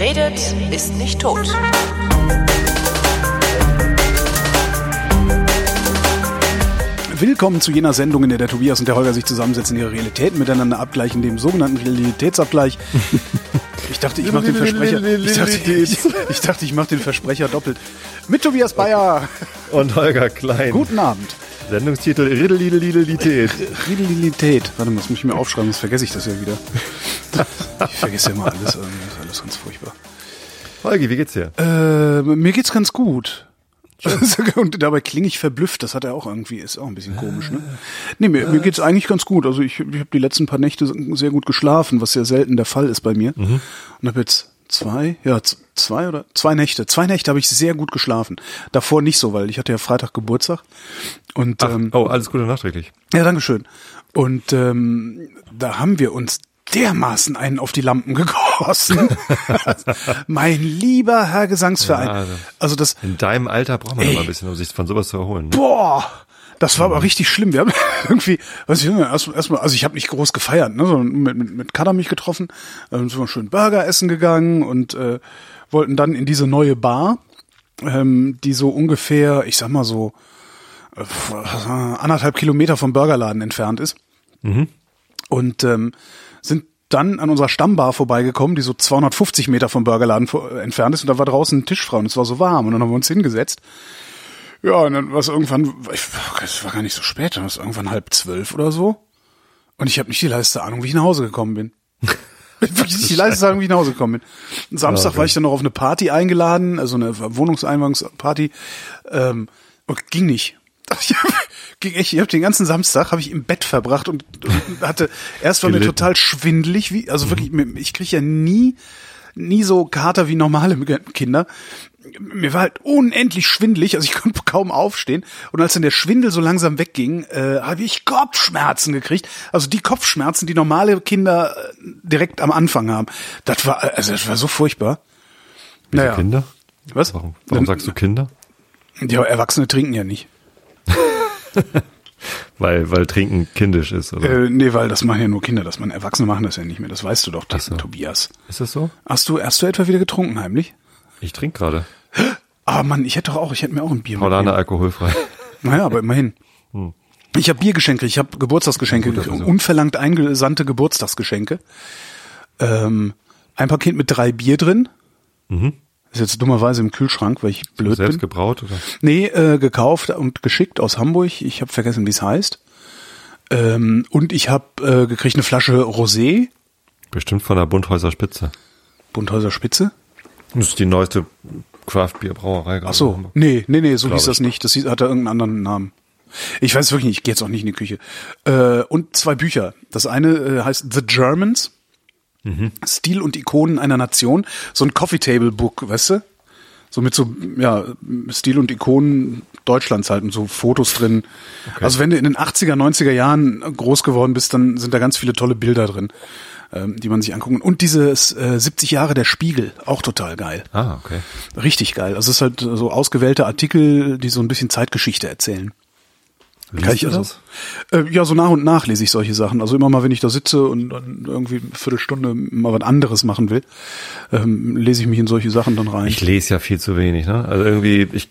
Wer redet, ist nicht tot. Willkommen zu jener Sendung, in der der Tobias und der Holger sich zusammensetzen, ihre Realitäten miteinander abgleichen, dem sogenannten Realitätsabgleich. Ich dachte, ich mache den Versprecher. Ich dachte, ich, ich, dachte, ich mache den Versprecher doppelt. Mit Tobias Bayer. Und Holger Klein. Guten Abend. Sendungstitel Riddelidelität. Riddelidelität. Warte mal, das muss ich mir aufschreiben, sonst vergesse ich das ja wieder. Ich vergesse ja immer alles. irgendwie. Das ist alles ganz furchtbar. Holgi, wie geht's dir? Äh, mir geht's ganz gut. Und dabei klinge ich verblüfft. Das hat er auch irgendwie, ist auch ein bisschen komisch, ne? Nee, mir, mir geht's eigentlich ganz gut. Also ich, ich habe die letzten paar Nächte sehr gut geschlafen, was ja selten der Fall ist bei mir. Und habe jetzt zwei, ja, zwei oder zwei Nächte. Zwei Nächte habe ich sehr gut geschlafen. Davor nicht so, weil ich hatte ja Freitag Geburtstag. Und Ach, ähm, oh, alles Gute nachträglich. ja, Dankeschön. Und ähm, da haben wir uns dermaßen einen auf die Lampen gegossen. mein lieber Herr Gesangsverein. Ja, also- also das, In deinem Alter braucht man Ey. immer ein bisschen, um sich von sowas zu erholen. Ne? boah, das war aber richtig schlimm. Wir haben irgendwie, weiß ich nicht, erstmal, erst mal, also ich habe nicht groß gefeiert, ne, sondern mit, mit, mit Kader mich getroffen, ähm, sind wir schön Burger essen gegangen und äh, wollten dann in diese neue Bar, ähm, die so ungefähr, ich sag mal so, äh, anderthalb Kilometer vom Burgerladen entfernt ist. Und ähm, sind dann an unserer Stammbar vorbeigekommen, die so 250 Meter vom Burgerladen äh, entfernt ist. Und da war draußen ein Tisch frei und es war so warm. Und dann haben wir uns hingesetzt. Ja, und dann war es irgendwann, ich, es war gar nicht so spät, dann war es irgendwann halb zwölf oder so. Und ich habe nicht die leiste Ahnung, wie ich nach Hause gekommen bin. Wirklich nicht die leiste Ahnung, wie ich nach Hause gekommen bin. Samstag okay. war ich dann noch auf eine Party eingeladen, also eine Wohnungseinweihungsparty. Ähm, und ging nicht. Ich hab, ich habe den ganzen Samstag habe ich im Bett verbracht und, und hatte erst war mir total schwindelig, wie also wirklich mir- ich kriege ja nie nie so Kater wie normale Kinder. Mir war halt unendlich schwindelig, also ich konnte kaum aufstehen. Und als dann der Schwindel so langsam wegging, äh, habe ich Kopfschmerzen gekriegt. Also die Kopfschmerzen, die normale Kinder äh, direkt am Anfang haben. Das war, also das war so furchtbar. Wieso Naja. Kinder? Was? Warum, warum sagst du Kinder? Ja, Erwachsene trinken ja nicht. Weil, weil Trinken kindisch ist, oder? Äh, nee, weil das machen ja nur Kinder, das man Erwachsene machen das ja nicht mehr. Das weißt du doch, so. Tobias. Ist das so? Hast du, hast du etwa wieder getrunken heimlich? Ich trinke gerade. Ah Mann, ich hätte doch auch, ich hätte mir auch ein Bier Paulaner alkoholfrei. Naja, aber immerhin. Ich habe Biergeschenke, ich habe Geburtstagsgeschenke, Guter Versuch. unverlangt eingesandte Geburtstagsgeschenke. Ähm, ein Paket mit drei Bier drin. Ist jetzt dummerweise im Kühlschrank, weil ich blöd Selbst bin. gebraut, oder? Nee, äh, gekauft und geschickt aus Hamburg. Ich habe vergessen, wie es heißt. Ähm, und ich habe äh, gekriegt eine Flasche Rosé, Bestimmt von der Bunthäuser Spitze. Bunthäuser Spitze. Das ist die neueste Craft-Bier-Brauerei. gerade Ach so, nee, nee, nee, so Glaub hieß das ich. nicht. Das hieß, hatte irgendeinen anderen Namen. Ich weiß wirklich nicht, ich gehe jetzt auch nicht in die Küche. Äh, und zwei Bücher. Das eine äh, heißt The Germans, Mhm. Stil und Ikonen einer Nation. So ein Coffee Table Book, weißt du? So mit so, ja, Stil und Ikonen Deutschlands halt und so Fotos drin. Also wenn du in den 80er, 90er Jahren groß geworden bist, dann sind da ganz viele tolle Bilder drin, ähm, die man sich angucken. Und dieses äh, 70 Jahre der Spiegel, auch total geil. Ah, okay. Richtig geil. Also es ist halt so ausgewählte Artikel, die so ein bisschen Zeitgeschichte erzählen. Kann ich du also? Äh, ja, so nach und nach lese ich solche Sachen. Also immer mal, wenn ich da sitze und dann irgendwie eine Viertelstunde mal was anderes machen will, ähm, lese ich mich in solche Sachen dann rein. Ich lese ja viel zu wenig, ne? Also irgendwie, ich,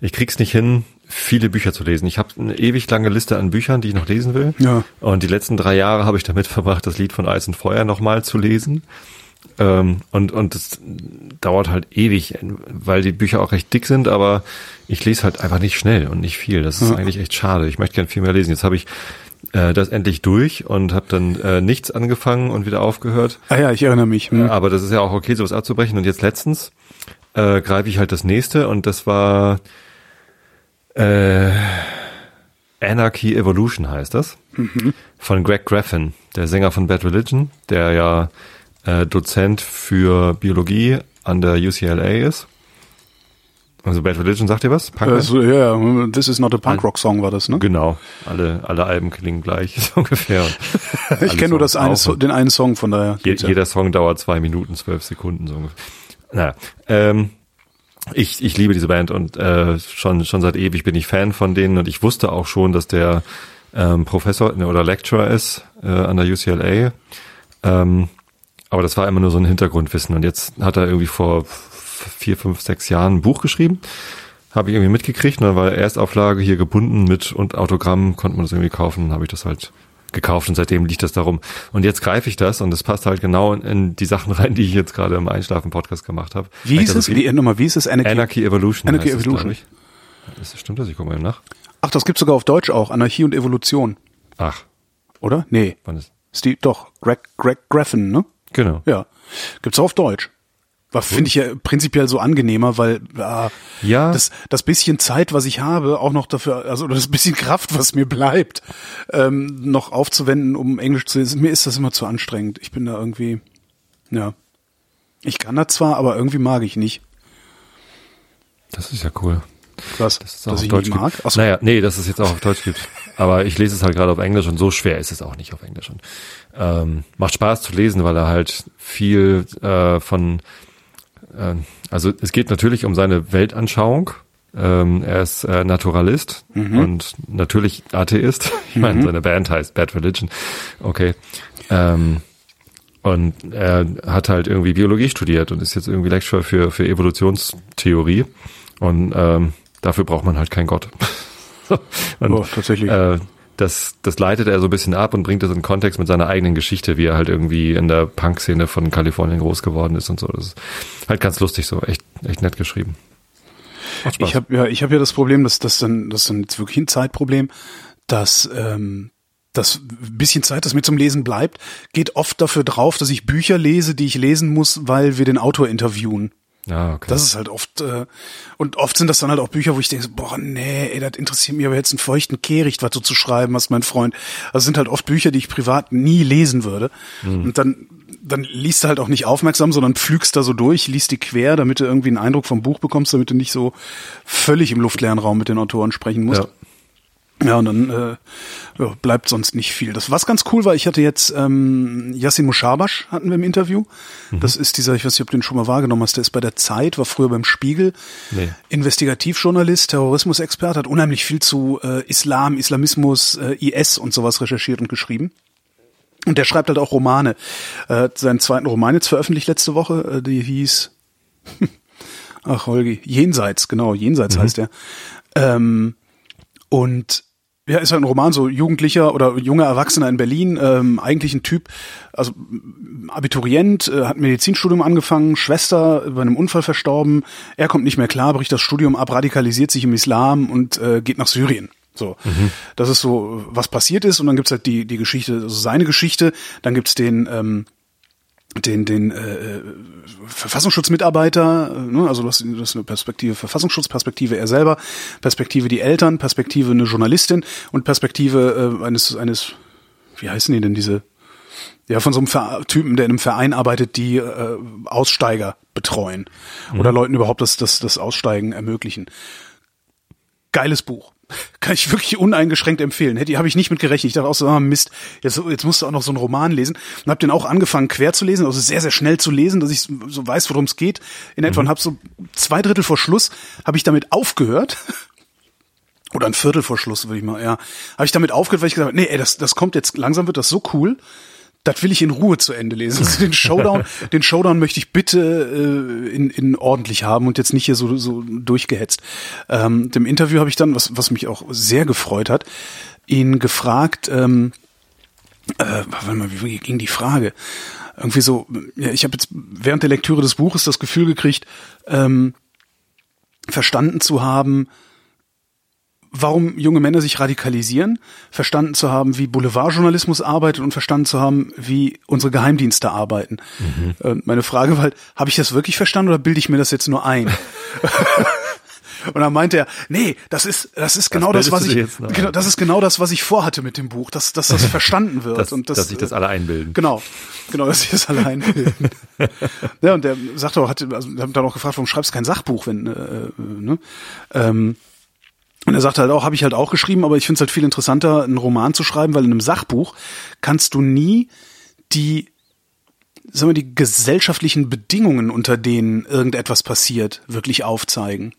ich krieg's nicht hin, viele Bücher zu lesen. Ich habe eine ewig lange Liste an Büchern, die ich noch lesen will. Ja. Und die letzten drei Jahre habe ich damit verbracht, das Lied von Eis und Feuer nochmal zu lesen. Ähm, und, und das dauert halt ewig, weil die Bücher auch recht dick sind, aber ich lese halt einfach nicht schnell und nicht viel. Das ist eigentlich echt schade. Ich möchte gern viel mehr lesen. Jetzt habe ich äh, das endlich durch und habe dann äh, nichts angefangen und wieder aufgehört. ah ja, ich erinnere mich. Hm. Aber das ist ja auch okay, sowas abzubrechen. Und jetzt letztens äh, greife ich halt das nächste und das war äh, Anarchy Evolution heißt das. Von Greg Graffin, der Sänger von Bad Religion, der ja äh, Dozent für Biologie an der UCLA ist. Also Bad Religion, sagt ihr was? Punk Äh, ja, ja, This is not a Punk Rock Song war das, ne? Genau, alle, alle Alben klingen gleich, so ungefähr. Ich kenne nur das eine. So- den einen Song von daher. Je, ja. Jeder Song dauert zwei Minuten, zwölf Sekunden so ungefähr. Naja, ähm, ich, ich liebe diese Band und äh, schon, schon seit ewig bin ich Fan von denen und ich wusste auch schon, dass der ähm, Professor oder Lecturer ist äh, an der UCLA. Ähm, Aber das war immer nur so ein Hintergrundwissen. Und jetzt hat er irgendwie vor vier, fünf, sechs Jahren ein Buch geschrieben. Habe ich irgendwie mitgekriegt. Und dann war Erstauflage hier gebunden mit und Autogramm, konnte man das irgendwie kaufen. Habe ich das halt gekauft und seitdem liegt das darum. Und jetzt greife ich das und das passt halt genau in, in die Sachen rein, die ich jetzt gerade im Einschlafen-Podcast gemacht habe. Wie ist es? Wie, nochmal, wie ist es? Anarchy, Anarchy Evolution. Anarchy Evolution. Das, stimmt das? Ich gucke mal nach. Ach, das gibt's sogar auf Deutsch auch. Anarchie und Evolution. Ach. Oder? Nee. Wann ist? Steve, doch. Greg, Greg Graffin, ne? Genau. Ja. Gibt's auch auf Deutsch. War finde ich ja prinzipiell so angenehmer, weil äh, ja. das, das bisschen Zeit, was ich habe, auch noch dafür, also das bisschen Kraft, was mir bleibt, ähm, noch aufzuwenden, um Englisch zu lesen. Mir ist das immer zu anstrengend. Ich bin da irgendwie, ja. Ich kann das zwar, aber irgendwie mag ich nicht. Das ist ja cool. Was? Das ist auch dass ich Deutsch mag? Achso. Naja, nee, dass es jetzt auch auf Deutsch gibt. Aber ich lese es halt gerade auf Englisch und so schwer ist es auch nicht auf Englisch. Und, ähm, macht Spaß zu lesen, weil er halt viel äh, von also es geht natürlich um seine Weltanschauung. Ähm, er ist äh, Naturalist mhm. und natürlich Atheist. Ich meine, mhm. seine Band heißt Bad Religion. Okay. Ähm, und er hat halt irgendwie Biologie studiert und ist jetzt irgendwie Lecturer für, für Evolutionstheorie. Und ähm, dafür braucht man halt keinen Gott. und, oh, tatsächlich. Äh, das, das leitet er so ein bisschen ab und bringt das in Kontext mit seiner eigenen Geschichte, wie er halt irgendwie in der Punk-Szene von Kalifornien groß geworden ist und so. Das ist halt ganz lustig so, echt, echt nett geschrieben. Ich habe ja, ich habe ja das Problem, dass das dann, das dann jetzt wirklich ein Zeitproblem, dass ähm, das bisschen Zeit, das mir zum Lesen bleibt, geht oft dafür drauf, dass ich Bücher lese, die ich lesen muss, weil wir den Autor interviewen. Ja, okay. Das ist halt oft, äh, und oft sind das dann halt auch Bücher, wo ich denke, boah, nee, ey, das interessiert mich aber jetzt einen feuchten Kehricht, was du zu schreiben hast, mein Freund. Also sind halt oft Bücher, die ich privat nie lesen würde. Mhm. Und dann, dann liest du halt auch nicht aufmerksam, sondern pflügst da so durch, liest die quer, damit du irgendwie einen Eindruck vom Buch bekommst, damit du nicht so völlig im luftleeren Raum mit den Autoren sprechen musst. Ja. Ja, und dann äh, bleibt sonst nicht viel. Das was ganz cool war, ich hatte jetzt ähm, Yassin Mushabash hatten wir im Interview. Mhm. Das ist dieser, ich weiß nicht, ob du den schon mal wahrgenommen hast, der ist bei der Zeit, war früher beim Spiegel, nee. Investigativjournalist, Terrorismusexperte, hat unheimlich viel zu äh, Islam, Islamismus, äh, IS und sowas recherchiert und geschrieben. Und der schreibt halt auch Romane. Er hat seinen zweiten Roman jetzt veröffentlicht letzte Woche, äh, die hieß Ach, Holgi, Jenseits, genau, Jenseits mhm. heißt er. Ähm, und ja, ist halt ein Roman, so Jugendlicher oder junger Erwachsener in Berlin, ähm, eigentlich ein Typ, also Abiturient, äh, hat Medizinstudium angefangen, Schwester bei einem Unfall verstorben, er kommt nicht mehr klar, bricht das Studium ab, radikalisiert sich im Islam und äh, geht nach Syrien. So, mhm. das ist so, was passiert ist und dann gibt's halt die die Geschichte, also seine Geschichte, dann gibt's den ähm, den den äh, Verfassungsschutzmitarbeiter, ne, also das, das ist eine Perspektive Verfassungsschutz, Perspektive er selber, Perspektive die Eltern, Perspektive eine Journalistin und Perspektive äh, eines eines wie heißen die denn diese ja von so einem Ver Typen, der in einem Verein arbeitet, die äh, Aussteiger betreuen mhm. oder Leuten überhaupt das das das Aussteigen ermöglichen. Geiles Buch kann ich wirklich uneingeschränkt empfehlen. Hätte habe ich nicht mit gerechnet. Ich dachte auch so, ah, Mist, jetzt, jetzt musst du auch noch so einen Roman lesen. Und habe den auch angefangen quer zu lesen, also sehr, sehr schnell zu lesen, dass ich so weiß, worum es geht. In etwa mhm. und habe so zwei Drittel vor Schluss habe ich damit aufgehört. Oder ein Viertel vor Schluss, würde ich mal, ja. Habe ich damit aufgehört, weil ich gesagt habe, nee, ey, das, das kommt jetzt, langsam wird das so cool das will ich in Ruhe zu Ende lesen. Also den Showdown, den Showdown möchte ich bitte äh, in, in ordentlich haben und jetzt nicht hier so, so durchgehetzt. Ähm, dem Interview habe ich dann, was, was mich auch sehr gefreut hat, ihn gefragt, ähm, äh, warte mal, wie ging die Frage? Irgendwie so, ja, ich habe jetzt während der Lektüre des Buches das Gefühl gekriegt, ähm, verstanden zu haben, warum junge Männer sich radikalisieren, verstanden zu haben, wie Boulevardjournalismus arbeitet und verstanden zu haben, wie unsere Geheimdienste arbeiten. Mhm. Meine Frage war halt, habe ich das wirklich verstanden oder bilde ich mir das jetzt nur ein? Und dann meinte er, nee, das ist, das ist genau das, was ich, genau, das ist genau das, was ich vorhatte mit dem Buch, dass, dass das verstanden wird. dass, und das, dass sich das alle einbilden. Genau. Genau, dass sich das alle einbilden. ja, und der sagte auch, hat, also, haben dann auch gefragt, warum schreibst du kein Sachbuch, wenn, äh, äh ne? Ähm, und er sagt halt auch, habe ich halt auch geschrieben, aber ich finde es halt viel interessanter, einen Roman zu schreiben, weil in einem Sachbuch kannst du nie die, sagen wir, die gesellschaftlichen Bedingungen, unter denen irgendetwas passiert, wirklich aufzeigen.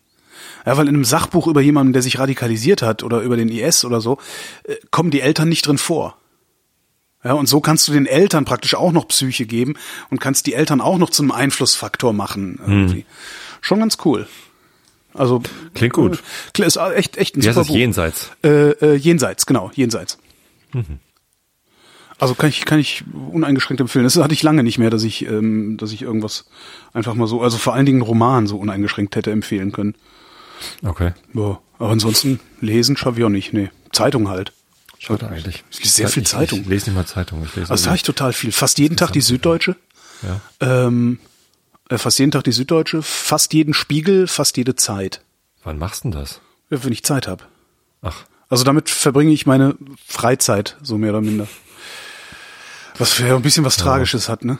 Ja, weil in einem Sachbuch über jemanden, der sich radikalisiert hat oder über den IS oder so, äh, kommen die Eltern nicht drin vor. Ja, und so kannst du den Eltern praktisch auch noch Psyche geben und kannst die Eltern auch noch zum Einflussfaktor machen. Irgendwie. Mhm. Schon ganz cool. Also Klingt gut. äh, Ist echt echt ein heißt super das Buch. jenseits? Äh, äh, jenseits, genau, jenseits. Mhm. Also kann ich kann ich uneingeschränkt empfehlen. Das hatte ich lange nicht mehr, dass ich ähm, dass ich irgendwas einfach mal so, also vor allen Dingen einen Roman so uneingeschränkt hätte empfehlen können. Okay. Ja, aber ansonsten lesen schaffe ich auch nicht. Nee, Zeitung halt. Schade eigentlich. Es gibt sehr viel ich, Zeitung. Ich lese nicht mal Zeitung. Ich lese Also da habe ich total viel. Fast jeden Tag die Süddeutsche. ja. Ähm, äh, fast jeden Tag die Süddeutsche, fast jeden Spiegel, fast jede Zeit. Wann machst du denn das? Ja, wenn ich Zeit habe. Ach, Also damit verbringe ich meine Freizeit, so mehr oder minder. Was für ein bisschen was Tragisches hat, ne?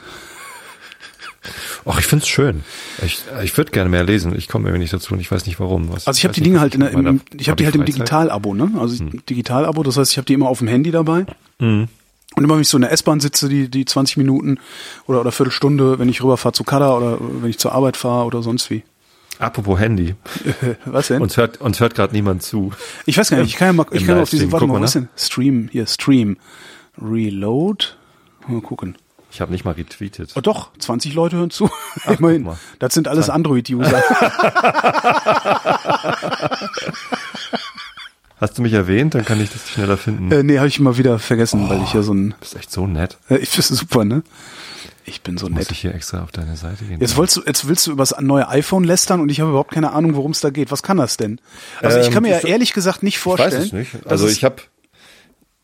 Och, ich find's schön. Ich, ich würde gerne mehr lesen. Ich komme irgendwie nicht dazu und ich weiß nicht warum. Was, Also ich habe die nicht, Dinge halt in, der- im, ich habe die halt im Hobbyfreizeit- Digital-Abo, ne? Also ich, Digital-Abo, das heißt, ich habe die immer auf dem Handy dabei. Mhm. Und immer wenn ich so in der S-Bahn sitze, die, die 20 Minuten oder, oder Viertelstunde, wenn ich rüberfahre zu Kada oder wenn ich zur Arbeit fahre oder sonst wie. Apropos Handy. Was denn? Uns hört, uns hört gerade niemand zu. Ich weiß gar nicht, ich kann ja mal, ich kann auf Livestream. diese, warte mal, was denn? Stream, hier, Stream. Reload. Mal gucken. Ich habe nicht mal retweetet. Oh doch, 20 Leute hören zu. Immerhin. guck mal. Das sind alles Android-User. Hast du mich erwähnt? Dann kann ich das schneller finden. äh, nee, habe ich mal wieder vergessen, weil ich ja so ein, Du bist echt so nett. äh, ich finde super, ne? Ich bin so Muss nett. ich hier extra auf deine Seite gehen? Jetzt willst du, jetzt willst du über das neue iPhone lästern und ich habe überhaupt keine Ahnung, worum es da geht. Was kann das denn? Also ich Ähm, kann mir ja ich- ehrlich gesagt nicht ich vorstellen, weiß es nicht. Also ich habe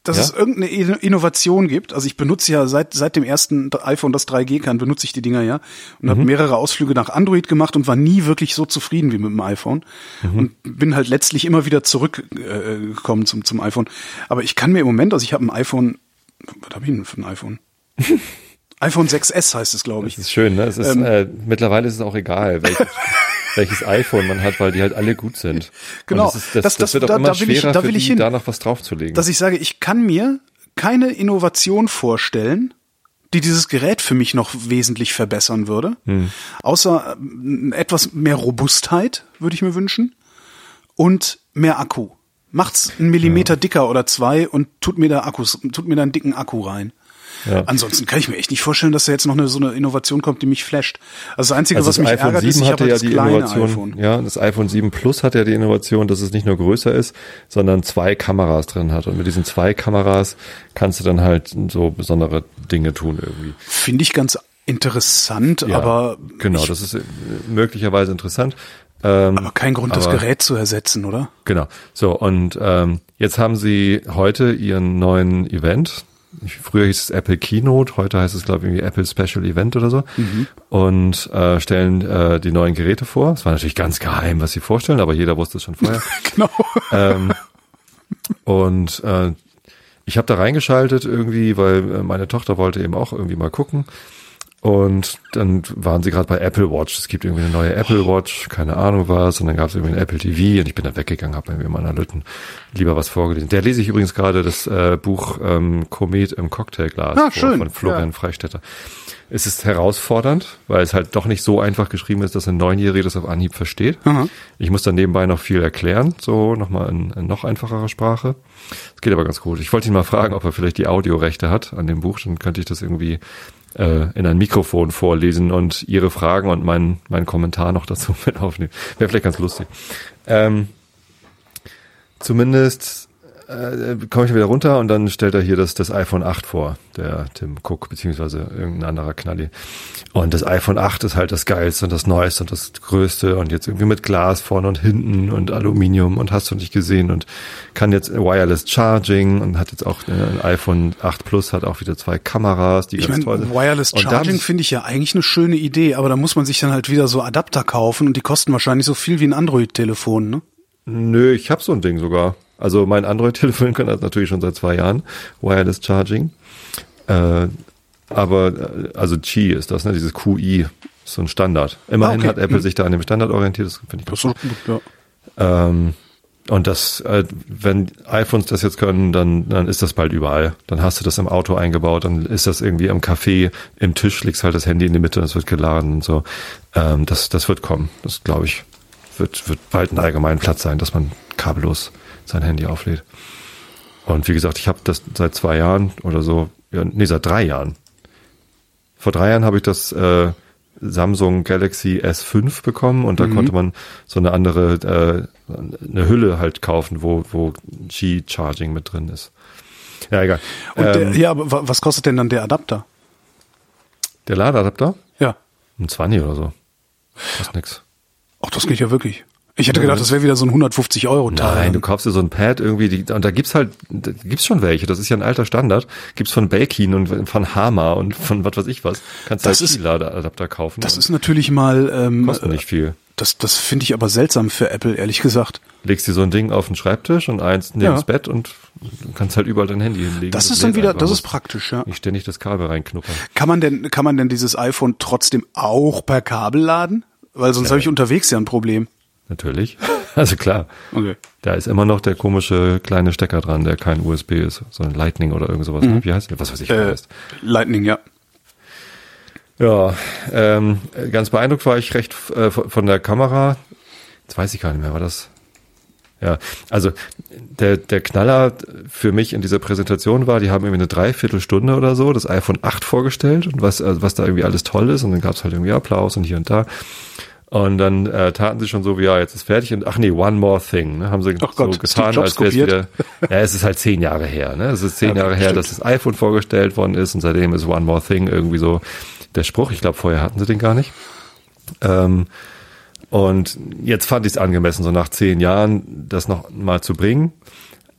dass Ja? es irgendeine In- Innovation gibt. Also ich benutze ja seit seit dem ersten iPhone, das 3G kann, benutze ich die Dinger ja und Mhm. habe mehrere Ausflüge nach Android gemacht und war nie wirklich so zufrieden wie mit dem iPhone Mhm. und bin halt letztlich immer wieder zurückgekommen äh, zum zum iPhone. Aber ich kann mir im Moment, also ich habe ein iPhone, was habe ich denn für ein iPhone? iPhone 6s heißt es, glaube ich. Das ist schön, ne? Es ist, Ähm, äh, mittlerweile ist es auch egal, welches, welches iPhone man hat, weil die halt alle gut sind. Genau. Das, ist, das, Das- das, wird auch da- immer da will ich- schwerer da für die, hin. da noch was draufzulegen. dass ich sage, ich kann mir keine Innovation vorstellen, die dieses Gerät für mich noch wesentlich verbessern würde. Außer ähm, etwas mehr Robustheit würde ich mir wünschen und mehr Akku. Macht's einen Millimeter dicker oder zwei und tut mir da Akkus, tut mir da einen dicken Akku rein. Ja. Ansonsten kann ich mir echt nicht vorstellen, dass da jetzt noch eine, so eine Innovation kommt, die mich flasht. Also das Einzige, also was das mich iPhone ärgert, ist, 7 ich hatte habe ja halt das die kleine Innovation, iPhone. ja, das iPhone 7 Plus hat ja die Innovation, dass es nicht nur größer ist, sondern zwei Kameras drin hat. Und mit diesen zwei Kameras kannst du dann halt so besondere Dinge tun irgendwie. Finde ich ganz interessant, Ja, aber genau, ich, das ist äh, möglicherweise interessant. Ähm, aber kein Grund, das aber- Gerät zu ersetzen, oder? Genau. So, und ähm, jetzt haben sie heute ihren neuen Event. Früher hieß es Apple Keynote, heute heißt es, glaube ich, irgendwie Apple Special Event oder so. Und äh, stellen äh, die neuen Geräte vor. Es war natürlich ganz geheim, was sie vorstellen, aber jeder wusste es schon vorher. Genau. ähm, und äh, ich habe da reingeschaltet irgendwie, weil äh, meine Tochter wollte eben auch irgendwie mal gucken. Und dann waren sie gerade bei Apple Watch. Es gibt irgendwie eine neue Apple Watch, keine Ahnung was. Und dann gab es irgendwie ein Apple TV und ich bin dann weggegangen, habe mir in meiner Lütten lieber was vorgelesen. Der lese ich übrigens gerade das äh, Buch ähm, Komet im Cocktailglas Ah, vor, von Florian ja. Freistetter. Es ist herausfordernd, weil es halt doch nicht so einfach geschrieben ist, dass ein Neunjähriger das auf Anhieb versteht. Aha. Ich muss dann nebenbei noch viel erklären, so nochmal in, in noch einfacherer Sprache. Es geht aber ganz gut. Ich wollte ihn mal fragen, ob er vielleicht die Audiorechte hat an dem Buch, dann könnte ich das irgendwie äh, in ein Mikrofon vorlesen und Ihre Fragen und meinen mein Kommentar noch dazu mit aufnehmen. Wäre vielleicht ganz lustig. Ähm, zumindest äh, komme ich wieder runter und dann stellt er hier das, das iPhone 8 vor, der Tim Cook, beziehungsweise irgendein anderer Knalli. Und das iPhone 8 ist halt das geilste und das neueste und das größte und jetzt irgendwie mit Glas vorne und hinten und Aluminium und hast du nicht gesehen und kann jetzt Wireless Charging und hat jetzt auch äh, ein iPhone 8 Plus hat auch wieder zwei Kameras, die Ich ganz toll meine, sind. Wireless Charging finde ich ja eigentlich eine schöne Idee, aber da muss man sich dann halt wieder so Adapter kaufen und die kosten wahrscheinlich so viel wie ein Android-Telefon, ne? Nö, ich habe so ein Ding sogar. Also mein Android-Telefon kann das natürlich schon seit zwei Jahren, Wireless Charging. Äh, aber, äh, also Qi ist das, ne? Dieses QI, ist so ein Standard. Immerhin Ah, okay. hat Apple Hm. sich da an dem Standard orientiert, das finde ich Das ist gut, ja. ähm, und das, äh, wenn iPhones das jetzt können, dann, dann ist das bald überall. Dann hast du das im Auto eingebaut, dann ist das irgendwie im Café, im Tisch, legst halt das Handy in die Mitte und es wird geladen und so. Ähm, das, das wird kommen. Das glaube ich, wird, wird bald ein allgemeiner Platz sein, dass man kabellos sein Handy auflädt. Und wie gesagt, ich habe das seit zwei Jahren oder so ja, nee, seit drei Jahren. Vor drei Jahren habe ich das äh, Samsung Galaxy S5 bekommen und da Mhm. konnte man so eine andere, äh, eine Hülle halt kaufen, wo, wo G-Charging mit drin ist. Ja, egal. Und der, ähm, ja, aber wa- was kostet denn dann der Adapter? der Ladeadapter? Ja. Ein 20 oder so. Kostet nix. Ach, das geht ja wirklich. Ich hätte gedacht, das wäre wieder so ein 150 Euro Teil. Nein, du kaufst dir so ein Pad irgendwie, die, und da gibt's halt, da gibt's schon welche, das ist ja ein alter Standard. Gibt's von Belkin und von Hama und von was weiß ich was. Kannst Das halt Ladeadapter kaufen. Das ist natürlich mal, ähm, kostet nicht viel. das, das finde ich aber seltsam für Apple, ehrlich gesagt. Legst dir so ein Ding auf den Schreibtisch und eins neben Ja. das Bett und du kannst halt überall dein Handy hinlegen. Das ist dann wieder, das ist praktisch, ja. Nicht ständig das Kabel reinknuppern. Kann man denn, kann man denn dieses iPhone trotzdem auch per Kabel laden? Weil sonst habe ich unterwegs ja ein Problem. Natürlich. Also klar. Okay. Da ist immer noch der komische kleine Stecker dran, der kein USB ist, sondern Lightning oder irgend sowas. Wie heißt der? Was weiß ich, Mhm. Äh, heißt. Lightning, ja. Ja, ähm, ganz beeindruckt war ich recht äh, von von der Kamera. Jetzt weiß ich gar nicht mehr, war das. Ja, also der, der Knaller für mich in dieser Präsentation war, die haben irgendwie eine Dreiviertelstunde oder so das iPhone 8 vorgestellt und was, also was da irgendwie alles toll ist und dann gab's halt irgendwie Applaus und hier und da. Und dann äh, taten sie schon so wie, ja, jetzt ist fertig und ach nee, one more thing, ne, haben sie Gott, so getan, als wäre es wieder, ja, es ist halt zehn Jahre her, ne, es ist zehn Ja, Jahre her, stimmt. dass das iPhone vorgestellt worden ist und seitdem ist one more thing irgendwie so der Spruch. Ich glaube, vorher hatten sie den gar nicht. Ähm, und jetzt fand ich es angemessen, so nach zehn Jahren das noch mal zu bringen.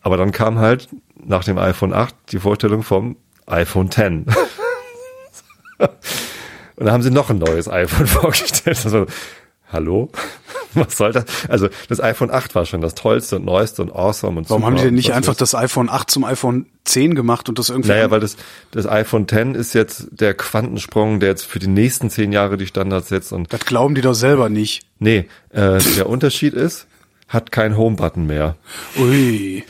Aber dann kam halt nach dem iPhone 8 die Vorstellung vom iPhone 10. Und dann haben sie noch ein neues iPhone vorgestellt. Also, hallo? Was soll das? Also, das iPhone 8 war schon das tollste und neueste und awesome und Warum super haben die denn nicht einfach das iPhone 8 zum iPhone 10 gemacht und das irgendwie? naja, weil das, das iPhone 10 ist jetzt der Quantensprung, der jetzt für die nächsten zehn Jahre die Standards setzt. Und das glauben die doch selber nicht. nee, äh, der Unterschied ist, hat kein Home-Button mehr. Ui.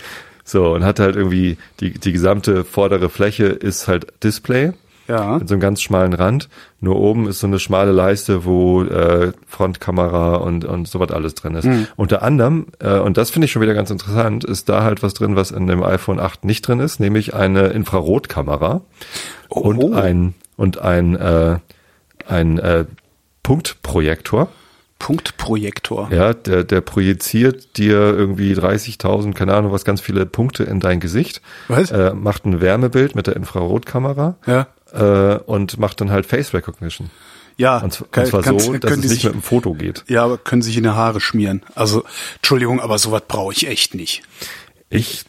So, und hat halt irgendwie, die, die gesamte vordere Fläche ist halt Display. Ja. Mit so einem ganz schmalen Rand. Nur oben ist so eine schmale Leiste, wo äh, Frontkamera und, und sowas alles drin ist. Unter anderem, äh, und das finde ich schon wieder ganz interessant, ist da halt was drin, was in dem iPhone 8 nicht drin ist, nämlich eine Infrarotkamera und ein und ein äh, ein äh, Punktprojektor. Punktprojektor. Ja, der, der projiziert dir irgendwie 30.000, keine Ahnung, was ganz viele Punkte in dein Gesicht. Was? Äh, macht ein Wärmebild mit der Infrarotkamera Ja. Äh, und macht dann halt Face Recognition. Ja. Und, z- und zwar kannst- so, dass es nicht sich, mit dem Foto geht. Ja, aber können sich in die Haare schmieren. Also, Entschuldigung, aber sowas brauche ich echt nicht. Ich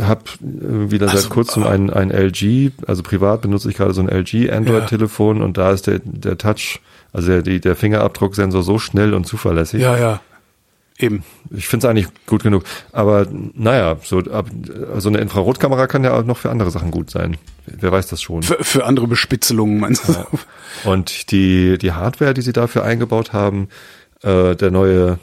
habe wieder Also, seit kurzem ein, ein LG, also privat benutze ich gerade so ein LG Android-Telefon und da ist der, der Touch, also der, der Fingerabdrucksensor so schnell und zuverlässig. Ja, ja. Eben. Ich finde es eigentlich gut genug. Aber naja, so, ab, so eine Infrarotkamera kann ja auch noch für andere Sachen gut sein. Wer weiß das schon. Für, für andere Bespitzelungen, meinst du? Und die, die Hardware, die sie dafür eingebaut haben, äh, der neue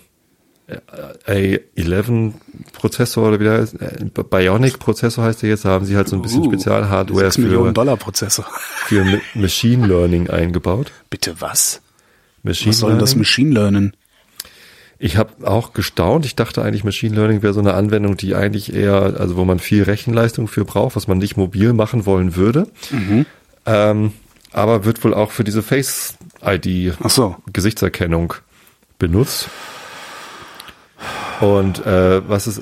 äh, A11-Prozessor oder wie der heißt, äh, Bionic-Prozessor heißt der jetzt, da haben sie halt so ein bisschen Uh, Spezialhardware 6 Millionen für, für Ma- Machine Learning eingebaut. Bitte was? Machine Was soll denn das. Machine Learning? Ich habe auch gestaunt. Ich dachte eigentlich, Machine Learning wäre so eine Anwendung, die eigentlich eher, also wo man viel Rechenleistung für braucht, was man nicht mobil machen wollen würde. Mhm. Ähm, aber wird wohl auch für diese Face ID Ach so. Gesichtserkennung benutzt. Und äh, was ist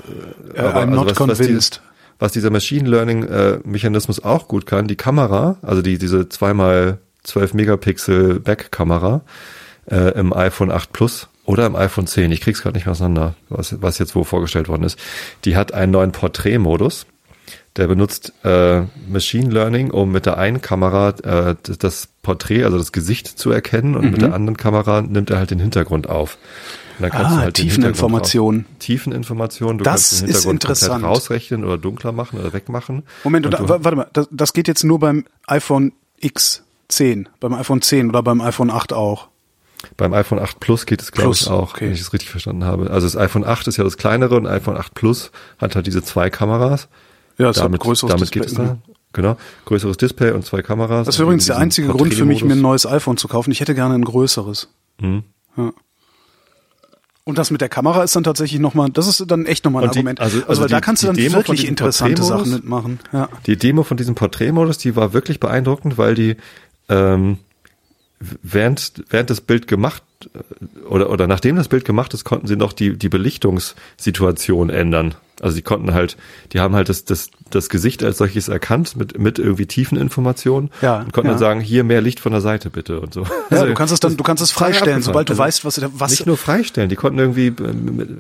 Äh, I'm not was, was, die, convinced. was dieser Machine Learning äh, Mechanismus auch gut kann, die Kamera, also die diese zweimal 12 Megapixel Backkamera äh, im iPhone 8 Plus oder im iPhone 10, ich krieg's gerade nicht mehr auseinander, was, was jetzt wo vorgestellt worden ist, die hat einen neuen Porträtmodus. Der benutzt äh, Machine Learning, um mit der einen Kamera äh, das- Porträt, also das Gesicht zu erkennen und Mhm. mit der anderen Kamera nimmt er halt den Hintergrund auf. Und dann kannst Ah, du halt Tiefeninformationen. Tiefeninformationen. Du Das kannst den ist Hintergrund komplett interessant. rausrechnen oder dunkler machen oder wegmachen. Moment, Und und, warte mal, das, das geht jetzt nur beim iPhone X10, beim iPhone 10 oder beim iPhone 8 auch. Beim iPhone 8 Plus geht es, glaube ich, auch, okay. wenn ich es richtig verstanden habe. Also das iPhone 8 ist ja das kleinere und iPhone 8 Plus hat halt diese zwei Kameras. Ja, es hat ein damit größeres damit Display. geht es da. Genau. Größeres Display und zwei Kameras. Das wäre übrigens der Diesen einzige Grund für mich, mir ein neues iPhone zu kaufen. Ich hätte gerne ein größeres. Mhm. Ja. Und das mit der Kamera ist dann tatsächlich nochmal, das ist dann echt nochmal ein die- Argument. also- Also, also weil da die- kannst du die dann wirklich interessante? Sachen mitmachen. Ja. Die Demo von diesem Porträtmodus, die war wirklich beeindruckend, weil die ähm, während, während das Bild gemacht oder, oder nachdem das Bild gemacht ist, konnten sie noch die, die Belichtungssituation ändern. Also die konnten halt, die haben halt das, das, das Gesicht als solches erkannt mit, mit irgendwie tiefen Informationen Ja, und konnten ja. dann sagen, hier mehr Licht von der Seite bitte und so. Ja, Also du kannst es dann, du kannst es freistellen, sobald du Also weißt, was, was nicht nur freistellen, die konnten irgendwie,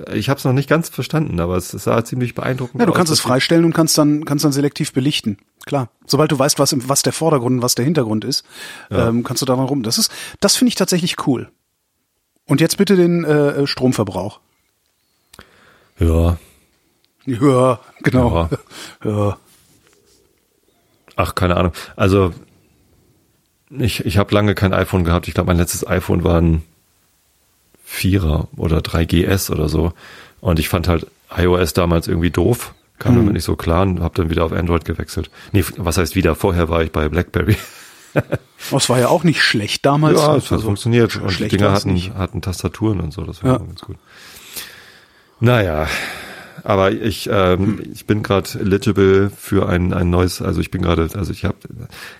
äh, ich habe es noch nicht ganz verstanden, aber es, sah ziemlich beeindruckend Ja, du aus, kannst es freistellen und kannst dann, kannst dann selektiv belichten. Klar. Sobald du weißt, was, was der Vordergrund und was der Hintergrund ist, ähm, kannst du daran rum. Das ist, das finde ich tatsächlich cool. Und jetzt bitte den äh, Stromverbrauch. Ja, Ja, genau. Ja. Ach, keine Ahnung. Also ich, ich habe lange kein iPhone gehabt. Ich glaube, mein letztes iPhone war ein Vierer oder 3GS oder so. Und ich fand halt iOS damals irgendwie doof. Kam Mhm. damit nicht so klar und habe dann wieder auf Android gewechselt. Nee, was heißt wieder? Vorher war ich bei BlackBerry. Es war ja auch nicht schlecht damals. Ja, es hat Also, funktioniert. Und die Dinger hatten, nicht. hatten Tastaturen und so. Das war Ja. ganz gut. Naja, aber ich, ähm, ich bin gerade eligible für ein, ein neues, also ich bin gerade, also ich hab,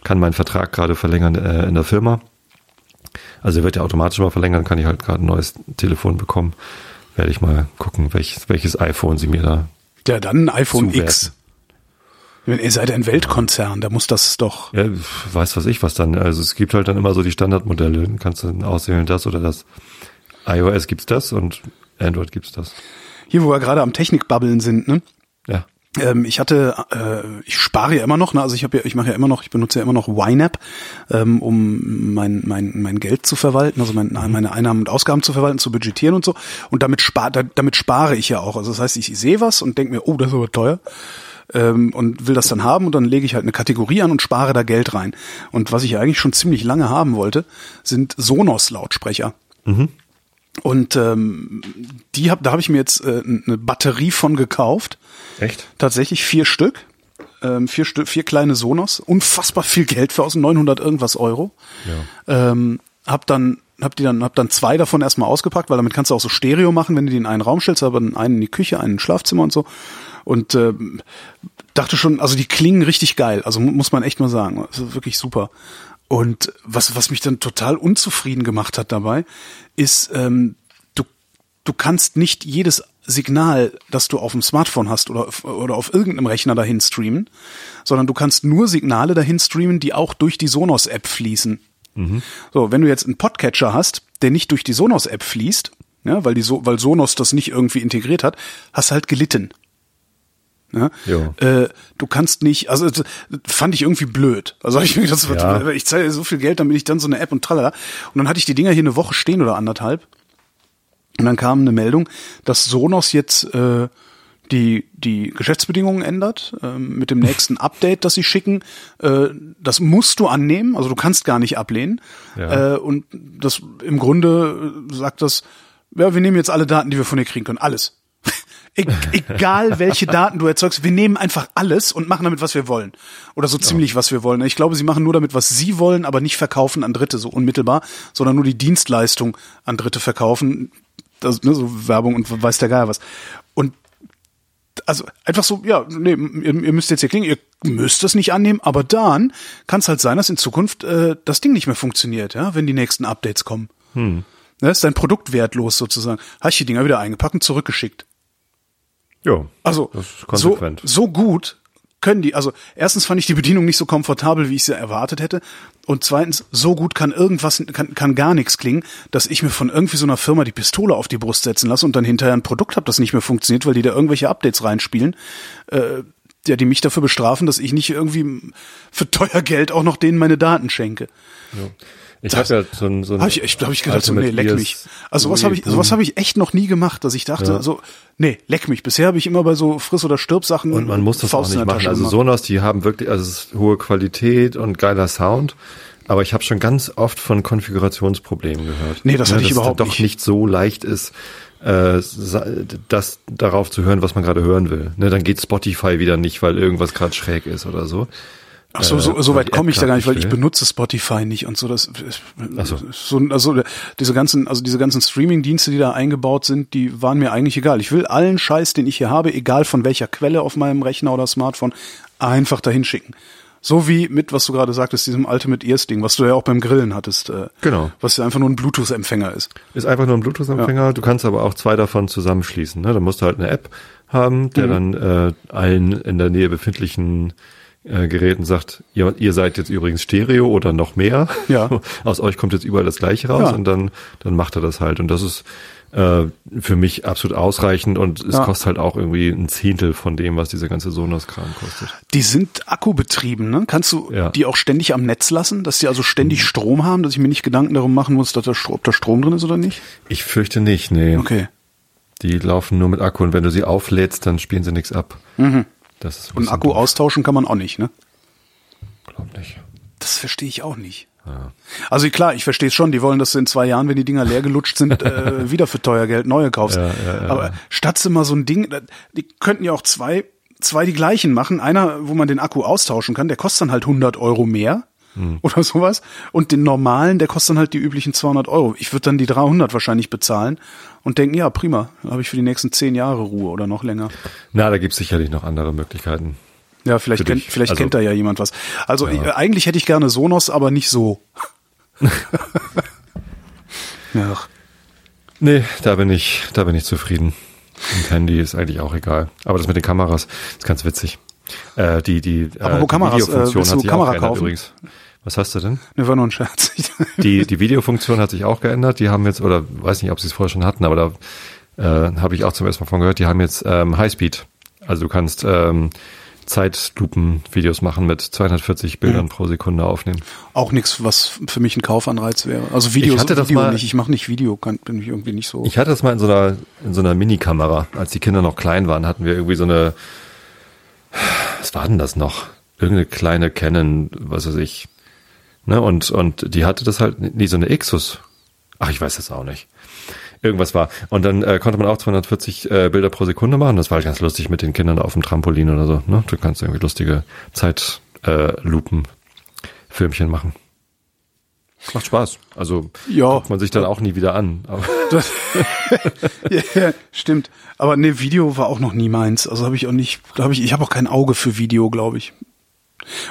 kann meinen Vertrag gerade verlängern äh, in der Firma. Also er wird ja automatisch mal verlängern, kann ich halt gerade ein neues Telefon bekommen. Werde ich mal gucken, welches, welches iPhone sie mir da. Ja, dann ein iPhone Zuwerten. X. Meine, Ihr seid ein Weltkonzern, da muss das doch. Ja, weiß was ich was dann. Also es gibt halt dann immer so die Standardmodelle. Dann kannst du dann auswählen das oder das. iOS gibt's das und Android gibt's das. Hier, wo wir gerade am Technikbabbeln sind, ne? Ja. Ähm, ich hatte, äh, ich spare ja immer noch, ne? also ich habe ja, ich mache ja immer noch, ich benutze ja immer noch YNAB, ähm, um mein, mein, mein Geld zu verwalten, also mein, meine Einnahmen und Ausgaben zu verwalten, zu budgetieren und so. Und damit spar, da, damit spare ich ja auch. Also das heißt, ich sehe was und denke mir, oh, das ist aber teuer. Ähm, und will das dann haben und dann lege ich halt eine Kategorie an und spare da Geld rein. Und was ich eigentlich schon ziemlich lange haben wollte, sind Sonos-Lautsprecher. Und ähm, die hab, da habe ich mir jetzt äh, eine Batterie von gekauft. Echt? Tatsächlich vier Stück. Ähm, vier, Stück, vier kleine Sonos. Unfassbar viel Geld für aus 900 irgendwas Euro. Ja. Ähm, hab dann hab die dann hab dann zwei davon erstmal ausgepackt, weil damit kannst du auch so Stereo machen, wenn du die in einen Raum stellst, aber einen in die Küche, einen ins Schlafzimmer und so. Und ähm, dachte schon, also die klingen richtig geil, also mu- muss man echt mal sagen, also wirklich super. Und was was mich dann total unzufrieden gemacht hat dabei, ist ähm, du du kannst nicht jedes Signal, das du auf dem Smartphone hast oder auf, oder auf irgendeinem Rechner dahin streamen, sondern du kannst nur Signale dahin streamen, die auch durch die Sonos-App fließen. So, wenn du jetzt einen Podcatcher hast, der nicht durch die Sonos-App fließt, ja, weil die so, weil Sonos das nicht irgendwie integriert hat, hast du halt gelitten. Ja? Jo. Äh, du kannst nicht, also das fand ich irgendwie blöd. Also ich mir gedacht, Ja. ich zahle so viel Geld, damit ich dann so eine App und tralala. Und dann hatte ich die Dinger hier eine Woche stehen oder anderthalb. Und dann kam eine Meldung, dass Sonos jetzt äh, die, die Geschäftsbedingungen ändert ähm, mit dem nächsten Update, das sie schicken. Äh, das musst du annehmen, also du kannst gar nicht ablehnen. Ja. Äh, und das im Grunde äh, sagt das, ja, wir nehmen jetzt alle Daten, die wir von dir kriegen können. Alles. E egal welche Daten du erzeugst, wir nehmen einfach alles und machen damit, was wir wollen. Oder so ziemlich, was wir wollen. Ich glaube, sie machen nur damit, was sie wollen, aber nicht verkaufen an Dritte, so unmittelbar, sondern nur die Dienstleistung an Dritte verkaufen. Das, ne, so Werbung und weiß der Geier was. Und also einfach so, ja, nee, ihr, ihr müsst jetzt hier klingen, ihr müsst es nicht annehmen, aber dann kann es halt sein, dass in Zukunft äh, das Ding nicht mehr funktioniert, ja, wenn die nächsten Updates kommen. Hm. Ne, ist dein Produkt wertlos sozusagen. Hast die Dinger wieder eingepackt und zurückgeschickt. Ja. Also so, konsequent. so gut können die, also erstens fand ich die Bedienung nicht so komfortabel, wie ich sie erwartet hätte. Und zweitens, so gut kann irgendwas, kann, kann gar nichts klingen, dass ich mir von irgendwie so einer Firma die Pistole auf die Brust setzen lasse und dann hinterher ein Produkt habe, das nicht mehr funktioniert, weil die da irgendwelche Updates reinspielen, äh, ja, die mich dafür bestrafen, dass ich nicht irgendwie für teuer Geld auch noch denen meine Daten schenke. Ich habe ja so ein, so ein Habe ich, echt, hab ich gedacht, so, nee, leck mich. Also sowas habe ich, sowas habe ich echt noch nie gemacht, dass ich dachte, Ja. so, nee, leck mich. Bisher habe ich immer bei so Friss- oder Stirb-Sachen Und man muss das Faust auch nicht machen. Also. Sonos, die haben wirklich, also es ist hohe Qualität und geiler Sound. Aber ich habe schon ganz oft von Konfigurationsproblemen gehört. Nee, das hatte ich dass es überhaupt doch nicht. nicht so leicht ist, äh, das darauf zu hören, was man gerade hören will. Ne, dann geht Spotify wieder nicht, weil irgendwas gerade schräg ist oder so. Ach so, so, äh, so weit komme ich da gar nicht, weil ich benutze Spotify nicht und so. Das Ach so. so, also diese ganzen, also diese ganzen Streaming-Dienste, die da eingebaut sind, die waren mir eigentlich egal. Ich will allen Scheiß, den ich hier habe, egal von welcher Quelle auf meinem Rechner oder Smartphone, einfach dahin schicken. So wie mit, was du gerade sagtest, diesem Ultimate Ears Ding, was du ja auch beim Grillen hattest. Äh, Genau. Was ja einfach nur ein Bluetooth-Empfänger ist. Ist einfach nur ein Bluetooth-Empfänger. Du kannst aber auch zwei davon zusammenschließen. Ne? Da musst du halt eine App haben, der Mhm. dann äh, allen in der Nähe befindlichen äh, Geräten sagt, ihr, ihr seid jetzt übrigens Stereo oder noch mehr. Ja. Aus euch kommt jetzt überall das gleiche raus Ja. und dann, dann macht er das halt. Und das ist äh, für mich absolut ausreichend und es Ja. kostet halt auch irgendwie ein Zehntel von dem, was dieser ganze Sonos-Kram kostet. Die sind akkubetrieben, ne? Kannst du Ja. die auch ständig am Netz lassen, dass die also ständig Strom haben, dass ich mir nicht Gedanken darum machen muss, dass da, ob da Strom drin ist oder nicht? Ich fürchte nicht, nee. Okay. Die laufen nur mit Akku und wenn du sie auflädst, dann spielen sie nichts ab. Das ist ein Und Akku doof. austauschen kann man auch nicht, ne? Glaub nicht. Das verstehe ich auch nicht. Also klar, ich verstehe es schon. Die wollen, dass du in zwei Jahren, wenn die Dinger leer gelutscht sind, äh, wieder für teuer Geld neue kaufst. Ja, ja, ja. Aber statt immer so ein Ding, die könnten ja auch zwei, zwei die gleichen machen. Einer, wo man den Akku austauschen kann, der kostet dann halt 100 Euro mehr Hm. oder sowas. Und den normalen, der kostet dann halt die üblichen 200 Euro. Ich würde dann die 300 wahrscheinlich bezahlen und denken, ja prima, dann habe ich für die nächsten zehn Jahre Ruhe oder noch länger. Na, da gibt's sicherlich noch andere Möglichkeiten. Ja, vielleicht, kennt, vielleicht Also- kennt da ja jemand was. Also ich, äh, eigentlich hätte ich gerne Sonos, aber nicht so. ja, Nee, da bin ich, da bin ich zufrieden. Und Handy ist eigentlich auch egal. Aber das mit den Kameras ist ganz witzig. Äh, die, die, äh, Kameras, äh, Videofunktion willst hat sich Kamera auch geändert kaufen? übrigens. Was hast du denn? ne, war nur ein Scherz. Die, die Videofunktion hat sich auch geändert. Die haben jetzt, oder weiß nicht, ob sie es vorher schon hatten, aber da äh, habe ich auch zum ersten Mal von gehört, die haben jetzt ähm, Highspeed. Also du kannst ähm, Zeitlupen-Videos machen mit 240 Bildern Mhm. pro Sekunde aufnehmen. Auch nichts, was für mich ein Kaufanreiz wäre. Also Video, Ich hatte das Video mal- nicht. Ich mache nicht Video, kann, bin ich irgendwie nicht so. Ich hatte das mal in so einer, in so einer Minikamera. Als die Kinder noch klein waren, hatten wir irgendwie so eine, was war denn das noch? Irgendeine kleine Canon, was weiß ich. Ne? Und, und die hatte das halt, nee, so eine Xus. Ach, ich weiß das auch nicht. Irgendwas war. Und dann äh, konnte man auch 240 äh, Bilder pro Sekunde machen. Das war halt ganz lustig mit den Kindern auf dem Trampolin oder so. Ne? Du kannst irgendwie lustige Zeitlupen-Filmchen machen. Macht Spaß. Also Ja. guckt man sich dann auch nie wieder an. Das, ja, stimmt. Aber ne, Video war auch noch nie meins. Also habe ich auch nicht, glaube ich, ich habe auch kein Auge für Video, glaube ich.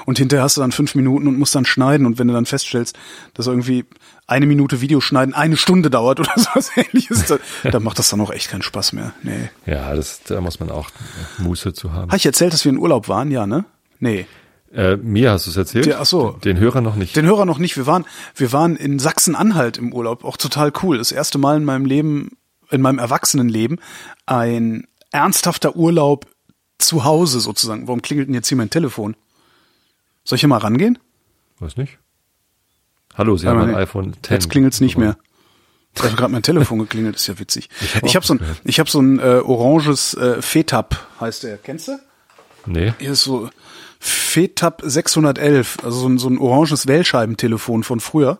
Und hinterher hast du dann fünf Minuten und musst dann schneiden. Und wenn du dann feststellst, dass irgendwie eine Minute Video schneiden eine Stunde dauert oder sowas ähnliches, dann, dann macht das dann auch echt keinen Spaß mehr. Nee. Ja, das, da muss man auch Muße zu haben. Habe ich erzählt, dass wir in Urlaub waren? Ja, ne? Nee. Äh, mir hast du es erzählt? Ja, ach so. Den Hörer noch nicht. Den Hörer noch nicht. Wir waren, wir waren in Sachsen-Anhalt im Urlaub. Auch total cool. Das erste Mal in meinem Leben, in meinem Erwachsenenleben, ein ernsthafter Urlaub zu Hause sozusagen. Warum klingelt denn jetzt hier mein Telefon? Soll ich hier mal rangehen? Weiß nicht. Hallo, Sie haben ein iPhone 10. Jetzt klingelt's nicht mehr. Jetzt hat gerade mein Telefon geklingelt, ist ja witzig. Ich habe so ein, ich habe so ein äh, oranges äh, Fetap, heißt der. Kennst du? Nee. Hier ist so Fetap 611, also so ein, so ein oranges Wählscheibentelefon von früher,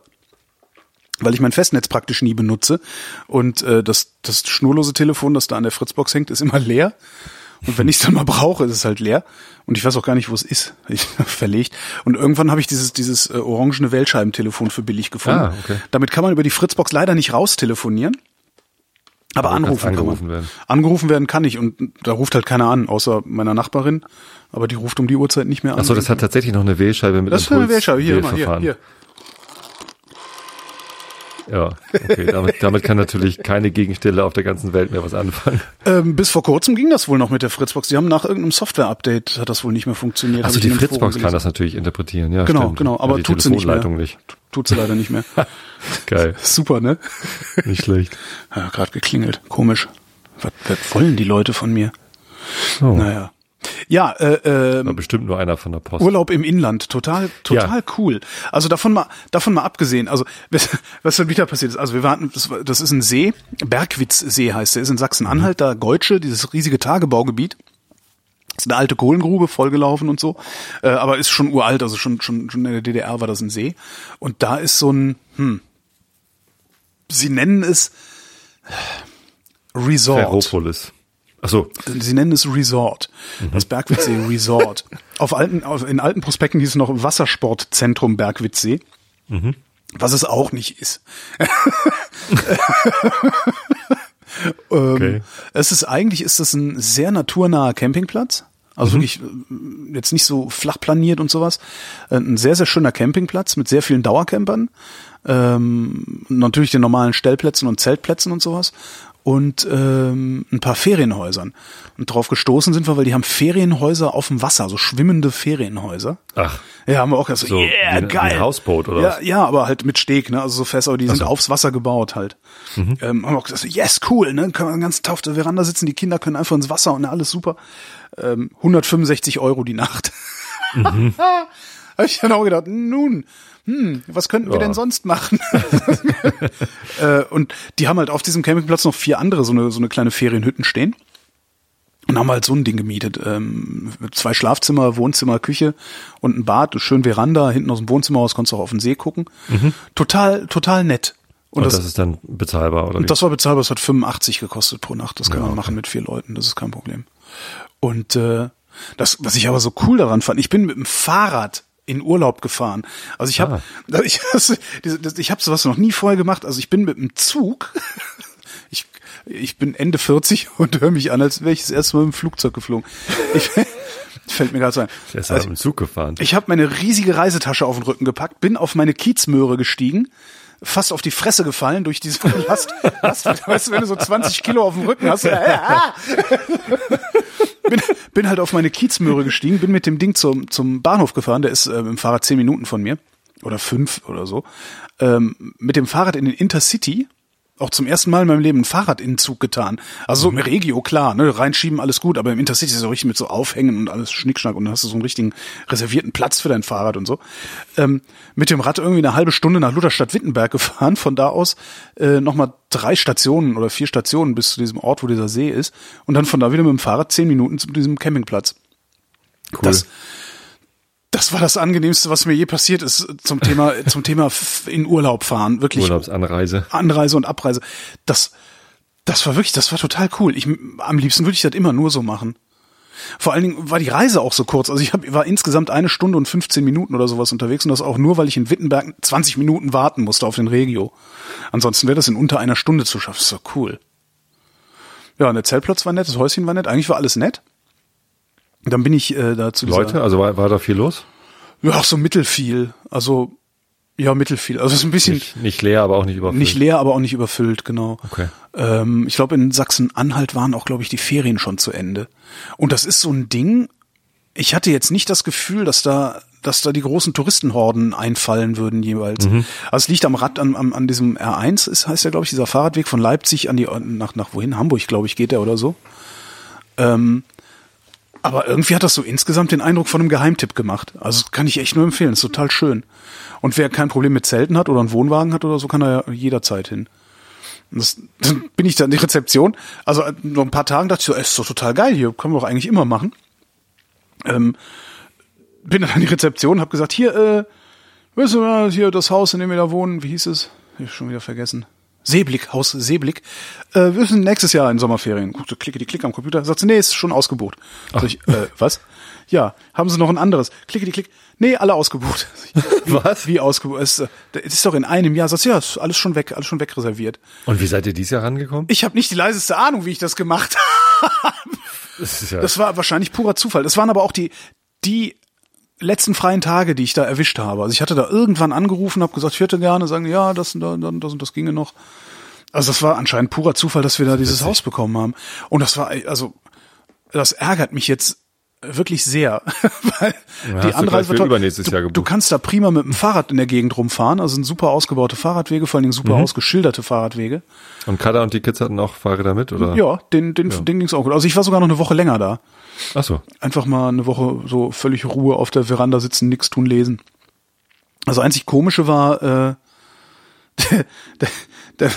weil ich mein Festnetz praktisch nie benutze und äh, das, das schnurlose Telefon, das da an der Fritzbox hängt, ist immer leer. Und wenn ich es dann mal brauche, ist es halt leer. Und ich weiß auch gar nicht, wo es ist. Ich verlegt. Und irgendwann habe ich dieses, dieses äh, orangene Wählscheibentelefon für billig gefunden. Ah, okay. Damit kann man über die Fritzbox leider nicht raustelefonieren. Aber, anrufen kann angerufen man. werden. Angerufen werden kann ich und da ruft halt keiner an, außer meiner Nachbarin. Aber die ruft um die Uhrzeit nicht mehr an. Achso, das hat tatsächlich noch eine Wählscheibe mit das ist eine Wählscheibe. Hier, hier, hier. Ja, okay. Damit, damit kann natürlich keine Gegenstelle auf der ganzen Welt mehr was anfangen. Ähm, bis vor kurzem ging das wohl noch mit der Fritzbox. Die haben nach irgendeinem Software-Update hat das wohl nicht mehr funktioniert. Ich die Fritzbox kann das natürlich interpretieren. Ja, Genau, stimmt. genau, aber die tut sie nicht mehr. Nicht. Tut sie leider nicht mehr. Geil, Super, ne? nicht schlecht. Ja, gerade geklingelt. Komisch. Was, was wollen die Leute von mir? Oh, Naja. Ja, äh, war ähm, bestimmt nur einer von der Post. Urlaub im Inland, total, total cool. Also davon mal, davon mal abgesehen, also was, was dann wieder passiert ist, also wir waren, das, das ist ein See, Bergwitzsee heißt der, ist in Sachsen-Anhalt, da Geutsche, dieses riesige Tagebaugebiet. Das ist eine alte Kohlengrube, vollgelaufen und so, äh, aber ist schon uralt, also schon, schon, schon in der DDR war das ein See. Und da ist so ein, hm, sie nennen es Resort. Ferropolis. Ach so. Sie nennen es Resort. Das Bergwitzsee Resort. Auf alten, auf, in alten Prospekten hieß es noch Wassersportzentrum Bergwitzsee. Was es auch nicht ist. ähm, Okay. Es ist eigentlich ist das ein sehr naturnaher Campingplatz. Also wirklich äh, jetzt nicht so flach planiert und sowas. Äh, Ein sehr, sehr schöner Campingplatz mit sehr vielen Dauercampern. Ähm, natürlich den normalen Stellplätzen und Zeltplätzen und sowas. Und ähm, ein paar Ferienhäusern. Und drauf gestoßen sind wir, weil die haben Ferienhäuser auf dem Wasser, so schwimmende Ferienhäuser. Ach, Ja, haben wir auch gesagt, so, so yeah, wie, ein- wie geil. ein Hausboot oder ja, was? ja, aber halt mit Steg, ne? Also so fest, aber die sind aufs Wasser gebaut halt. Mhm. Ähm, haben wir auch gesagt, so, yes, cool, ne? Können wir den ganzen Tag auf der Veranda sitzen, die Kinder können einfach ins Wasser und alles super. Ähm, 165 Euro die Nacht. Mhm. Habe ich dann auch gedacht, nun, hm, was könnten wir Ja. denn sonst machen? äh, und die haben halt auf diesem Campingplatz noch vier andere, so eine, so eine kleine Ferienhütten stehen. Und haben halt so ein Ding gemietet. Ähm, zwei Schlafzimmer, Wohnzimmer, Küche und ein Bad, schön Veranda, hinten aus dem Wohnzimmer aus konntest du auch auf den See gucken. Total, total nett. Und, Und, das, das, ist dann bezahlbar, oder? wie? das war bezahlbar, das hat 85 gekostet pro Nacht. Das kann Ja, man okay. machen mit vier Leuten, das ist kein Problem. Und äh, das, was ich aber so cool daran fand, ich bin mit dem Fahrrad in Urlaub gefahren. Also ich habe, ich, diese- das- ich habe sowas noch nie vorher gemacht. Also ich bin mit dem Zug. Ich, ich bin Ende 40 und höre mich an, als wäre ich das erste Mal im Flugzeug geflogen. Ich, fällt mir gerade so ein. Der ist Also im Zug gefahren. ich habe meine riesige Reisetasche auf den Rücken gepackt, bin auf meine Kiezmöhre gestiegen, fast auf die Fresse gefallen durch diese Last. Last weißt du, wenn du so 20 Kilo auf dem Rücken hast. Äh, ah! bin, bin halt auf meine Kiezmöhre gestiegen, bin mit dem Ding zum, zum Bahnhof gefahren, der ist äh, im Fahrrad 10 Minuten von mir. Oder fünf oder so. Ähm, mit dem Fahrrad in den Intercity auch zum ersten Mal in meinem Leben ein Fahrrad in den Zug getan. Also so im Regio, klar, ne, reinschieben, alles gut, aber im Intercity ist es so richtig mit so Aufhängen und alles Schnickschnack und dann hast du so einen richtigen reservierten Platz für dein Fahrrad und so. Ähm, mit dem Rad irgendwie eine halbe Stunde nach Lutherstadt Wittenberg gefahren, von da aus äh, nochmal drei Stationen oder vier Stationen bis zu diesem Ort, wo dieser See ist und dann von da wieder mit dem Fahrrad zehn Minuten zu diesem Campingplatz. Cool. Das, das war das angenehmste, was mir je passiert ist zum Thema zum Thema in Urlaub fahren, wirklich Urlaubsanreise. Anreise und Abreise. Das, das war wirklich, das war total cool. Ich, am liebsten würde ich das immer nur so machen. Vor allen Dingen war die Reise auch so kurz. Also ich hab, war insgesamt eine Stunde und 15 Minuten oder sowas unterwegs und das auch nur, weil ich in Wittenberg 20 Minuten warten musste auf den Regio. Ansonsten wäre das in unter einer Stunde zu schaffen. Das ist doch cool. Ja, und der Zeltplatz war nett, das Häuschen war nett, eigentlich war alles nett. Dann bin ich äh, da zu dieser- Leute, also war, war da viel los? Ja, auch so mittelfiel. Also, ja, mittelfiel. Also es ist ein bisschen Nicht, nicht leer, aber auch nicht überfüllt. nicht leer, aber auch nicht überfüllt, genau. Okay. Ähm, ich glaube, in Sachsen-Anhalt waren auch, glaube ich, die Ferien schon zu Ende. Und das ist so ein Ding, ich hatte jetzt nicht das Gefühl, dass da, dass da die großen Touristenhorden einfallen würden jeweils. Also es liegt am Rad, an, am- an diesem R1, ist, heißt ja, glaube ich, dieser Fahrradweg von Leipzig an die, nach, nach wohin? Hamburg, glaube ich, geht der oder so. Ähm, aber irgendwie hat das so insgesamt den Eindruck von einem Geheimtipp gemacht. Also kann ich echt nur empfehlen, ist total schön. Und wer kein Problem mit Zelten hat oder einen Wohnwagen hat oder so, kann da ja jederzeit hin. Das, dann bin ich da in die Rezeption. Also noch ein paar Tagen dachte ich so, ey, ist doch total geil, hier können wir doch eigentlich immer machen. Ähm, bin dann an die Rezeption, habe gesagt, hier, äh, wissen wir, hier das Haus, in dem wir da wohnen, wie hieß es? Ich hab schon wieder vergessen. Seeblick, Haus Seeblick. Äh, wir sind nächstes Jahr in Sommerferien. Guckte, klicke die Klick am Computer. Sagt sie, nee, ist schon ausgebucht. Sag ich, äh, was? Ja, haben Sie noch ein anderes? Klicke die Klick. Nee, alle ausgebucht. Was? Wie ausgebucht? Es ist, äh, es ist doch in einem Jahr. Sagt sie, ja, ist alles schon weg, alles schon wegreserviert. Und wie seid ihr dieses Jahr rangekommen? Ich habe nicht die leiseste Ahnung, wie ich das gemacht habe. Das ja, Das war wahrscheinlich purer Zufall. Das waren aber auch die, die letzten freien Tage, die ich da erwischt habe. Also ich hatte da irgendwann angerufen, habe gesagt, ich hätte gerne, sagen, ja, das und das, das und das ginge noch. Also das war anscheinend purer Zufall, dass wir da dieses Haus bekommen haben. Und das war, also, das ärgert mich jetzt wirklich sehr, weil Ja, die du Anreise toll. übernächstes du, Jahr du gebucht. kannst da prima mit dem Fahrrad in der Gegend rumfahren, also sind super ausgebaute Fahrradwege, vor allen Dingen super ausgeschilderte Fahrradwege. und Kada und die Kids hatten auch Fahrräder mit, oder? Ja, den, den, den ging's auch gut. Also ich war sogar noch eine Woche länger da. Ach so. einfach mal eine Woche so völlig Ruhe auf der Veranda sitzen, nix tun, lesen. Also einzig komische war, äh, der, der, der,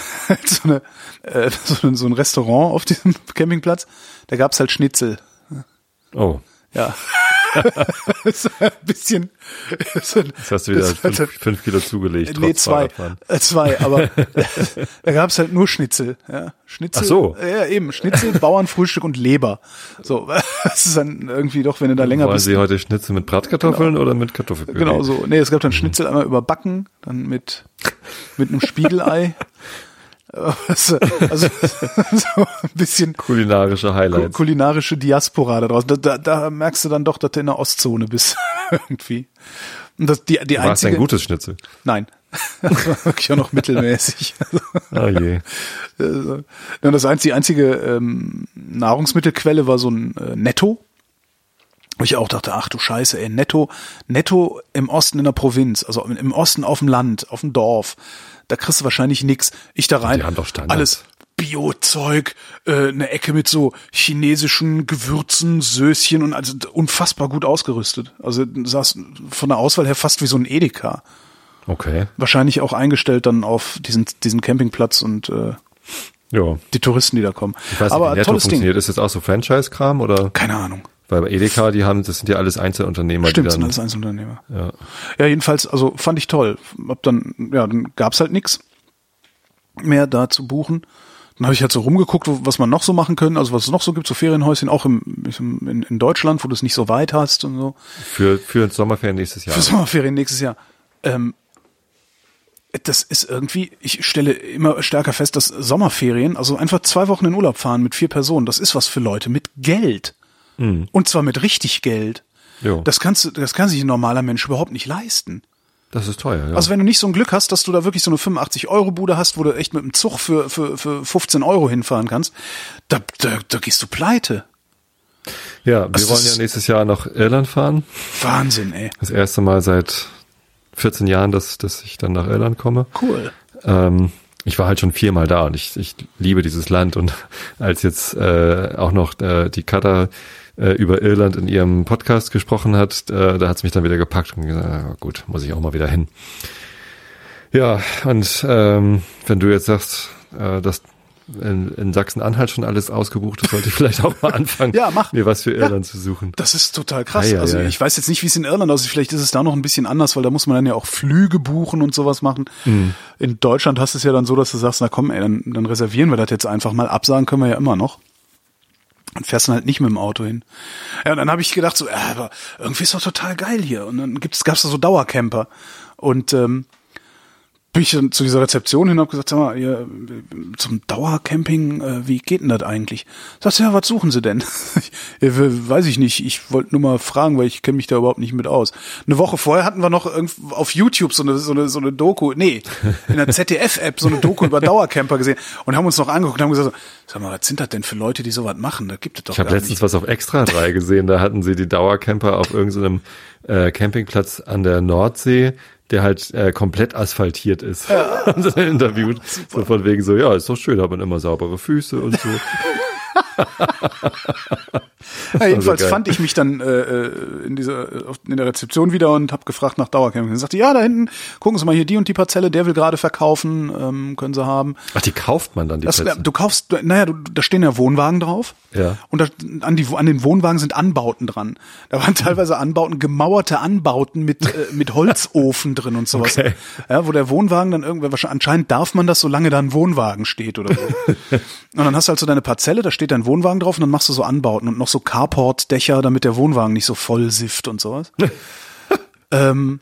so, eine, äh, so, ein, so ein Restaurant auf diesem Campingplatz, da gab's halt Schnitzel. Oh. Ja. das ist ein bisschen. Das Jetzt hast du wieder das hat- fünf, fünf Kilo zugelegt. Nee, zwei. Fahrradfahren. Äh, zwei, aber da gab's halt nur Schnitzel. Ja, Schnitzel. Ach so. Ja, eben. Schnitzel, Bauernfrühstück und Leber. So, das ist dann irgendwie doch, wenn du da länger Wollen bist. Sie heute Schnitzel mit Bratkartoffeln oder mit Kartoffelpüree? Genau so. Nee, es gab dann Schnitzel einmal überbacken, dann mit, mit einem Spiegelei. Also, also so ein bisschen Kulinarische ku- Highlights. kulinarische Diaspora da draußen. Da, da, da merkst du dann doch, dass du in der Ostzone bist. irgendwie. Und das, die, die War es einzige. ein gutes Schnitzel? Nein. War wirklich auch noch mittelmäßig. Oh je. Also, ja, das einzige, die einzige ähm, Nahrungsmittelquelle war so ein äh, Netto. Wo ich auch dachte, ach du Scheiße, ey, Netto, Netto im Osten in der Provinz, also im Osten auf dem Land, auf dem Dorf, da kriegst du wahrscheinlich nix. Ich da rein, Die haben doch Standards. alles Bio-Zeug, äh, eine Ecke mit so chinesischen Gewürzen, Söschen und also unfassbar gut ausgerüstet. Also saß von der Auswahl her fast wie so ein Edeka. Okay. Wahrscheinlich auch eingestellt dann auf diesen, diesen Campingplatz und äh, Ja. die Touristen, die da kommen. Ich weiß nicht, Aber wie Netto tolles Ding. funktioniert. Ist das auch so Franchise-Kram oder? Keine Ahnung. Weil bei Edeka, die haben, das sind ja alles Einzelunternehmer. Stimmt, die sind dann, alles Einzelunternehmer. ja. Ja, jedenfalls, also fand ich toll. Hab dann, ja, dann gab's halt nix mehr da zu buchen. Dann habe ich halt so rumgeguckt, was man noch so machen können, also was es noch so gibt, so Ferienhäuschen, auch im, in, in Deutschland, wo du es nicht so weit hast und so. Für, für Sommerferien nächstes Jahr. Für Sommerferien nächstes Jahr. Ähm, das ist irgendwie, ich stelle immer stärker fest, dass Sommerferien, also einfach zwei Wochen in Urlaub fahren mit vier Personen, das ist was für Leute mit Geld. Und zwar mit richtig Geld. Jo. Das kannst du, das kann sich ein normaler Mensch überhaupt nicht leisten. Das ist teuer, ja. Also wenn du nicht so ein Glück hast, dass du da wirklich so eine 85-Euro-Bude hast, wo du echt mit dem Zug für, für, für 15 Euro hinfahren kannst, da, da, da gehst du pleite. ja, wir also wollen ja nächstes Jahr nach Irland fahren. Wahnsinn, ey. Das erste Mal seit 14 Jahren, dass, dass ich dann nach Irland komme. Cool. Ähm, ich war halt schon viermal da und ich, ich liebe dieses Land und als jetzt äh, auch noch äh, die Kata äh, über Irland in ihrem Podcast gesprochen hat, äh, da hat's mich dann wieder gepackt und gesagt, ah, gut, muss ich auch mal wieder hin. Ja, und ähm, wenn du jetzt sagst, äh, dass in, in Sachsen-Anhalt schon alles ausgebucht ist, sollte ich vielleicht auch mal anfangen, Ja, mach. mir was für Irland zu suchen. Das ist total krass. Ei, ei, also ei. ich weiß jetzt nicht, wie es in Irland aussieht. Vielleicht ist es da noch ein bisschen anders, weil da muss man dann ja auch Flüge buchen und sowas machen. Mhm. In Deutschland hast du es ja dann so, dass du sagst, na komm, ey, dann, dann reservieren wir das jetzt einfach mal. Absagen können wir ja immer noch. Und fährst dann halt nicht mit dem Auto hin. Ja, und dann habe ich gedacht so, ja, aber irgendwie ist doch total geil hier. Und dann gibt's, gab's da so Dauercamper. Und ähm, bin ich dann zu dieser Rezeption hin und hab gesagt, sag mal, ihr, zum Dauercamping, äh, wie geht denn das eigentlich? Sagt sie, ja, was suchen Sie denn? ja, we- weiß ich nicht, ich wollte nur mal fragen, weil ich kenne mich da überhaupt nicht mit aus. Eine Woche vorher hatten wir noch auf YouTube so eine, so eine, so eine Doku, nee, in der ZDF-App so eine Doku über Dauercamper gesehen und haben uns noch angeguckt und haben gesagt, sag mal, was sind das denn für Leute, die sowas machen? Da gibt es doch Ich habe letztens nicht. was auf Extra 3 gesehen, da hatten sie die Dauercamper auf irgendeinem äh, Campingplatz an der Nordsee, der halt äh, komplett asphaltiert ist. Ja. Haben sie dann interviewt. So von wegen so, ja, ist doch schön, hat man immer saubere Füße und so. Ja, jedenfalls geil. fand ich mich dann äh, äh, in dieser in der Rezeption wieder und habe gefragt nach Dauercamping. Dann sagte, ja, da hinten, gucken Sie mal hier die und die Parzelle, der will gerade verkaufen, ähm, können Sie haben. Ach, die kauft man dann, die Das, Plätze. du kaufst, naja, du, da stehen ja Wohnwagen drauf. Ja. Und da, an, die, an den Wohnwagen sind Anbauten dran. Da waren teilweise Anbauten, gemauerte Anbauten mit, äh, mit Holzofen drin und sowas. Okay. Ja, wo der Wohnwagen dann irgendwer, wahrscheinlich, anscheinend darf man das, solange da ein Wohnwagen steht oder so. und dann hast du halt so deine Parzelle, da steht dein Wohnwagen drauf und dann machst du so Anbauten und noch so Carport-Dächer, damit der Wohnwagen nicht so voll sifft und sowas. ähm,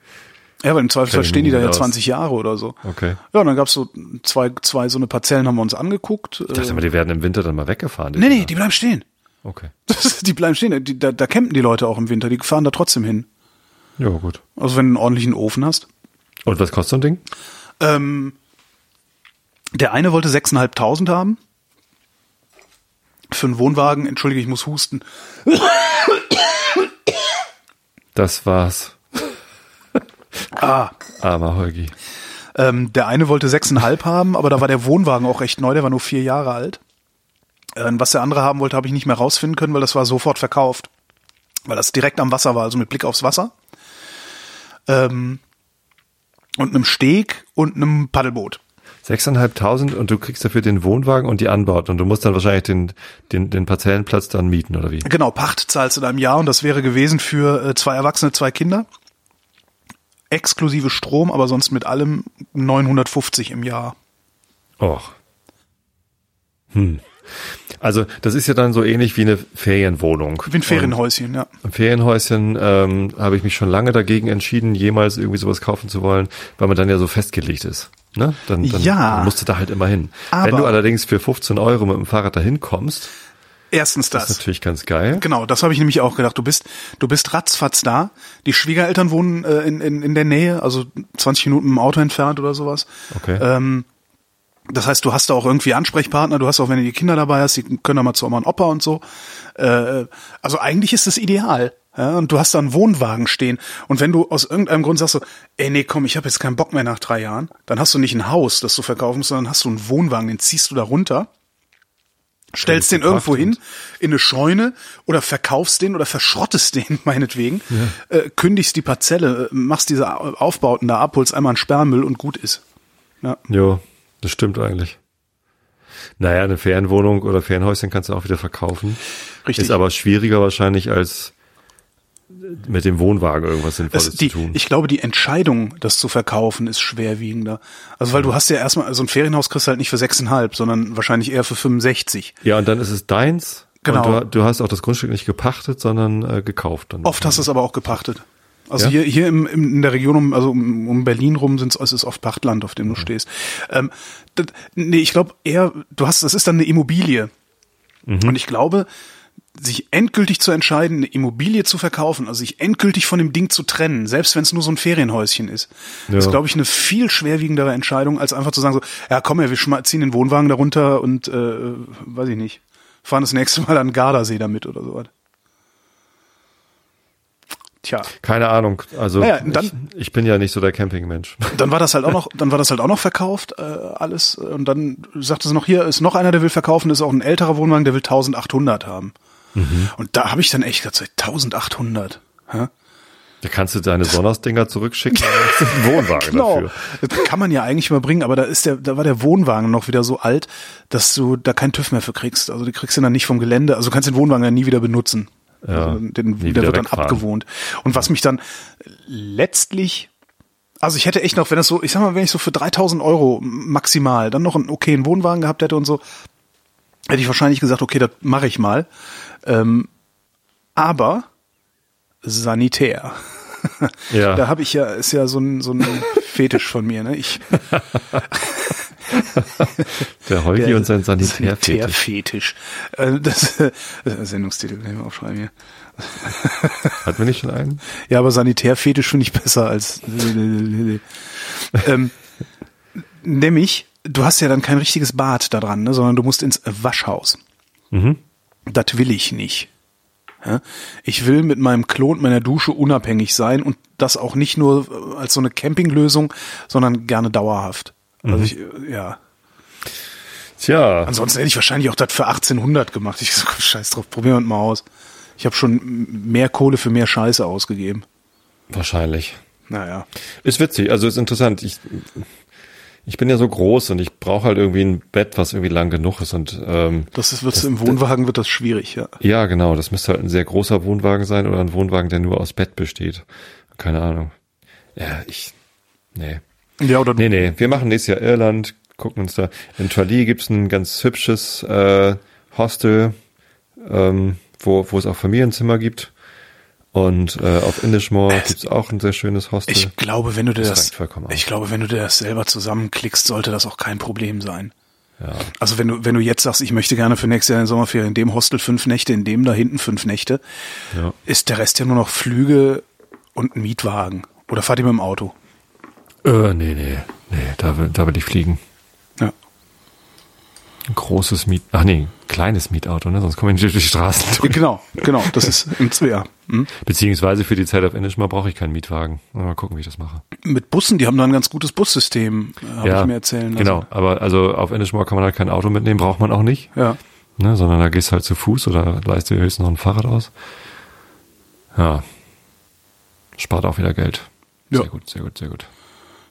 ja, weil im Zweifelsfall stehen die da ja nicht aus. 20 Jahre oder so. Okay. Ja, und dann gab's so zwei, zwei so eine Parzellen haben wir uns angeguckt. Ich dachte mal, die werden im Winter dann mal weggefahren. Nee, nee, Dinger. die bleiben stehen. Okay. Die bleiben stehen. Die, da, da campen die Leute auch im Winter. Die fahren da trotzdem hin. Ja, gut. Also wenn du einen ordentlichen Ofen hast. Und was kostet so ein Ding? Ähm, der eine wollte 6.500 haben. Für einen Wohnwagen, entschuldige, ich muss husten. Das war's. Ah, Armer Holgi. ähm, der eine wollte 6,5 haben, aber da war der Wohnwagen auch recht neu, der war nur vier Jahre alt. Ähm, was der andere haben wollte, habe ich nicht mehr rausfinden können, weil das war sofort verkauft. Weil das direkt am Wasser war, also mit Blick aufs Wasser. Ähm, und einem Steg und einem Paddelboot. 6.500 und du kriegst dafür den Wohnwagen und die Anbauten und du musst dann wahrscheinlich den, den, den Parzellenplatz dann mieten oder wie? Genau, Pacht zahlst du da im Jahr und das wäre gewesen für äh, zwei Erwachsene, zwei Kinder. Exklusive Strom, aber sonst mit allem 950 im Jahr. Och. Hm. Also das ist ja dann so ähnlich wie eine Ferienwohnung. Wie ein Ferienhäuschen, ja. Ein Ferienhäuschen ähm, habe ich mich schon lange dagegen entschieden, jemals irgendwie sowas kaufen zu wollen, weil man dann ja so festgelegt ist. Ne? Dann, dann, Ja. musst du da halt immer hin. Wenn du allerdings für 15 Euro mit dem Fahrrad dahin kommst, Erstens das ist das. natürlich ganz geil. Genau, das habe ich nämlich auch gedacht. Du bist, du bist ratzfatz da. Die Schwiegereltern wohnen äh, in, in, in der Nähe, also 20 Minuten im Auto entfernt oder sowas. Okay. Ähm, das heißt, du hast da auch irgendwie Ansprechpartner. Du hast auch, wenn du die Kinder dabei hast, die können da mal zu Oma und Opa und so. Äh, also eigentlich ist das ideal. Ja, und du hast da einen Wohnwagen stehen. Und wenn du aus irgendeinem Grund sagst so, ey, nee, komm, ich habe jetzt keinen Bock mehr nach drei Jahren, dann hast du nicht ein Haus, das du verkaufen musst, sondern hast du einen Wohnwagen, den ziehst du da runter stellst den irgendwo hin in eine Scheune oder verkaufst den oder verschrottest den meinetwegen, äh, kündigst die Parzelle, äh, machst diese Aufbauten da ab, holst einmal einen Sperrmüll und gut ist. Ja. Jo, das stimmt eigentlich. Naja, eine Ferienwohnung oder Ferienhäuschen kannst du auch wieder verkaufen. Richtig. Ist aber schwieriger wahrscheinlich als mit dem Wohnwagen irgendwas Sinnvolles Es, die, zu tun. ich glaube, die Entscheidung, das zu verkaufen, ist schwerwiegender. Also weil du hast ja erstmal, also ein Ferienhaus kriegst du halt nicht für sechseinhalb, sondern wahrscheinlich eher für 65. ja, und dann ist es deins. Genau. Du, du hast auch das Grundstück nicht gepachtet, sondern äh, gekauft. Dann. Oft hast du es aber auch gepachtet. Also Ja? hier, hier im, im, in der Region um, also um, um Berlin rum sind's, es ist oft Pachtland, auf dem du stehst. Ähm, das, nee, ich glaube eher, du hast, das ist dann eine Immobilie. Und ich glaube, sich endgültig zu entscheiden, eine Immobilie zu verkaufen, also sich endgültig von dem Ding zu trennen, selbst wenn es nur so ein Ferienhäuschen ist, Ja. ist, glaube ich, eine viel schwerwiegendere Entscheidung, als einfach zu sagen so, ja komm, ja, wir ziehen den Wohnwagen darunter und, äh, weiß ich nicht, fahren das nächste Mal an Gardasee damit oder sowas. Tja. Keine Ahnung. Also Naja, dann- ich, ich bin ja nicht so der Campingmensch. dann war das halt auch noch, dann war das halt auch noch verkauft, äh, alles. Und dann sagte sie noch, hier ist noch einer, der will verkaufen, ist auch ein älterer Wohnwagen, der will 1800 haben. Und da habe ich dann echt gesagt, 1800. Hä? Da kannst du deine Sonners-Dinger zurückschicken. dann einen Wohnwagen Genau. dafür. Das kann man ja eigentlich mal bringen, aber da ist der, da war der Wohnwagen noch wieder so alt, dass du da keinen TÜV mehr für kriegst. Also du kriegst ihn dann nicht vom Gelände, also du kannst den Wohnwagen ja nie wieder benutzen. Ja, also den, der wieder wird dann wegfahren. abgewohnt. Und was mich dann letztlich also ich hätte echt noch, wenn das so, ich sag mal, wenn ich so für 3000 Euro maximal dann noch einen okayen Wohnwagen gehabt hätte und so, hätte ich wahrscheinlich gesagt, okay, das mache ich mal. Ähm, aber sanitär. Ja. Da habe ich ja, ist ja so ein, so ein Fetisch von mir, ne? Ich, Der Holgi der und sein Sanitärfetisch. Sanitärfetisch. Äh, Das, äh, Sendungstitel ich mal aufschreiben hier. Hatten wir nicht schon einen? Ja, aber Sanitärfetisch finde ich besser als. ähm, nämlich, du hast ja dann kein richtiges Bad da dran, ne, sondern du musst ins Waschhaus. Mhm. Das will ich nicht. Ich will mit meinem Klo und meiner Dusche unabhängig sein und das auch nicht nur als so eine Campinglösung, sondern gerne dauerhaft. Also ich, äh, ja. Tja, Ansonsten hätte ich wahrscheinlich auch das für 1800 gemacht. Ich so, scheiß drauf, probieren wir mal aus. Ich habe schon mehr Kohle für mehr Scheiße ausgegeben. wahrscheinlich. Naja. Ist witzig, also ist interessant. Ich, ich bin ja so groß und ich brauche halt irgendwie ein Bett, was irgendwie lang genug ist. Und ähm, Das ist, wird's im Wohnwagen wird das schwierig, ja. ja, genau, das müsste halt ein sehr großer Wohnwagen sein oder ein Wohnwagen, der nur aus Bett besteht. Keine Ahnung. Ja, ich. Nee. Ja, oder Nee, nee. Wir machen nächstes Jahr Irland, gucken uns da. In Tralee gibt's ein ganz hübsches äh, Hostel, ähm, wo, wo es auch Familienzimmer gibt. Und äh, auf Indishmore gibt's auch ein sehr schönes Hostel. ich glaube, wenn du dir Das das, ich glaube, wenn du dir das selber zusammenklickst, sollte das auch kein Problem sein. ja. Also wenn du, wenn du jetzt sagst, ich möchte gerne für nächstes Jahr in Sommerferien in dem Hostel fünf Nächte, in dem da hinten fünf Nächte, Ja. ist der Rest ja nur noch Flüge und ein Mietwagen. Oder fahrt ihr mit dem Auto? Äh, nee, nee, nee, da will, da will ich fliegen. Ja. Ein großes Miet, ach nee, kleines Mietauto, ne? Sonst kommen wir nicht durch die Straßen durch. Genau, genau, das ist im ja. Hm? Beziehungsweise für die Zeit auf Indishmore brauche ich keinen Mietwagen. Mal gucken, wie ich das mache. Mit Bussen, die haben da ein ganz gutes Bussystem, äh, habe ich mir erzählen lassen. Genau, aber also auf Indishmore kann man halt kein Auto mitnehmen, braucht man auch nicht. Ja. Ne, sondern da gehst du halt zu Fuß oder leist dir höchstens noch ein Fahrrad aus. Ja. Spart auch wieder Geld. Sehr Ja. gut, sehr gut, sehr gut.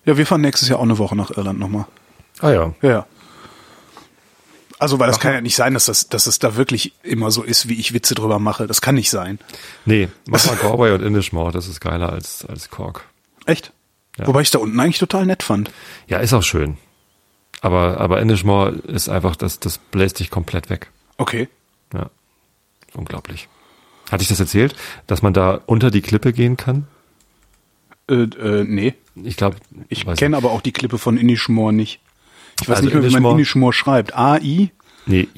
Ja, wir fahren nächstes Jahr auch eine Woche nach Irland nochmal. Ah ja. Ja. Also, weil das kann ja nicht sein, dass das, dass es da wirklich immer so ist, wie ich Witze drüber mache. Das kann nicht sein. Nee, mach mal Galway und Inishmore, das ist geiler als, als Cork. Echt? Ja. Wobei ich da unten eigentlich total nett fand. Ja, ist auch schön. Aber, aber Inishmore ist einfach, das, das bläst dich komplett weg. Okay. Ja. Unglaublich. Hatte ich das erzählt, dass man da unter die Klippe gehen kann? Äh, äh, nee. Ich glaube, Ich kenne aber auch die Klippe von Inishmore nicht. Ich weiß Also nicht wie man Inishmore- schreibt. A-I? Nee,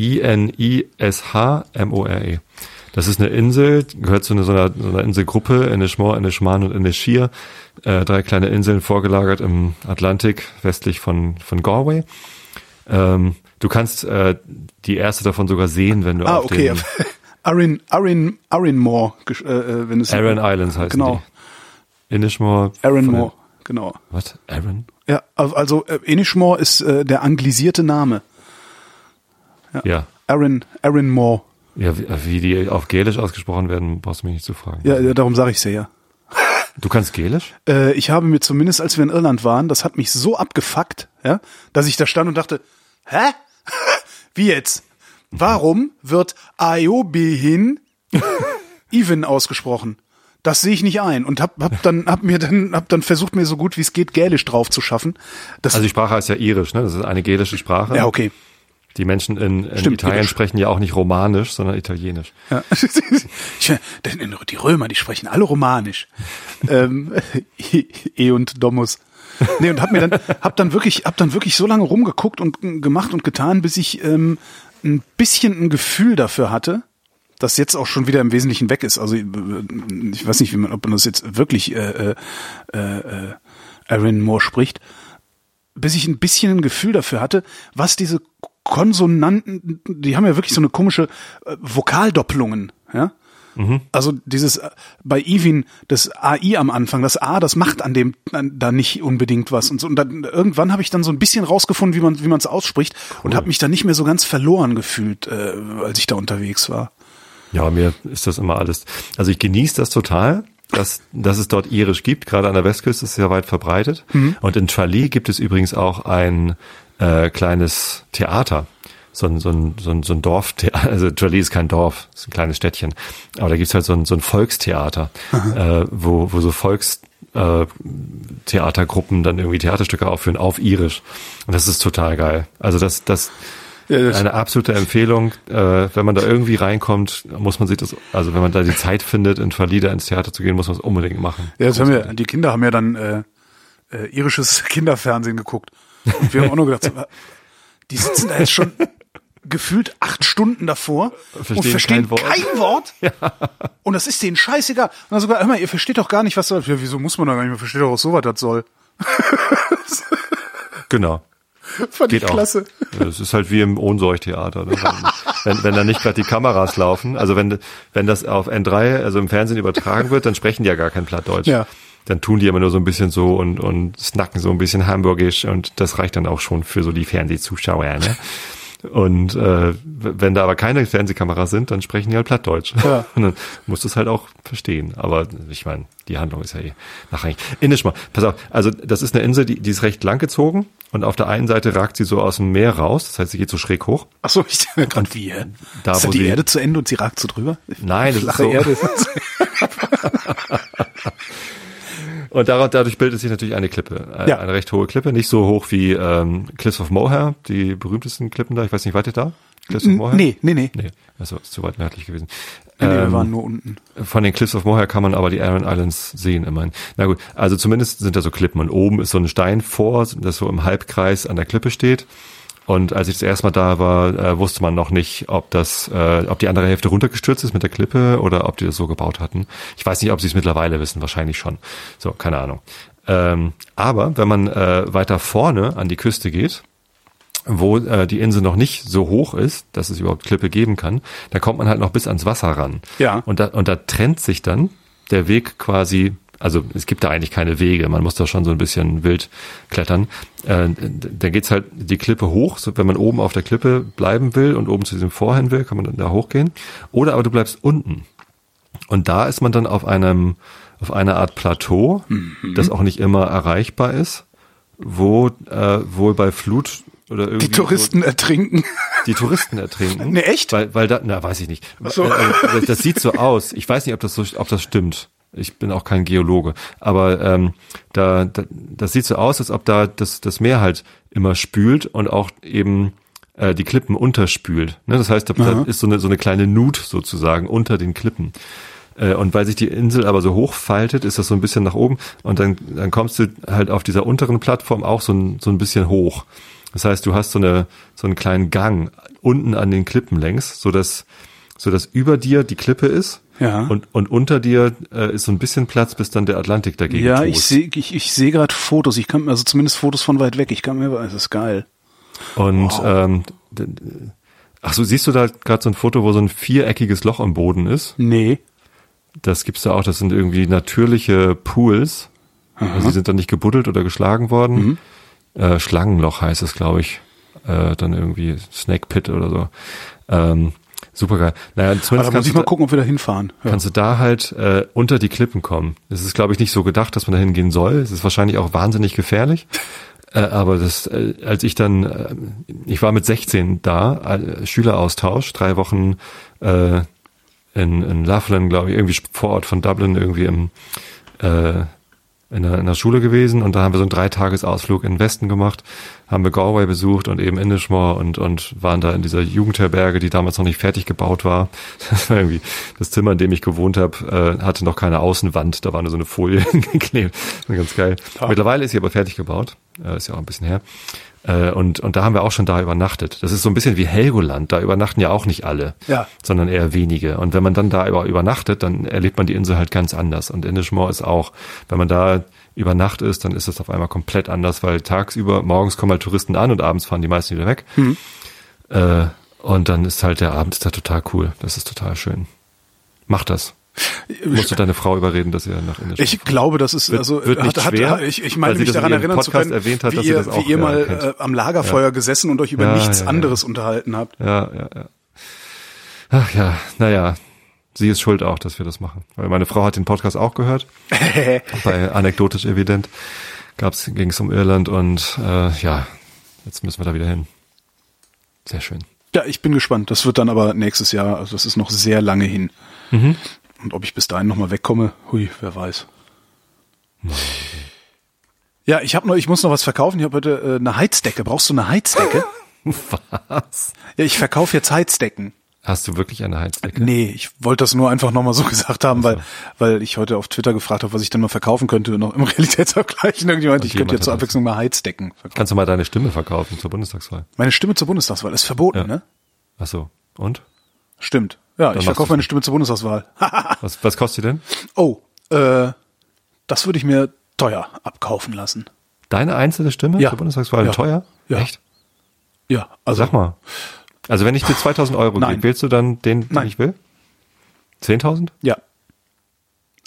I-N-I-S-H-M-O-R-E. Das ist eine Insel, gehört zu einer, so einer, so einer Inselgruppe, Inishmore, Inishman und Inishir. Äh, drei kleine Inseln vorgelagert im Atlantik, westlich von, von Galway. Ähm, du kannst äh, die erste davon sogar sehen, wenn du Ah, auf okay. den Arin, Arin, Arinmore, äh, äh, wenn es Aran Islands heißen Genau. die. Inishmore. Arinmore, genau. Was? Aran? Ja, al- also äh, Inishmore ist äh, der anglisierte Name. Ja. Arin, Arinmore. Ja, wie, wie die auf Gälisch ausgesprochen werden, brauchst du mich nicht zu fragen. Ja, ja, darum sage ich ja. Du kannst Gälisch? Äh, ich habe mir zumindest, als wir in Irland waren, das hat mich so abgefuckt, ja, dass ich da stand und dachte, hä? Wie jetzt? Warum wird Aiobehin Even ausgesprochen? Das sehe ich nicht ein und hab, hab dann hab mir dann hab dann versucht mir so gut wie es geht Gälisch drauf zu schaffen. Das, Also die Sprache heißt ja Irisch, ne? Das ist eine gälische Sprache. ja okay. Die Menschen in, in Stimmt, Italien Irisch. sprechen ja auch nicht Romanisch, sondern Italienisch. Ja. Die Römer, die sprechen alle Romanisch. ähm, e und Domus. Nee, und hab mir dann, hab dann wirklich, hab dann wirklich so lange rumgeguckt und gemacht und getan, bis ich ähm, ein bisschen ein Gefühl dafür hatte, das jetzt auch schon wieder im Wesentlichen weg ist. Also äh, ich weiß nicht, wie man, ob man das jetzt wirklich äh, äh, äh, Aaron Moore spricht, bis ich ein bisschen ein Gefühl dafür hatte, was diese Konsonanten, die haben ja wirklich so eine komische äh, Vokaldoppelungen, ja. Also dieses äh, bei Ivin das AI am Anfang, das A, das macht an dem an, da nicht unbedingt was und so. Und dann irgendwann habe ich dann so ein bisschen rausgefunden, wie man wie man es ausspricht und habe mich da nicht mehr so ganz verloren gefühlt, äh, als ich da unterwegs war. Ja, mir ist das immer alles. Also ich genieße das total, dass, dass es dort Irisch gibt. Gerade an der Westküste ist es sehr weit verbreitet. Und in Tralee gibt es übrigens auch ein äh, kleines Theater. So ein, so ein, so ein, so ein Dorftheater, also Tralee ist kein Dorf, ist ein kleines Städtchen. Aber da gibt's halt so ein, so ein Volkstheater, äh, wo, wo so Volks, äh, Theatergruppen dann irgendwie Theaterstücke aufführen auf Irisch. Und das ist total geil. Also das, das, Ja, eine absolute Empfehlung. Äh, wenn man da irgendwie reinkommt, muss man sich das, also wenn man da die Zeit findet, in Verlieder ins Theater zu gehen, muss man es unbedingt machen. Ja, das haben wir, die Kinder haben ja dann äh, äh, irisches Kinderfernsehen geguckt. Und wir haben auch nur gedacht, so, die sitzen da jetzt schon gefühlt acht Stunden davor und Verstehen verstehen kein Wort. kein Wort. Und das ist denen scheißegal. Und dann sogar, hör mal, ihr versteht doch gar nicht, was soll. Ja, wieso muss man da gar nicht mehr verstehen, auch so was das soll. Genau. Fand Geht ich auch. klasse. Es ist halt wie im Ohnsorgtheater. Ne? Wenn, wenn da nicht gerade die Kameras laufen, also wenn, wenn das auf N3, also im Fernsehen übertragen wird, dann sprechen die ja gar kein Plattdeutsch. Ja. Dann tun die immer nur so ein bisschen so und, und snacken so ein bisschen hamburgisch und das reicht dann auch schon für so die Fernsehzuschauer. Ne? Und äh, wenn da aber keine Fernsehkameras sind, dann sprechen die halt Plattdeutsch. Ja. Und dann musst du es halt auch verstehen. Aber ich meine, die Handlung ist ja eh nachrangig. Indisch pass auf, also das ist eine Insel, die, die ist recht lang gezogen und auf der einen Seite ragt sie so aus dem Meer raus, das heißt, sie geht so schräg hoch. Ach so, ich dachte gerade wie. Da, ist wo die Erde zu Ende und sie ragt so drüber? Nein, das ist Flache so. Erde. Und dadurch bildet sich natürlich eine Klippe, äh, Ja. eine recht hohe Klippe, nicht so hoch wie ähm, Cliffs of Moher, die berühmtesten Klippen da. Ich weiß nicht, wart ihr da? Cliffs of Moher? nee, nee, nee. Nee, also ist zu weit nördlich gewesen. Nee, nee, wir Ähm, waren nur unten. Von den Cliffs of Moher kann man aber die Aran Islands sehen immerhin. Na gut, also zumindest sind da so Klippen und oben ist so ein Stein vor, das so im Halbkreis an der Klippe steht. Und als ich das erste Mal da war, äh, wusste man noch nicht, ob das, äh, ob die andere Hälfte runtergestürzt ist mit der Klippe oder ob die das so gebaut hatten. Ich weiß nicht, ob sie es mittlerweile wissen, wahrscheinlich schon. So, keine Ahnung. Ähm, aber wenn man äh, weiter vorne an die Küste geht, wo äh, die Insel noch nicht so hoch ist, dass es überhaupt Klippe geben kann, da kommt man halt noch bis ans Wasser ran. Ja. Und da, und da trennt sich dann der Weg quasi, also es gibt da eigentlich keine Wege, man muss da schon so ein bisschen wild klettern. Äh, da geht's halt die Klippe hoch, so, wenn man oben auf der Klippe bleiben will und oben zu diesem Vorhin will, kann man dann da hochgehen. Oder aber du bleibst unten. Und da ist man dann auf einem, auf einer Art Plateau, das auch nicht immer erreichbar ist. wo äh, wohl bei Flut oder irgendwie Die Touristen ertrinken. die Touristen ertrinken. Ne, echt? Weil, weil da, na, weiß ich nicht. so. Äh, äh, das sieht so aus. Ich weiß nicht, ob das so, ob das stimmt. Ich bin auch kein Geologe, aber ähm, da, da das sieht so aus, als ob da das das Meer halt immer spült und auch eben äh, die Klippen unterspült. Ne? Das heißt, da, da ist so eine so eine kleine Nut sozusagen unter den Klippen. Äh, Und weil sich die Insel aber so hoch faltet, ist das so ein bisschen nach oben und dann, dann kommst du halt auf dieser unteren Plattform auch so ein, so ein bisschen hoch. Das heißt, du hast so eine so einen kleinen Gang unten an den Klippen längs, so dass so dass über dir die Klippe ist Ja. und und unter dir äh, ist so ein bisschen Platz, bis dann der Atlantik dagegen Ja, tost. ich sehe ich, ich seh gerade Fotos. Ich kann also zumindest Fotos von weit weg. Ich kann mir, das ist geil. Und ähm, d- d- ach so, siehst du da gerade so ein Foto, wo so ein viereckiges Loch am Boden ist? Nee. Das gibt's da auch. Das sind irgendwie natürliche Pools. Also die sind dann nicht gebuddelt oder geschlagen worden. Äh, Schlangenloch heißt es, glaube ich. Äh, dann irgendwie Snake Pit oder so. Ähm, super geil. Naja, Aber zumindest da muss ich mal da, gucken, ob wir da hinfahren. Ja. kannst du da halt äh, unter die Klippen kommen. Es ist, glaube ich, nicht so gedacht, dass man da hingehen soll. Es ist wahrscheinlich auch wahnsinnig gefährlich. Äh, aber das, äh, als ich dann, äh, ich war mit 16 da, äh, Schüleraustausch, drei Wochen äh, in, in Loughlin, glaube ich, irgendwie vor Ort von Dublin, irgendwie im, äh, in, der, in der Schule gewesen und da haben wir so einen Dreitagesausflug in den Westen gemacht, haben wir Galway besucht und eben Indishmore und, und waren da in dieser Jugendherberge, die damals noch nicht fertig gebaut war. Das war irgendwie das Zimmer, in dem ich gewohnt habe, äh, hatte noch keine Außenwand, da war nur so eine Folie geklebt. Ganz geil. Mittlerweile ist sie aber fertig gebaut, äh, ist ja auch ein bisschen her. Äh, und, und da haben wir auch schon da übernachtet. Das ist so ein bisschen wie Helgoland, da übernachten ja auch nicht alle, Ja. sondern eher wenige. Und wenn man dann da über, übernachtet, dann erlebt man die Insel halt ganz anders. Und Indishmore ist auch, wenn man da über Nacht ist, dann ist das auf einmal komplett anders, weil tagsüber, morgens kommen halt Touristen an und abends fahren die meisten wieder weg. Äh, und dann ist halt der Abend da total cool. Das ist total schön. Mach das. Musst du deine Frau überreden, dass ihr nach Indishmore Ich glaube, das ist Wird- also wird nicht schwer, ich, ich meine mich daran erinnern zu können, erwähnt hat, wie ihr, auch, wie ihr ja, mal kennt. äh, am Lagerfeuer gesessen und euch über Ja, nichts ja, ja. anderes unterhalten habt. Ja, ja, ja. Ach ja, naja. Sie ist schuld auch, dass wir das machen. Weil meine Frau hat den Podcast auch gehört. bei Anekdotisch Evident gab's, ging es um Irland und äh, ja, jetzt müssen wir da wieder hin. Sehr schön. Ja, ich bin gespannt. Das wird dann aber nächstes Jahr, also das ist noch sehr lange hin. Mhm. Und ob ich bis dahin nochmal wegkomme, hui, wer weiß. Ja, ich habe noch, ich muss noch was verkaufen. Ich habe heute äh, eine Heizdecke. Brauchst du eine Heizdecke? Was? ja, ich verkaufe jetzt Heizdecken. Hast du wirklich eine Heizdecke? Nee, ich wollte das nur einfach nochmal so gesagt haben, weil, weil ich heute auf Twitter gefragt habe, was ich denn mal verkaufen könnte, noch im Realitätsabgleich. Und irgendjemand, ich könnte jetzt zur. Abwechslung mal Heizdecken verkaufen. Kannst du mal deine Stimme verkaufen zur Bundestagswahl? Meine Stimme zur Bundestagswahl ist verboten, Ja. ne? Ach so. Und? Stimmt. Ja, ich verkaufe meine. Stimme zur Bundestagswahl. Was, was kostet die denn? oh, äh, das würde ich mir teuer abkaufen lassen. Deine einzelne Stimme Ja. zur Bundestagswahl Ja. teuer? Ja. Echt? Ja, also Sag mal. Also wenn ich dir 2000 Euro Nein. gebe, wählst du dann den, den Nein. ich will? 10.000? Ja.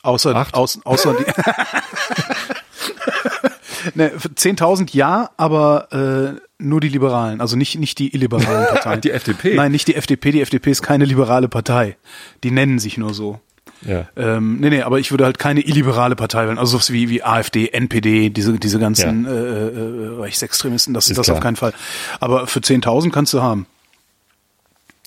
Außer, Acht? außer, außer die. ne, für 10.000 ja, aber äh, nur die Liberalen, also nicht, nicht die illiberalen Parteien. Die FDP? Nein, nicht die FDP. Die FDP ist keine liberale Partei. Die nennen sich nur so. Ja. Ähm, nee, nee, aber ich würde halt keine illiberale Partei wählen. Also sowas wie, wie AfD, NPD, diese, diese ganzen Ja. äh, äh, Rechtsextremisten, das, Ist das klar. auf keinen Fall. Aber für 10.000 kannst du haben.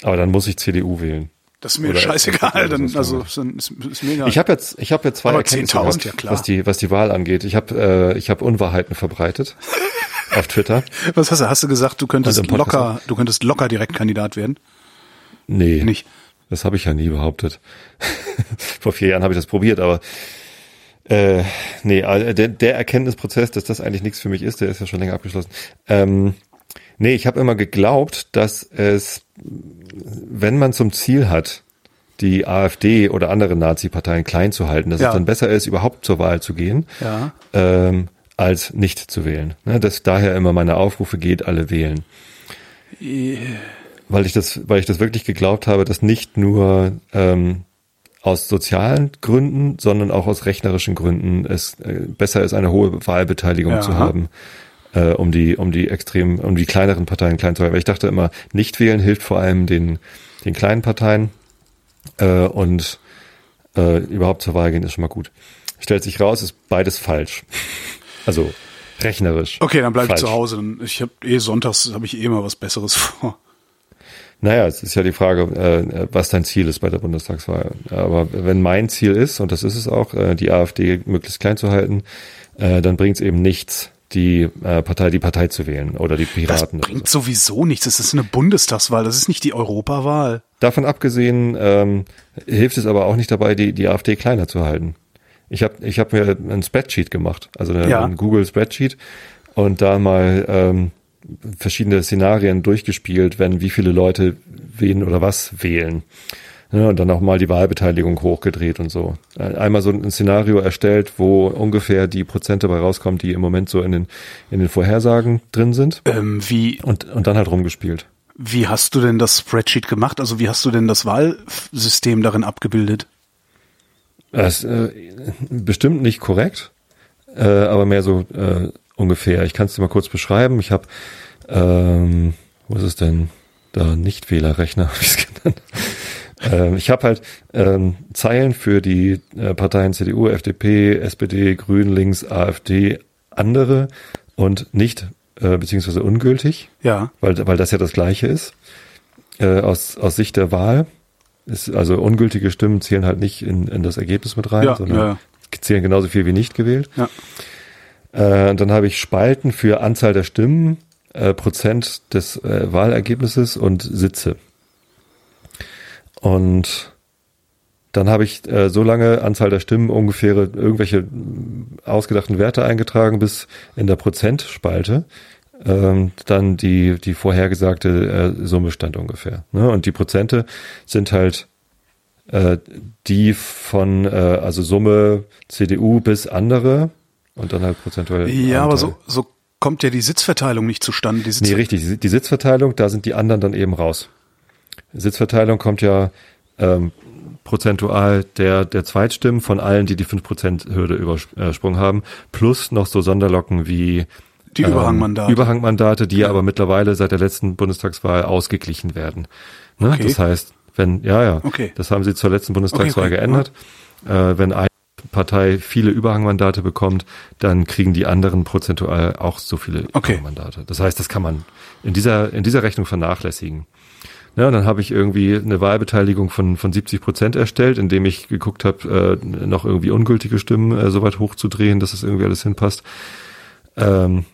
Aber dann muss ich CDU wählen. Das ist mir Oder scheißegal. Dann, so. also ist, ist, egal. Ich habe jetzt, ich habe jetzt zwei Erkenntnisse 10.000, gehabt, ja was die, was die Wahl angeht. Ich habe, äh, ich habe Unwahrheiten verbreitet auf Twitter. Was hast du? Hast du gesagt, du könntest Also locker, du könntest locker Direktkandidat werden? Nee, Nicht. das habe ich ja nie behauptet. Vor vier Jahren habe ich das probiert, aber äh, nee, also der, der Erkenntnisprozess, dass das eigentlich nichts für mich ist, der ist ja schon länger abgeschlossen. Ähm, nee, ich habe immer geglaubt, dass es, wenn man zum Ziel hat, die AfD oder andere Nazi-Parteien klein zu halten, dass Ja. es dann besser ist, überhaupt zur Wahl zu gehen, Ja. ähm, als nicht zu wählen. Ne, dass daher immer meine Aufrufe geht, alle wählen. Weil ich das, weil ich das wirklich geglaubt habe, dass nicht nur ähm, aus sozialen Gründen, sondern auch aus rechnerischen Gründen es äh, besser ist, eine hohe Wahlbeteiligung Ja. zu haben, äh, um die, um die extrem, um die kleineren Parteien klein zu halten. Weil ich dachte immer, nicht wählen hilft vor allem den, den kleinen Parteien äh, und äh, überhaupt zur Wahl gehen ist schon mal gut. Stellt sich raus, ist beides falsch. Also rechnerisch. Okay, dann bleibe ich zu Hause. Dann- Ich habe eh sonntags habe ich eh immer was Besseres vor. Naja, es ist ja die Frage, äh, was dein Ziel ist bei der Bundestagswahl. Aber wenn mein Ziel ist, und das ist es auch, äh, die AfD möglichst klein zu halten, äh, dann bringt es eben nichts, die äh, Partei, die Partei zu wählen oder die Das Piraten. oder bringt sowieso nichts. Das ist eine Bundestagswahl. Das ist nicht die Europawahl. Davon abgesehen ähm, hilft es aber auch nicht dabei, die, die AfD kleiner zu halten. Ich habe ich hab mir ein Spreadsheet gemacht, also eine, Ja. ein Google Spreadsheet und da mal ähm, verschiedene Szenarien durchgespielt, wenn wie viele Leute wen oder was wählen. Ja, und dann auch mal die Wahlbeteiligung hochgedreht und so. Einmal so ein Szenario erstellt, wo ungefähr die Prozente bei rauskommen, die im Moment so in den, in den Vorhersagen drin sind. Ähm, wie, Und, und dann halt rumgespielt. wie hast du denn das Spreadsheet gemacht? Also wie hast du denn das Wahlsystem darin abgebildet? Das äh, bestimmt nicht korrekt, äh, aber mehr so äh, ungefähr. Ich kann es dir mal kurz beschreiben. Ich habe, ähm, wo ist es denn? Da Nichtwählerrechner habe ich es genannt. Ähm, ich habe halt ähm, Zeilen für die äh, Parteien CDU, FDP, SPD, Grün, Links, AfD, andere und nicht äh, beziehungsweise ungültig Ja. weil, weil das ja das Gleiche ist. Äh, aus, aus Sicht der Wahl ist, also ungültige Stimmen zählen halt nicht in, in das Ergebnis mit rein, Ja, sondern ja, zählen genauso viel wie nicht gewählt. Ja. Äh, und dann habe ich Spalten für Anzahl der Stimmen, äh, Prozent des äh, Wahlergebnisses und Sitze. Und dann habe ich äh, so lange Anzahl der Stimmen ungefähre irgendwelche ausgedachten Werte eingetragen, bis in der Prozentspalte ähm, dann die die vorhergesagte äh, Summe stand ungefähr. Ne? Und die Prozente sind halt äh, die von äh, also Summe CDU bis andere und dann halt prozentuell. Ja, aber Anteil. so, so kommt ja die Sitzverteilung nicht zustande. Die Sitz Nee, richtig. Die Sitzverteilung, da sind die anderen dann eben raus. Sitzverteilung kommt ja ähm, prozentual der, der Zweitstimmen von allen, die die 5%-Hürde übersprungen haben, plus noch so Sonderlocken wie Die ähm, Überhangmandate. Überhangmandate, die aber mittlerweile seit der letzten Bundestagswahl ausgeglichen werden. Ne? Okay. Das heißt, wenn, ja, ja, Okay. das haben sie zur letzten Bundestagswahl Okay, geändert. Äh, wenn eine Partei viele Überhangmandate bekommt, dann kriegen die anderen prozentual auch so viele. Überhangmandate. Das heißt, das kann man in dieser, in dieser Rechnung vernachlässigen. Ja, und dann habe ich irgendwie eine Wahlbeteiligung von, von 70 Prozent erstellt, indem ich geguckt habe, äh, noch irgendwie ungültige Stimmen äh, so weit hochzudrehen, dass es irgendwie alles hinpasst. Ähm,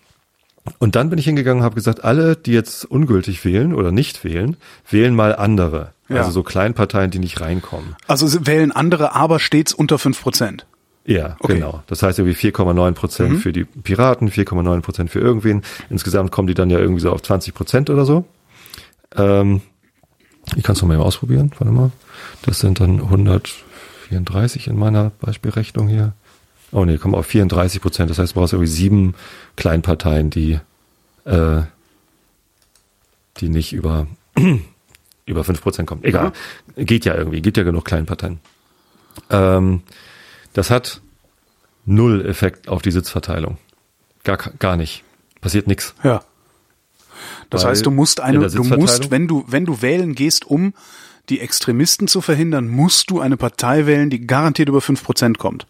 und dann bin ich hingegangen und habe gesagt, alle, die jetzt ungültig wählen oder nicht wählen, wählen mal andere. Ja. Also so Kleinparteien, die nicht reinkommen. also wählen andere, aber stets unter fünf Prozent. Ja, Okay. genau. Das heißt irgendwie 4,9 Prozent für die Piraten, 4,9 Prozent für irgendwen. Insgesamt kommen die dann ja irgendwie so auf 20 Prozent oder so. Ähm, ich kann es nochmal ausprobieren. Warte mal. Das sind dann 134 in meiner Beispielrechnung hier. Oh nee, kommen auf 34 Prozent. Das heißt, du brauchst irgendwie sieben Kleinparteien, die, äh, die nicht über, über 5 Prozent kommen. Egal. Geht ja irgendwie. Gibt ja genug Kleinparteien. Ähm, das hat null Effekt auf die Sitzverteilung. Gar, gar nicht. Passiert nichts. Ja. Das Weil heißt, du musst in eine, du musst, wenn du, wenn du wählen gehst, um die Extremisten zu verhindern, musst du eine Partei wählen, die garantiert über fünf Prozent kommt.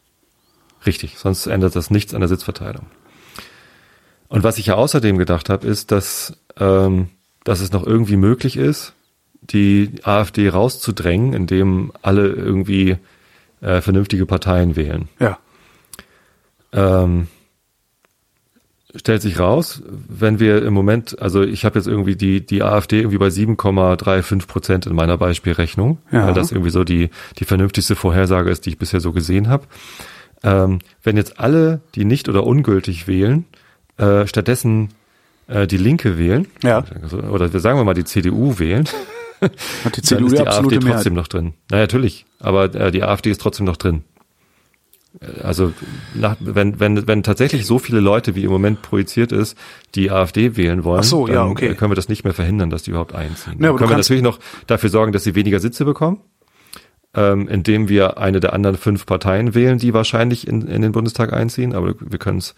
Richtig, sonst ändert das nichts an der Sitzverteilung. Und was ich ja außerdem gedacht habe, ist, dass, ähm, dass es noch irgendwie möglich ist, die AfD rauszudrängen, indem alle irgendwie äh, vernünftige Parteien wählen. Ja. Ähm, stellt sich raus, wenn wir im Moment, also ich habe jetzt irgendwie die, die AfD irgendwie bei 7,35 Prozent in meiner Beispielrechnung, Ja. weil das irgendwie so die, die vernünftigste Vorhersage ist, die ich bisher so gesehen habe. Ähm, wenn jetzt alle, die nicht oder ungültig wählen, äh, stattdessen äh, die Linke wählen, Ja. oder wir sagen wir mal die CDU wählen, Hat die dann CDU ist die die AfD absolute Mehrheit. trotzdem noch drin. Na natürlich, aber äh, die AfD ist trotzdem noch drin. Also nach, wenn, wenn, wenn tatsächlich so viele Leute, wie im Moment projiziert ist, die AfD wählen wollen, so, dann ja, okay. äh, können wir das nicht mehr verhindern, dass die überhaupt einziehen. Ja, können wir natürlich noch dafür sorgen, dass sie weniger Sitze bekommen, ähm, indem wir eine der anderen fünf Parteien wählen, die wahrscheinlich in, in den Bundestag einziehen, aber wir können es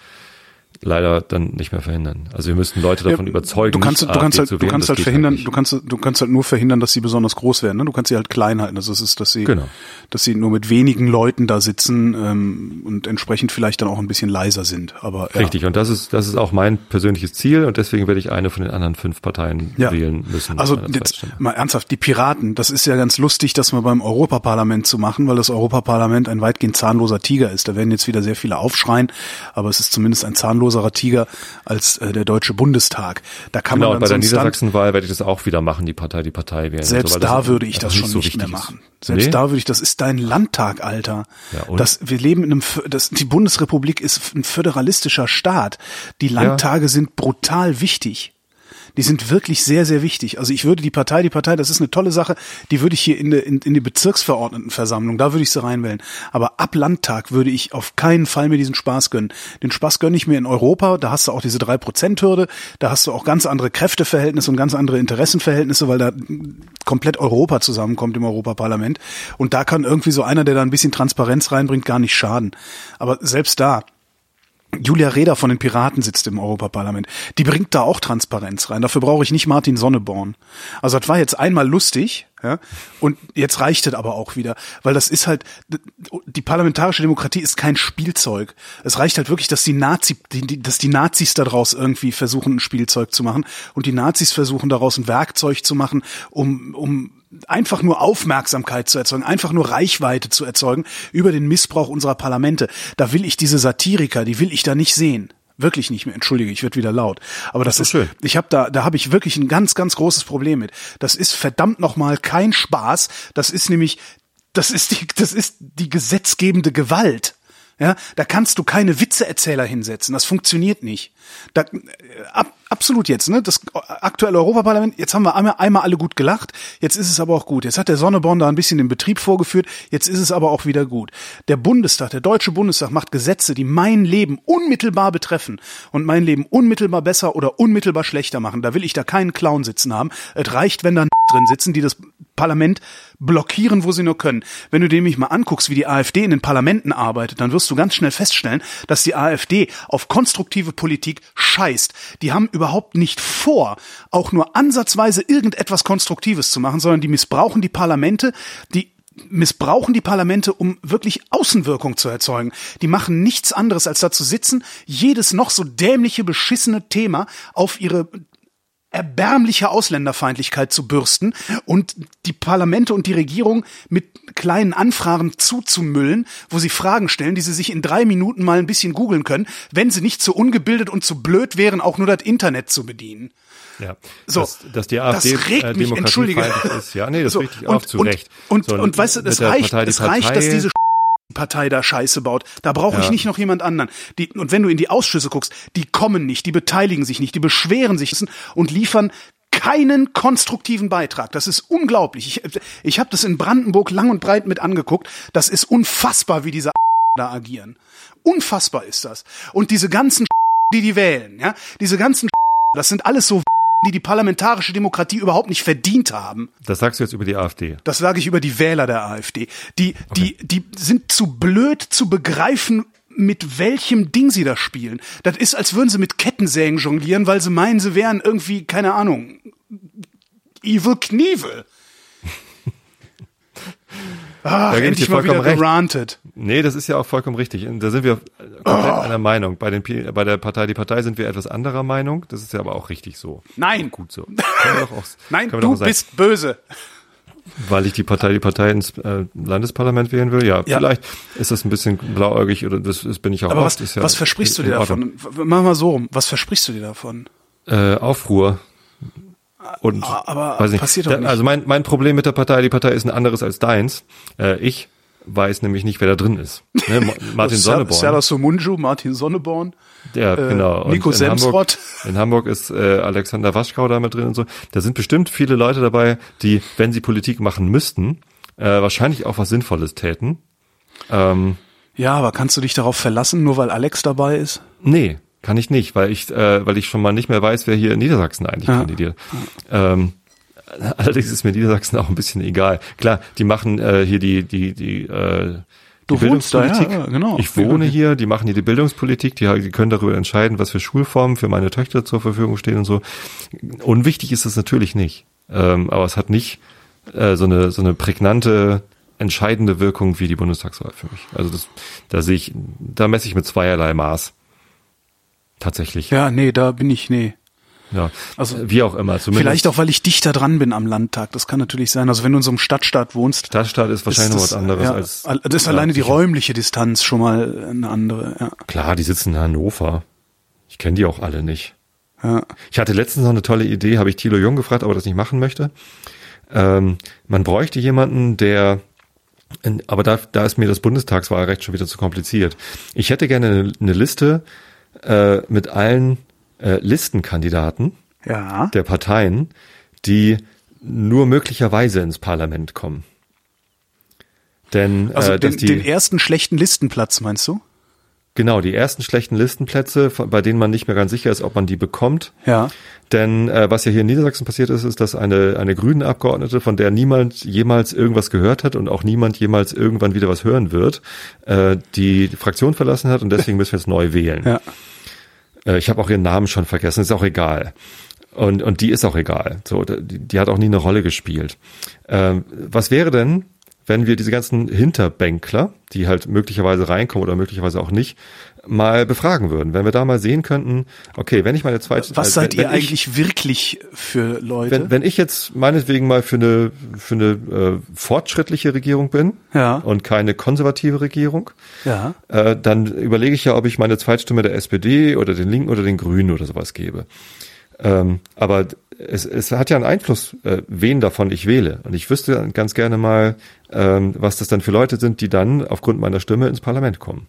leider dann nicht mehr verhindern. Also wir müssten Leute davon Ja, überzeugen. Du kannst, nicht du kannst halt, zu du wählen, kannst halt verhindern, nicht. du kannst, du kannst halt nur verhindern, dass sie besonders groß werden. Ne? Du kannst sie halt klein halten. Also es ist, dass sie, Genau. dass sie nur mit wenigen Leuten da sitzen ähm, und entsprechend vielleicht dann auch ein bisschen leiser sind. Aber ja. Richtig, und das ist, das ist auch mein persönliches Ziel und deswegen werde ich eine von den anderen fünf Parteien Ja. wählen müssen. Also jetzt mal ernsthaft, die Piraten, das ist ja ganz lustig, das mal beim Europaparlament zu machen, weil das Europaparlament ein weitgehend zahnloser Tiger ist. Da werden jetzt wieder sehr viele aufschreien, aber es ist zumindest ein zahnloserer Tiger als äh, der Deutsche Bundestag. Da kann Genau, man und bei dann der Niedersachsenwahl werde ich das auch wieder machen, die Partei, die Partei wählen. Selbst so, da das würde ich einfach das schon so nicht mehr machen. Selbst Nee? da würde ich, das ist dein Landtag, Alter. Ja, und? das, wir leben in einem, das, die Bundesrepublik ist ein föderalistischer Staat. Die Landtage sind brutal wichtig. Die sind wirklich sehr, sehr wichtig. Also ich würde die Partei, die Partei, das ist eine tolle Sache, die würde ich hier in, der- in, in die Bezirksverordnetenversammlung, da würde ich sie reinwählen. Aber ab Landtag würde ich auf keinen Fall mir diesen Spaß gönnen. Den Spaß gönne ich mir in Europa, da hast du auch diese 3%-Hürde, da hast du auch ganz andere Kräfteverhältnisse und ganz andere Interessenverhältnisse, weil da komplett Europa zusammenkommt im Europaparlament. Und da kann irgendwie so einer, der da ein bisschen Transparenz reinbringt, gar nicht schaden. Aber selbst da, Julia Reda von den Piraten sitzt im Europaparlament. Die bringt da auch Transparenz rein. Dafür brauche ich nicht Martin Sonneborn. Also das war jetzt einmal lustig, ja, und jetzt reicht es aber auch wieder, weil das ist halt die parlamentarische Demokratie ist kein Spielzeug. Es reicht halt wirklich, dass die Nazi, dass die Nazis daraus irgendwie versuchen ein Spielzeug zu machen und die Nazis versuchen daraus ein Werkzeug zu machen, um um einfach nur Aufmerksamkeit zu erzeugen, einfach nur Reichweite zu erzeugen über den Missbrauch unserer Parlamente. Da will ich diese Satiriker, die will ich da nicht sehen. Wirklich nicht mehr. Entschuldige, ich werde wieder laut. Aber das, ist ist, schön. ich habe da, da habe ich wirklich ein ganz, ganz großes Problem mit. Das ist verdammt nochmal kein Spaß. Das ist nämlich, das ist die, das ist die gesetzgebende Gewalt. Ja, da kannst du keine Witzeerzähler hinsetzen. Das funktioniert nicht. Da, äh, ab, absolut jetzt, ne? Das aktuelle Europaparlament, jetzt haben wir einmal, einmal alle gut gelacht, jetzt ist es aber auch gut. Jetzt hat der Sonneborn da ein bisschen den Betrieb vorgeführt, jetzt ist es aber auch wieder gut. Der Bundestag, der Deutsche Bundestag macht Gesetze, die mein Leben unmittelbar betreffen und mein Leben unmittelbar besser oder unmittelbar schlechter machen. Da will ich da keinen Clown sitzen haben. Es reicht, wenn da drin sitzen, die das Parlament blockieren, wo sie nur können. Wenn du nämlich mal anguckst, wie die AfD in den Parlamenten arbeitet, dann wirst du ganz schnell feststellen, dass die AfD auf konstruktive Politik scheißt. Die haben überhaupt nicht vor, auch nur ansatzweise irgendetwas Konstruktives zu machen, sondern die missbrauchen die Parlamente, die missbrauchen die Parlamente, um wirklich Außenwirkung zu erzeugen. Die machen nichts anderes, als da zu sitzen, jedes noch so dämliche, beschissene Thema auf ihre erbärmliche Ausländerfeindlichkeit zu bürsten und die Parlamente und die Regierung mit kleinen Anfragen zuzumüllen, wo sie Fragen stellen, die sie sich in drei Minuten mal ein bisschen googeln können, wenn sie nicht zu ungebildet und zu blöd wären, auch nur das Internet zu bedienen. Ja. So, dass, dass die AfD das regt äh, mich, entschuldige. ist. Ja, nee, das So, richtig und, auch zu und, Recht. Und, So, und, weißt du, es reicht, es reicht, dass diese Partei da Scheiße baut. Da brauche ich Ja. nicht noch jemand anderen. Die, und wenn du in die Ausschüsse guckst, die kommen nicht, die beteiligen sich nicht, die beschweren sich und liefern keinen konstruktiven Beitrag. Das ist unglaublich. Ich, ich habe das in Brandenburg lang und breit mit angeguckt. Das ist unfassbar, wie diese da agieren. Unfassbar ist das. Und diese ganzen die die wählen, ja, diese ganzen das sind alles so die die parlamentarische Demokratie überhaupt nicht verdient haben. Das sagst du jetzt über die AfD. Das sage ich über die Wähler der AfD. Die, die, die sind zu blöd zu begreifen, mit welchem Ding sie da spielen. Das ist, als würden sie mit Kettensägen jonglieren, weil sie meinen, sie wären irgendwie, keine Ahnung, Evil Knievel. Ah, Da gebe ich dir vollkommen recht. gerantet. Nee, das ist ja auch vollkommen richtig. Da sind wir komplett Oh. einer Meinung. Bei, den, bei der Partei, die Partei sind wir etwas anderer Meinung. Das ist ja aber auch richtig so. Nein, Gut so. Auch, nein, du bist böse. Weil ich die Partei, die Partei ins äh, Landesparlament wählen will. Ja, Ja. vielleicht ist das ein bisschen blauäugig oder das, das bin ich auch Aber oft. was, ja was versprichst du dir davon? Mach mal so rum. Was versprichst du dir davon? Äh, Aufruhr. Und aber weiß nicht. passiert doch Da- nicht. Also mein, mein Problem mit der Partei, die Partei ist ein anderes als deins. Äh, ich weiß nämlich nicht, wer da drin ist. Ne? Ma- Martin Sonneborn. Serdar Somunju, Martin Sonneborn. Ja, Äh, genau. Und Nico in Hamburg, in Hamburg ist äh, Alexander Waschkau da mit drin und so. Da sind bestimmt viele Leute dabei, die, wenn sie Politik machen müssten, äh, wahrscheinlich auch was Sinnvolles täten. Ähm, Ja, aber kannst du dich darauf verlassen, nur weil Alex dabei ist? nee, kann ich nicht, weil ich, äh, weil ich schon mal nicht mehr weiß, wer hier in Niedersachsen eigentlich Ja. kandidiert. Ähm, allerdings ist mir Niedersachsen auch ein bisschen egal. Klar, die machen äh, hier die, die, die, äh, die da, Bildungspolitik. ja, ja, genau. Ich wohne hier, die machen hier die Bildungspolitik, die, die können darüber entscheiden, was für Schulformen für meine Töchter zur Verfügung stehen und so. Unwichtig ist es natürlich nicht. Ähm, aber es hat nicht äh, so eine so eine prägnante entscheidende Wirkung wie die Bundestagswahl für mich. Also das, da sehe ich, da messe ich mit zweierlei Maß. Tatsächlich. Ja, nee, da bin ich, nee. Ja. Also, wie auch immer. Zumindest Vielleicht auch, weil ich dichter dran bin am Landtag. Das kann natürlich sein. Also wenn du in so einem Stadtstaat wohnst. Stadtstaat ist wahrscheinlich ist noch was anderes ja, als. Das ist ja, alleine die sicher. räumliche Distanz schon mal eine andere. Ja. Klar, die sitzen in Hannover. Ich kenne die auch alle nicht. Ja. Ich hatte letztens noch eine tolle Idee, habe ich Thilo Jung gefragt, ob er das nicht machen möchte. Ähm, man bräuchte jemanden, der aber da, da ist mir das Bundestagswahlrecht schon wieder zu kompliziert. Ich hätte gerne eine, eine Liste äh, mit allen äh, Listenkandidaten ja. der Parteien, die nur möglicherweise ins Parlament kommen. Denn Also äh, den, die, den ersten schlechten Listenplatz, meinst du? Genau die ersten schlechten Listenplätze, bei denen man nicht mehr ganz sicher ist, ob man die bekommt, Ja. Denn äh, was ja hier in Niedersachsen passiert ist, ist, dass eine, eine grüne Abgeordnete, von der niemand jemals irgendwas gehört hat und auch niemand jemals irgendwann wieder was hören wird, äh, die Fraktion verlassen hat und deswegen müssen wir jetzt neu wählen. Ja. Äh, ich habe auch ihren Namen schon vergessen, ist auch egal. Und, und die ist auch egal. So, die, die hat auch nie eine Rolle gespielt. Ähm, was wäre denn, wenn wir diese ganzen Hinterbänkler, die halt möglicherweise reinkommen oder möglicherweise auch nicht, mal befragen würden? Wenn wir da mal sehen könnten, okay, wenn ich meine zweite... Was äh, seid wenn, ihr wenn ich, eigentlich wirklich für Leute? wenn, wenn ich jetzt meinetwegen mal für eine, für eine äh, fortschrittliche Regierung bin Ja. und keine konservative Regierung, ja. äh, dann überlege ich ja, ob ich meine Zweitstimme der SPD oder den Linken oder den Grünen oder sowas gebe. Ähm, aber es, es hat ja einen Einfluss, äh, wen davon ich wähle. Und ich wüsste ganz gerne mal, ähm, was das dann für Leute sind, die dann aufgrund meiner Stimme ins Parlament kommen.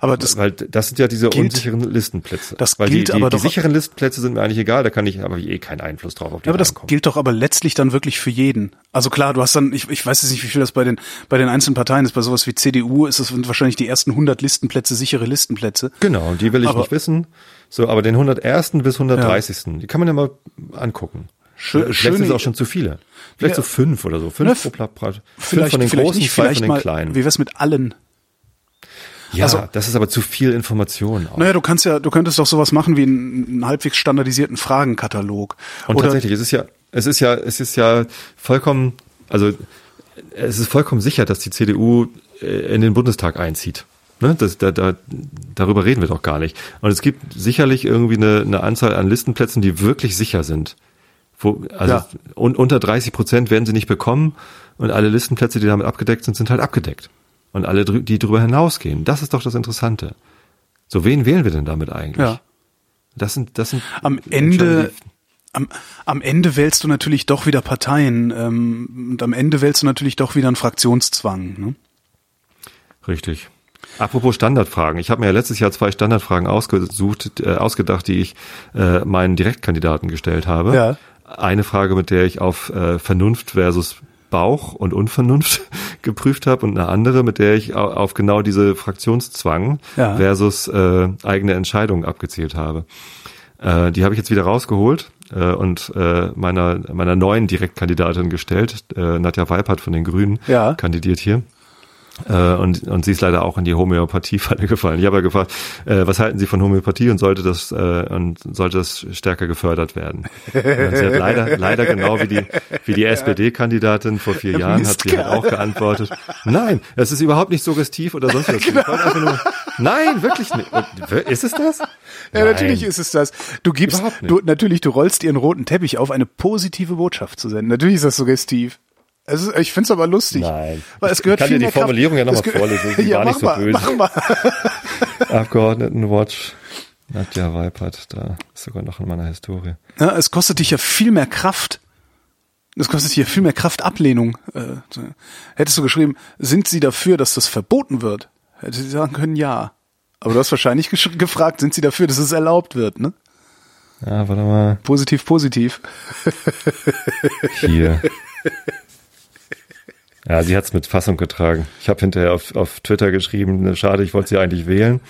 Aber das, Weil das sind ja diese gilt- unsicheren Listenplätze. das Weil gilt die, die, aber die doch- sicheren Listenplätze sind mir eigentlich egal, da kann ich aber eh keinen Einfluss drauf auf die ja, aber das gilt doch aber letztlich dann wirklich für jeden. Also klar, du hast dann, ich, ich weiß jetzt nicht, wie viel das bei den, bei den einzelnen Parteien ist. Bei sowas wie CDU ist es wahrscheinlich die ersten 100 Listenplätze sichere Listenplätze. Genau, die will ich Aber- nicht wissen. So, aber den 101. bis 130. Die kann man ja mal angucken. Schö- Vielleicht schöne- sind es auch schon zu viele. Vielleicht Ja. so fünf oder so. Fünf Ne, pro Platt. Fünf Vielleicht, von den großen, nicht, zwei vielleicht von den mal, kleinen. wie wär's mit allen? Ja, also- das ist aber zu viel Information auch. Naja, du kannst ja, du könntest doch sowas machen wie einen, halbwegs standardisierten Fragenkatalog. Und Oder, tatsächlich, es ist ja, es ist ja, es ist ja vollkommen, also es ist vollkommen sicher, dass die CDU äh, in den Bundestag einzieht. Ne? Das, da, da, darüber reden wir doch gar nicht. Und es gibt sicherlich irgendwie eine, eine Anzahl an Listenplätzen, die wirklich sicher sind. Wo, also Ja. un, unter 30 Prozent werden sie nicht bekommen und alle Listenplätze, die damit abgedeckt sind, sind halt abgedeckt. Und alle, drü- die darüber hinausgehen. Das ist doch das Interessante. So, wen wählen wir denn damit eigentlich? Ja. Das sind, das sind am Ende, am, am Ende wählst du natürlich doch wieder Parteien ähm, und am Ende wählst du natürlich doch wieder einen Fraktionszwang. Ne? Richtig. Apropos Standardfragen. Ich habe mir ja letztes Jahr zwei Standardfragen ausgesucht, äh, ausgedacht, die ich äh, meinen Direktkandidaten gestellt habe. Ja. Eine Frage, mit der ich auf äh, Vernunft versus Bauch und Unvernunft geprüft habe und eine andere, mit der ich au- auf genau diese Fraktionszwang Ja. versus äh, eigene Entscheidungen abgezielt habe. Äh, die habe ich jetzt wieder rausgeholt äh, und äh, meiner meiner neuen Direktkandidatin gestellt. Äh, Nadja Weipert von den Grünen Ja. kandidiert hier. Äh, und, und sie ist leider auch in die Homöopathie-Falle gefallen. Ich habe ja gefragt, äh, was halten Sie von Homöopathie und sollte das äh, und sollte das stärker gefördert werden? Und sie hat leider, leider genau wie die wie die SPD-Kandidatin vor vier Jahren hat sie halt auch geantwortet. Nein, es ist überhaupt nicht suggestiv oder sonst was. Einfach nur, nein, wirklich nicht. Ist es das? Ja, Nein. natürlich ist es das. Du gibst, du natürlich, du rollst ihren roten Teppich auf, eine positive Botschaft zu senden. Natürlich ist das suggestiv. Es ist, ich find's aber lustig. Nein. Weil es gehört Ich kann dir die mehr Kraft- Formulierung ja noch es mal ge- vorlesen. Sie ja, war nicht so mal, böse. Mach mal. Abgeordnetenwatch. Nadja Weipert, da ist sogar noch in meiner Historie. Ja, es kostet dich ja viel mehr Kraft. Es kostet dich ja viel mehr Kraftablehnung. Äh, so. hättest du geschrieben, sind Sie dafür, dass das verboten wird? Hätte sie sagen können, ja. Aber du hast wahrscheinlich gefragt, sind Sie dafür, dass es erlaubt wird, ne? Ja, warte mal. Positiv, positiv. Hier. Ja, sie hat's mit Fassung getragen. Ich habe hinterher auf, auf Twitter geschrieben, ne, schade, ich wollte sie eigentlich wählen.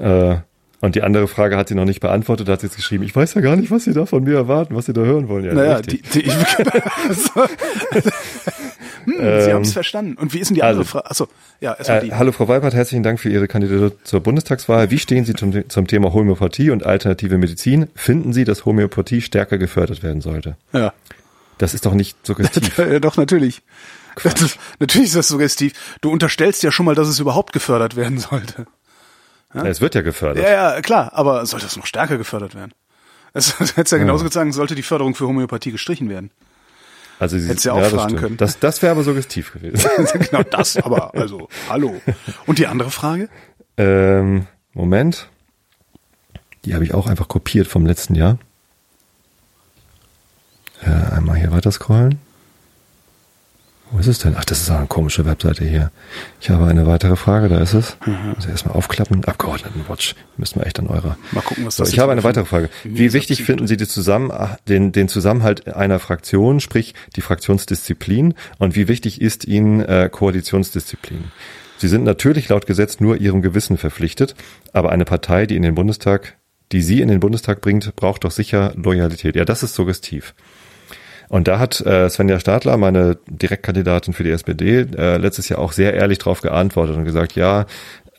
Äh, Und die andere Frage hat sie noch nicht beantwortet, da hat sie jetzt geschrieben, ich weiß ja gar nicht, was Sie da von mir erwarten, was Sie da hören wollen. Ja, Naja, richtig. die, die, ich, hm, Sie haben es verstanden. Und wie ist denn die andere also, Frage? Achso, ja, erstmal Äh, hallo Frau Weibert, herzlichen Dank für Ihre Kandidatur zur Bundestagswahl. Wie stehen Sie zum, zum Thema Homöopathie und alternative Medizin? Finden Sie, dass Homöopathie stärker gefördert werden sollte? Ja. Das ist doch nicht suggestiv. Doch, natürlich. Das ist, natürlich ist das suggestiv. Du unterstellst ja schon mal, dass es überhaupt gefördert werden sollte. Es wird ja gefördert. Ja, ja, klar, aber sollte es noch stärker gefördert werden? Es hätte ja genauso gesagt, sollte die Förderung für Homöopathie gestrichen werden. Also Sie, Hättest ja auch das fragen stimmt. können. Das, das wäre aber suggestiv gewesen. genau das, aber also, hallo. Und die andere Frage? ähm, Moment. Die habe ich auch einfach kopiert vom letzten Jahr. Äh, einmal hier weiter scrollen. Wo ist es denn? Ach, das ist auch eine komische Webseite hier. Ich habe eine weitere Frage, da ist es. Also erstmal aufklappen. Abgeordnetenwatch. Müssen wir echt an eurer. Mal gucken, was So, das ich jetzt habe eine weitere Frage. Wie ist wichtig finden Sie die Zusammen, den, den Zusammenhalt einer Fraktion, sprich die Fraktionsdisziplin? Und wie wichtig ist Ihnen äh, Koalitionsdisziplin? Sie sind natürlich laut Gesetz nur Ihrem Gewissen verpflichtet, aber eine Partei, die in den Bundestag, die Sie in den Bundestag bringt, braucht doch sicher Loyalität. Ja, das ist suggestiv. Und da hat äh, Svenja Stadler, meine Direktkandidatin für die SPD, äh, letztes Jahr auch sehr ehrlich darauf geantwortet und gesagt, ja,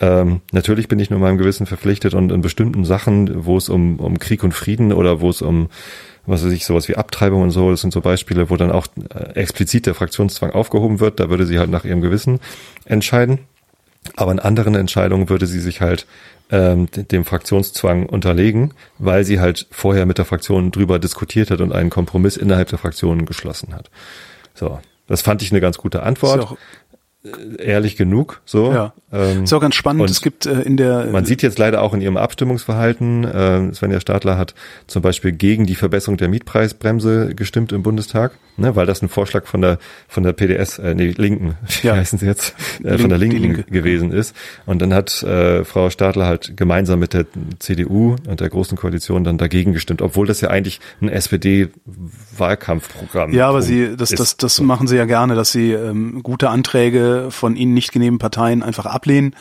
ähm, natürlich bin ich nur meinem Gewissen verpflichtet und in bestimmten Sachen, wo es um, um Krieg und Frieden oder wo es um was weiß ich, sowas wie Abtreibung und so, das sind so Beispiele, wo dann auch äh, explizit der Fraktionszwang aufgehoben wird, da würde sie halt nach ihrem Gewissen entscheiden. Aber in anderen Entscheidungen würde sie sich halt ähm, de- dem Fraktionszwang unterlegen, weil sie halt vorher mit der Fraktion drüber diskutiert hat und einen Kompromiss innerhalb der Fraktion geschlossen hat. So, das fand ich eine ganz gute Ist Antwort, ja auch, ehrlich genug. So, ja. ähm, ist auch ganz spannend. Es gibt äh, in der man sieht jetzt leider auch in ihrem Abstimmungsverhalten, äh, Svenja Stadler hat zum Beispiel gegen die Verbesserung der Mietpreisbremse gestimmt im Bundestag, ne, weil das ein Vorschlag von der von der PDS, äh, nee, Linken, wie Ja. heißen sie jetzt, äh, Link- von der Linken Linke. gewesen ist. Und dann hat äh, Frau Stadler halt gemeinsam mit der CDU und der Großen Koalition dann dagegen gestimmt, obwohl das ja eigentlich ein SPD-Wahlkampfprogramm Ja, aber sie, das, ist. das, das machen sie ja gerne, dass sie ähm, gute Anträge von ihnen nicht genehmen Parteien einfach ablehnen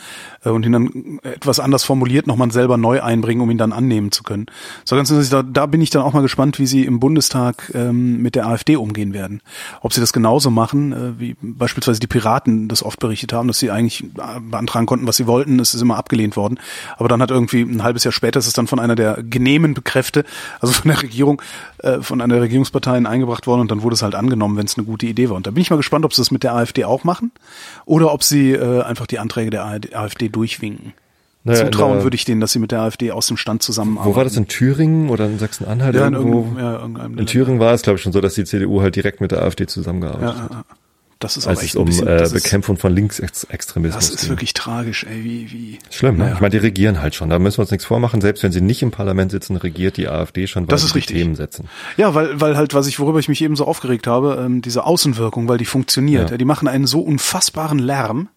und ihn dann etwas anders formuliert nochmal selber neu einbringen, um ihn dann annehmen zu können. So ganz da, da bin ich dann auch mal gespannt, wie sie im Bundestag ähm, mit der AfD umgehen werden. Ob sie das genauso machen, äh, wie beispielsweise die Piraten das oft berichtet haben, dass sie eigentlich äh, beantragen konnten, was sie wollten, es ist immer abgelehnt worden. Aber dann hat irgendwie ein halbes Jahr später ist es dann von einer der genehmen Kräfte, also von der Regierung, äh, von einer der Regierungsparteien eingebracht worden und dann wurde es halt angenommen, wenn es eine gute Idee war. Und da bin ich mal gespannt, ob sie das mit der AfD auch machen oder ob sie äh, einfach die Anträge der AfD durchwinken. Naja, in Zutrauen würde ich denen, dass sie mit der AfD aus dem Stand zusammenarbeiten. Wo war das in Thüringen oder in Sachsen-Anhalt Ja, in irgendwo? irgendeinem, ja, In Thüringen war es, glaube ich, schon so, dass die CDU halt direkt mit der AfD zusammengearbeitet Ja, hat. ja, ja. Das ist als es um bisschen, äh, das, ist, Bekämpfung von Linksextremismus das ist ging. wirklich tragisch, ey, wie, wie. Schlimm, ne? Naja. Ich meine, die regieren halt schon. Da müssen wir uns nichts vormachen. Selbst wenn sie nicht im Parlament sitzen, regiert die AfD schon, weil Das sie ist die richtig. Themen setzen. Ja, weil, weil halt, was ich, worüber ich mich eben so aufgeregt habe, ähm, diese Außenwirkung, weil die funktioniert. Ja. Ja. Die machen einen so unfassbaren Lärm,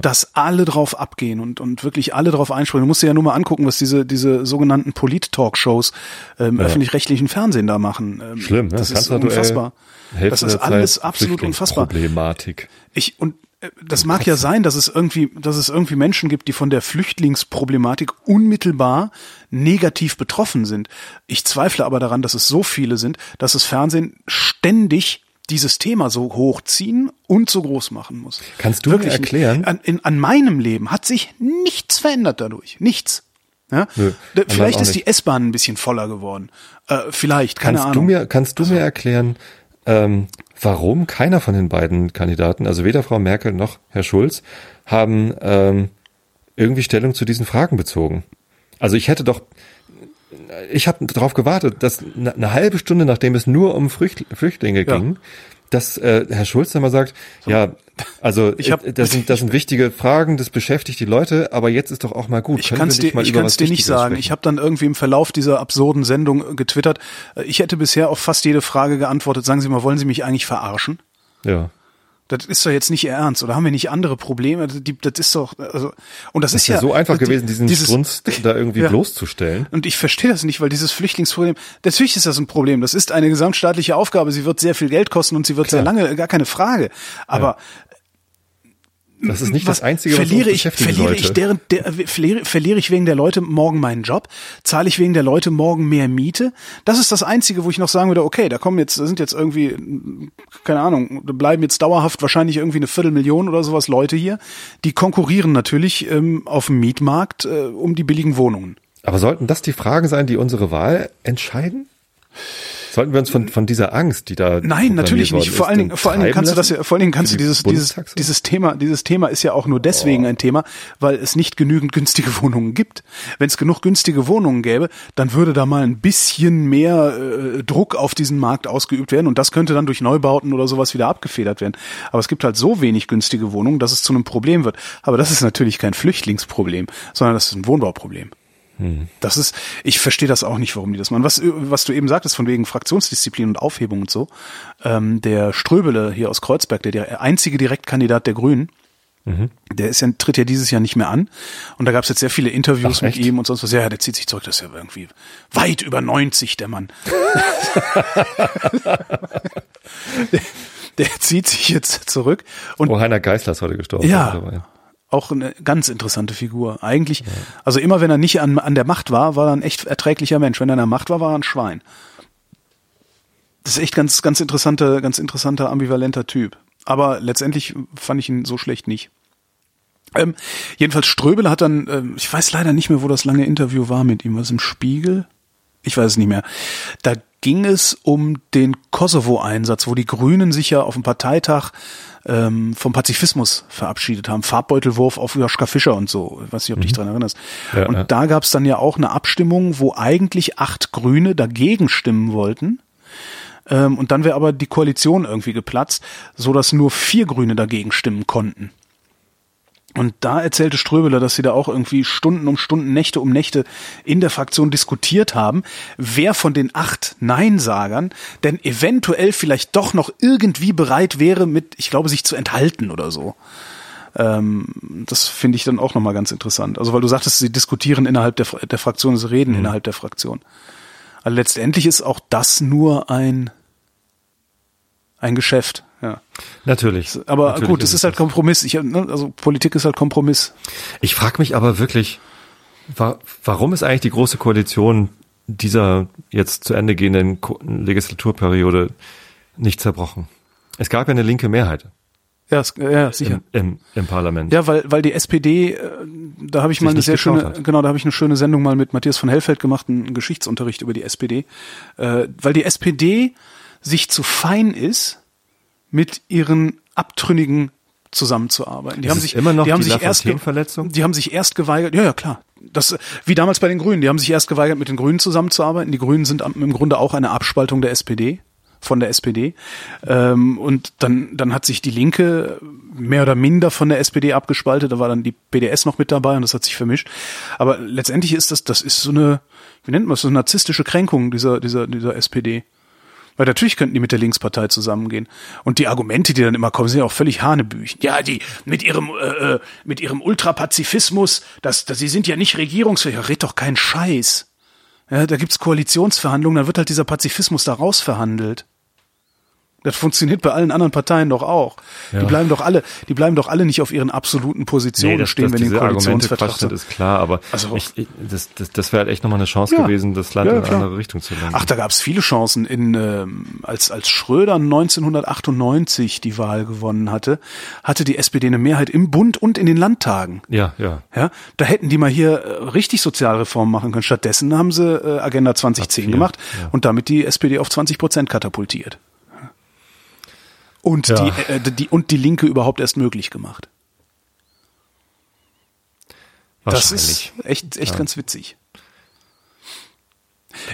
dass alle drauf abgehen und, und wirklich alle drauf einspringen. Du musst dir ja nur mal angucken, was diese, diese sogenannten Polit-Talkshows im öffentlich-rechtlichen Fernsehen da machen. Ähm, Schlimm, ne? Das ist Kanzlerduell, unfassbar. Hälfte Das ist der Zeit alles absolut unfassbar. Problematik. Ich und äh, das mag ja sein, dass es irgendwie, dass es irgendwie Menschen gibt, die von der Flüchtlingsproblematik unmittelbar negativ betroffen sind. Ich zweifle aber daran, dass es so viele sind, dass das Fernsehen ständig dieses Thema so hochziehen und so groß machen muss. Kannst du mir erklären- An, in, an meinem Leben hat sich nichts verändert dadurch. Nichts. Ja? Nö, vielleicht ist die S-Bahn ein bisschen voller geworden. Äh, vielleicht, keine Kannst Ahnung. du mir, kannst du mir erklären, ähm, warum keiner von den beiden Kandidaten, also weder Frau Merkel noch Herr Schulz, haben ähm, irgendwie Stellung zu diesen Fragen bezogen? Also ich hätte doch, ich habe darauf gewartet, dass eine, halbe Stunde, nachdem es nur um Flücht, Flüchtlinge Ja. ging, dass äh, Herr Schulz dann mal sagt, ja, also Ich hab- äh, das sind das sind wichtige Fragen, das beschäftigt die Leute, aber jetzt ist doch auch mal gut. Ich kann es dir, ich kann's dir nicht sagen. sprechen? Ich habe dann irgendwie im Verlauf dieser absurden Sendung äh, getwittert. äh, Ich hätte bisher auf fast jede Frage geantwortet. Sagen Sie mal, wollen Sie mich eigentlich verarschen? ja. Das ist doch jetzt nicht Ihr Ernst, oder haben wir nicht andere Probleme? Die, das ist doch, also, und das, Es ist ist ja ja so einfach die- gewesen, diesen dieses, Strunz da irgendwie Ja. bloßzustellen. Und ich verstehe das nicht, weil dieses Flüchtlingsproblem, natürlich ist das ein Problem. Das ist eine gesamtstaatliche Aufgabe. Sie wird sehr viel Geld kosten und sie wird Klar. sehr lange, gar keine Frage. Aber Das ist nicht das Einzige, was verliere ich, verliere ich deren, der, verliere, verliere ich wegen der Leute morgen meinen Job? Zahle ich wegen der Leute morgen mehr Miete? Das ist das Einzige, wo ich noch sagen würde, okay, da kommen jetzt, da sind jetzt irgendwie, keine Ahnung, da bleiben jetzt dauerhaft wahrscheinlich irgendwie eine Viertelmillion oder sowas Leute hier. Die konkurrieren natürlich ähm, auf dem Mietmarkt äh, um die billigen Wohnungen. Aber sollten das die Fragen sein, die unsere Wahl entscheiden? Sollten wir uns von, von dieser Angst, die da Nein, natürlich nicht. Vor allen Dingen, vor allen Dingen kannst du das ja, vor allen Dingen kannst du dieses, dieses, dieses Thema, dieses Thema ist ja auch nur deswegen oh. ein Thema, weil es nicht genügend günstige Wohnungen gibt. Wenn es genug günstige Wohnungen gäbe, dann würde da mal ein bisschen mehr äh, Druck auf diesen Markt ausgeübt werden und das könnte dann durch Neubauten oder sowas wieder abgefedert werden. Aber es gibt halt so wenig günstige Wohnungen, dass es zu einem Problem wird. Aber das ist natürlich kein Flüchtlingsproblem, sondern das ist ein Wohnbauproblem. Das ist, ich verstehe das auch nicht, warum die das machen. Was, was du eben sagtest, von wegen Fraktionsdisziplin und Aufhebung und so, ähm, der Ströbele hier aus Kreuzberg, der, der einzige Direktkandidat der Grünen, mhm. der ist ja, tritt ja dieses Jahr nicht mehr an. Und da gab es jetzt sehr viele Interviews Ach, mit ihm und sonst was. Ja, der zieht sich zurück, das ist ja irgendwie weit über 90, der Mann. der, der zieht sich jetzt zurück. Und oh, Heiner Geißler ist heute gestorben. Ja, auch eine ganz interessante Figur. Eigentlich, ja. also immer wenn er nicht an, an der Macht war, war er ein echt erträglicher Mensch. Wenn er an der Macht war, war er ein Schwein. Das ist echt ganz, ganz interessanter, ganz interessanter, ambivalenter Typ. Aber letztendlich fand ich ihn so schlecht nicht. Ähm, jedenfalls Ströbele hat dann, ähm, ich weiß leider nicht mehr, wo das lange Interview war mit ihm. Was im Spiegel? Ich weiß es nicht mehr. Da ging es um den Kosovo-Einsatz, wo die Grünen sich ja auf dem Parteitag ähm, vom Pazifismus verabschiedet haben. Farbbeutelwurf auf Joschka Fischer und so. Ich weiß nicht, ob du dich mhm. dran erinnerst. Ja, und ja. da gab es dann ja auch eine Abstimmung, wo eigentlich acht Grüne dagegen stimmen wollten. Ähm, und dann wäre aber die Koalition irgendwie geplatzt, so dass nur vier Grüne dagegen stimmen konnten. Und da erzählte Ströbeler, dass sie da auch irgendwie Stunden um Stunden, Nächte um Nächte in der Fraktion diskutiert haben, wer von den acht Neinsagern denn eventuell vielleicht doch noch irgendwie bereit wäre, mit, ich glaube, sich zu enthalten oder so. Ähm, das finde ich dann auch nochmal ganz interessant. Also weil du sagtest, sie diskutieren innerhalb der, der Fraktion, sie reden mhm. innerhalb der Fraktion. Also letztendlich ist auch das nur ein, ein Geschäft. Ja. Natürlich. Aber natürlich gut, es ist halt Kompromiss. Ich, ne, also Politik ist halt Kompromiss. Ich frage mich aber wirklich, wa warum ist eigentlich die große Koalition dieser jetzt zu Ende gehenden Legislaturperiode nicht zerbrochen? Es gab ja eine linke Mehrheit. Ja, ja sicher. Im, im, Im Parlament. Ja, weil, weil die SPD, äh, da habe ich mal eine sehr schöne, hat. genau, da habe ich eine schöne Sendung mal mit Matthias von Hellfeld gemacht, einen Geschichtsunterricht über die SPD. Äh, weil die SPD sich zu fein ist, mit ihren Abtrünnigen zusammenzuarbeiten. Die das haben sich immer noch die haben die sich erst. Die haben sich erst geweigert. Ja, ja, klar. Das wie damals bei den Grünen. Die haben sich erst geweigert, mit den Grünen zusammenzuarbeiten. Die Grünen sind im Grunde auch eine Abspaltung der SPD von der SPD. Ähm, und dann dann hat sich die Linke mehr oder minder von der SPD abgespaltet. Da war dann die PDS noch mit dabei und das hat sich vermischt. Aber letztendlich ist das das ist so eine wie nennt man das so eine narzisstische Kränkung dieser dieser dieser SPD. Weil natürlich könnten die mit der Linkspartei zusammengehen. Und die Argumente, die dann immer kommen, sind ja auch völlig Hanebüchen. Ja, die mit ihrem äh, äh mit ihrem Ultrapazifismus, das, das, sie sind ja nicht regierungsfähig. Red doch keinen Scheiß. Ja, da gibt's Koalitionsverhandlungen, dann wird halt dieser Pazifismus da rausverhandelt. Das funktioniert bei allen anderen Parteien doch auch. Ja. Die bleiben doch alle, die bleiben doch alle nicht auf ihren absoluten Positionen nee, das, stehen, das, wenn die Koalitionsvertrag sind. ist klar, aber also, ich, ich, das, das, das wäre halt echt nochmal eine Chance ja, gewesen, das Land ja, in eine andere Richtung zu lenken. Ach, da gab es viele Chancen. In ähm, als als Schröder 1998 die Wahl gewonnen hatte, hatte die SPD eine Mehrheit im Bund und in den Landtagen. Ja, ja. Ja, da hätten die mal hier äh, richtig Sozialreformen machen können. Stattdessen haben sie äh, Agenda 2010 gemacht und damit die SPD auf 20 Prozent katapultiert und, ja. die, äh, die, und die Linke überhaupt erst möglich gemacht. Das ist echt, echt ja. ganz witzig.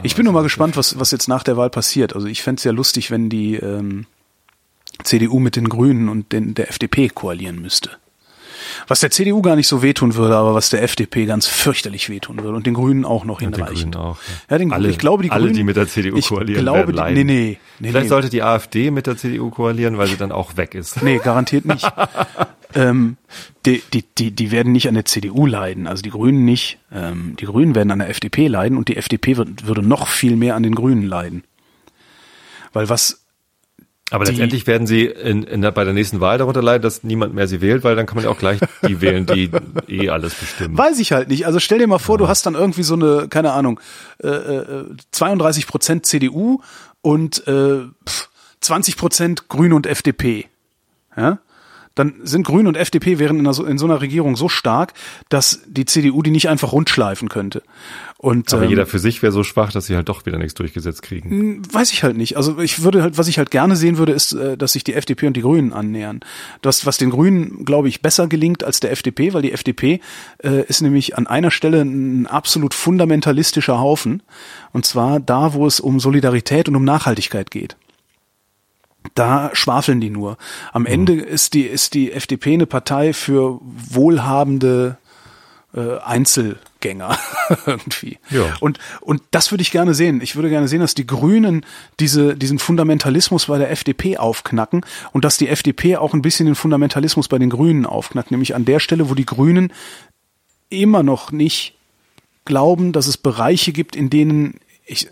Ich bin nur mal gespannt, was, was jetzt nach der Wahl passiert. Also ich fände es ja lustig, wenn die ähm, CDU mit den Grünen und den, der FDP koalieren müsste. Was der CDU gar nicht so wehtun würde, aber was der FDP ganz fürchterlich wehtun würde und den Grünen auch noch hinreichend. Auch, ja. ja den, alle, ich glaube, die alle, Grünen, die mit der CDU koalieren, glaube, werden die, nee, nee, nee, Vielleicht nee. sollte die AfD mit der CDU koalieren, weil sie dann auch weg ist. Nee, garantiert nicht. ähm, die, die, die, die werden nicht an der CDU leiden, also die Grünen nicht. Ähm, die Grünen werden an der FDP leiden und die FDP wird, würde noch viel mehr an den Grünen leiden. Weil was Aber die, letztendlich werden sie in, in der, bei der nächsten Wahl darunter leiden, dass niemand mehr sie wählt, weil dann kann man ja auch gleich die wählen, die eh alles bestimmen. Weiß ich halt nicht. Also stell dir mal vor, ja. du hast dann irgendwie so eine, keine Ahnung, äh, äh, 32 Prozent CDU und äh, 20 Prozent Grüne und FDP. Ja? Dann sind Grüne und FDP wären in, einer, in, so einer Regierung so stark, dass die CDU die nicht einfach rundschleifen könnte. Und, Aber ähm, jeder für sich wäre so schwach, dass sie halt doch wieder nichts durchgesetzt kriegen. Hm, weiß ich halt nicht. Also ich würde halt, was ich halt gerne sehen würde, ist, äh, dass sich die FDP und die Grünen annähern. Das, was den Grünen, glaube ich, besser gelingt als der FDP, weil die FDP äh, ist nämlich an einer Stelle ein absolut fundamentalistischer Haufen. Und zwar da, wo es um Solidarität und um Nachhaltigkeit geht da schwafeln die nur. Am mhm. Ende ist die, ist die FDP eine Partei für wohlhabende äh, Einzelgänger irgendwie. Ja. Und, und das würde ich gerne sehen. Ich würde gerne sehen, dass die Grünen diese, diesen Fundamentalismus bei der FDP aufknacken und dass die FDP auch ein bisschen den Fundamentalismus bei den Grünen aufknackt. Nämlich an der Stelle, wo die Grünen immer noch nicht glauben, dass es Bereiche gibt, in denen ich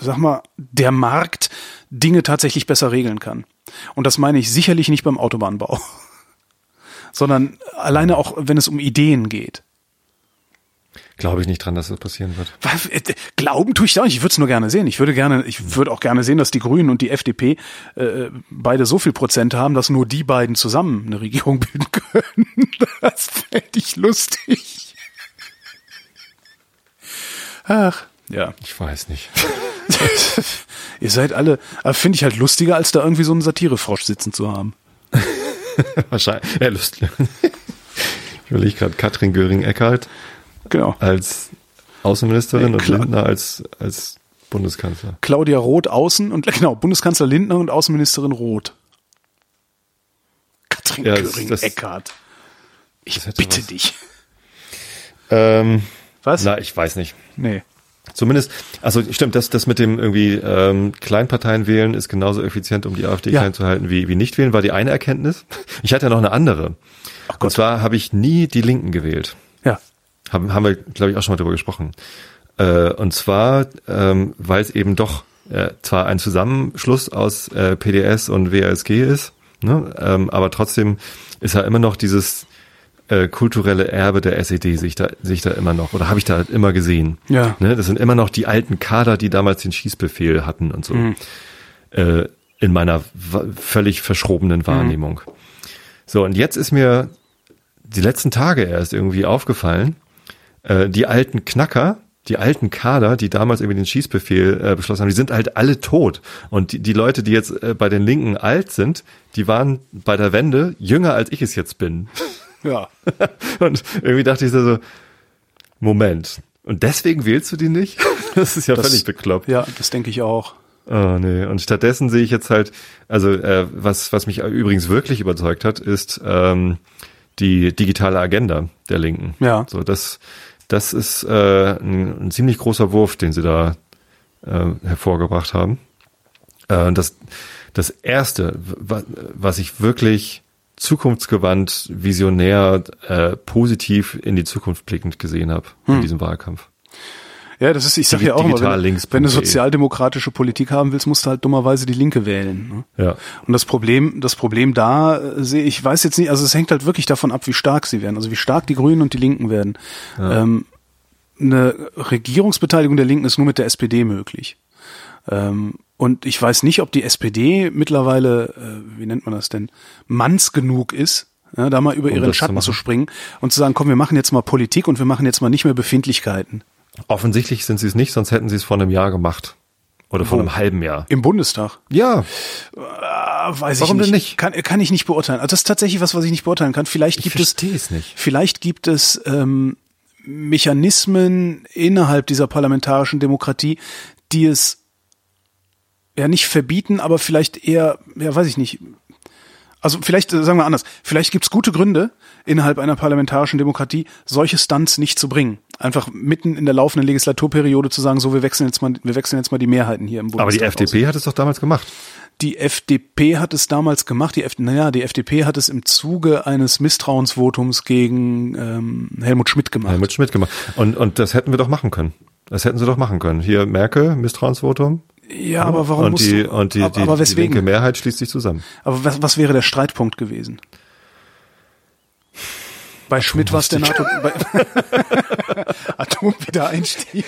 sag mal, der Markt Dinge tatsächlich besser regeln kann. Und das meine ich sicherlich nicht beim Autobahnbau, sondern alleine auch, wenn es um Ideen geht. Glaube ich nicht dran, dass das passieren wird. Äh, glauben tue ich auch nicht. Ich würde es nur gerne sehen. Ich würde gerne, ich würde auch gerne sehen, dass die Grünen und die FDP äh, beide so viel Prozent haben, dass nur die beiden zusammen eine Regierung bilden können. Das fände ich lustig. Ach, ja. Ich weiß nicht. Ihr seid alle, finde ich halt lustiger, als da irgendwie so einen Satirefrosch sitzen zu haben. Wahrscheinlich. Ja, lustig. Ich überlege gerade Katrin Göring-Eckardt genau. als Außenministerin nee, und Lindner als, als Bundeskanzler. Claudia Roth außen und genau, Bundeskanzler Lindner und Außenministerin Roth. Katrin ja, Göring-Eckardt. Ich bitte was. dich. Ähm, was? Na, ich weiß nicht. Nee. Zumindest, also stimmt, das, das mit dem irgendwie ähm, Kleinparteien wählen ist genauso effizient, um die AfD ja. klein zu halten, wie, wie nicht wählen, war die eine Erkenntnis. Ich hatte ja noch eine andere. Und zwar habe ich nie die Linken gewählt. Ja. Haben, haben wir, glaube ich, auch schon mal drüber gesprochen. Äh, und zwar, ähm, weil es eben doch äh, zwar ein Zusammenschluss aus äh, PDS und WASG ist, ne, ähm, aber trotzdem ist ja immer noch dieses äh, kulturelle Erbe der SED sich da, sich da immer noch, oder habe ich da halt immer gesehen. Ja. Ne, das sind immer noch die alten Kader, die damals den Schießbefehl hatten und so. Mhm. Äh, in meiner völlig verschrobenen Wahrnehmung. Mhm. So, und jetzt ist mir die letzten Tage erst irgendwie aufgefallen, äh, die alten Knacker, die alten Kader, die damals irgendwie den Schießbefehl äh, beschlossen haben, die sind halt alle tot. Und die, die Leute, die jetzt äh, bei den Linken alt sind, die waren bei der Wende jünger, als ich es jetzt bin. Ja. Und irgendwie dachte ich so, Moment. Und deswegen wählst du die nicht? Das ist ja das, völlig bekloppt. Ja, das denke ich auch. Oh nee. Und stattdessen sehe ich jetzt halt, also äh, was, was mich übrigens wirklich überzeugt hat, ist ähm, die digitale Agenda der Linken. Ja. So, das, das ist äh, ein, ein ziemlich großer Wurf, den sie da äh, hervorgebracht haben. Äh, das, das erste, was ich wirklich zukunftsgewandt, visionär, äh, positiv in die Zukunft blickend gesehen habe hm. in diesem Wahlkampf. Ja, das ist, ich sag ja auch immer, wenn, wenn du sozialdemokratische Politik haben willst, musst du halt dummerweise die Linke wählen. Ne? Ja. Und das Problem, das Problem da äh, sehe ich, weiß jetzt nicht, also es hängt halt wirklich davon ab, wie stark sie werden, also wie stark die Grünen und die Linken werden. Ja. Ähm, eine Regierungsbeteiligung der Linken ist nur mit der SPD möglich. Ähm, und ich weiß nicht, ob die SPD mittlerweile, äh, wie nennt man das denn, manns genug ist, ja, da mal über um ihren Schatten zu, zu, springen und zu sagen, komm, wir machen jetzt mal Politik und wir machen jetzt mal nicht mehr Befindlichkeiten. Offensichtlich sind sie es nicht, sonst hätten sie es vor einem Jahr gemacht. Oder vor einem halben Jahr. Im Bundestag? Ja. Äh, weiß Warum ich nicht. denn nicht? Kann, kann ich nicht beurteilen. Also das ist tatsächlich was, was ich nicht beurteilen kann. Vielleicht ich gibt es, es nicht. vielleicht gibt es ähm, Mechanismen innerhalb dieser parlamentarischen Demokratie, die es ja nicht verbieten, aber vielleicht eher, ja weiß ich nicht. Also vielleicht äh, sagen wir anders, vielleicht gibt's gute Gründe innerhalb einer parlamentarischen Demokratie, solche Stunts nicht zu bringen. Einfach mitten in der laufenden Legislaturperiode zu sagen, so wir wechseln jetzt mal, wir wechseln jetzt mal die Mehrheiten hier im Bundestag. Aber die FDP aus. hat es doch damals gemacht. Die FDP hat es damals gemacht. Die F naja, die FDP hat es im Zuge eines Misstrauensvotums gegen ähm, Helmut Schmidt gemacht. Helmut Schmidt gemacht. Und, und das hätten wir doch machen können. Das hätten sie doch machen können. Hier Merkel, Misstrauensvotum. Ja, aber warum und die, du, und die, aber, die, aber die linke Mehrheit schließt sich zusammen. aber was, was wäre der Streitpunkt gewesen? Bei Schmidt war es der NATO bei Atomwiedereinstieg.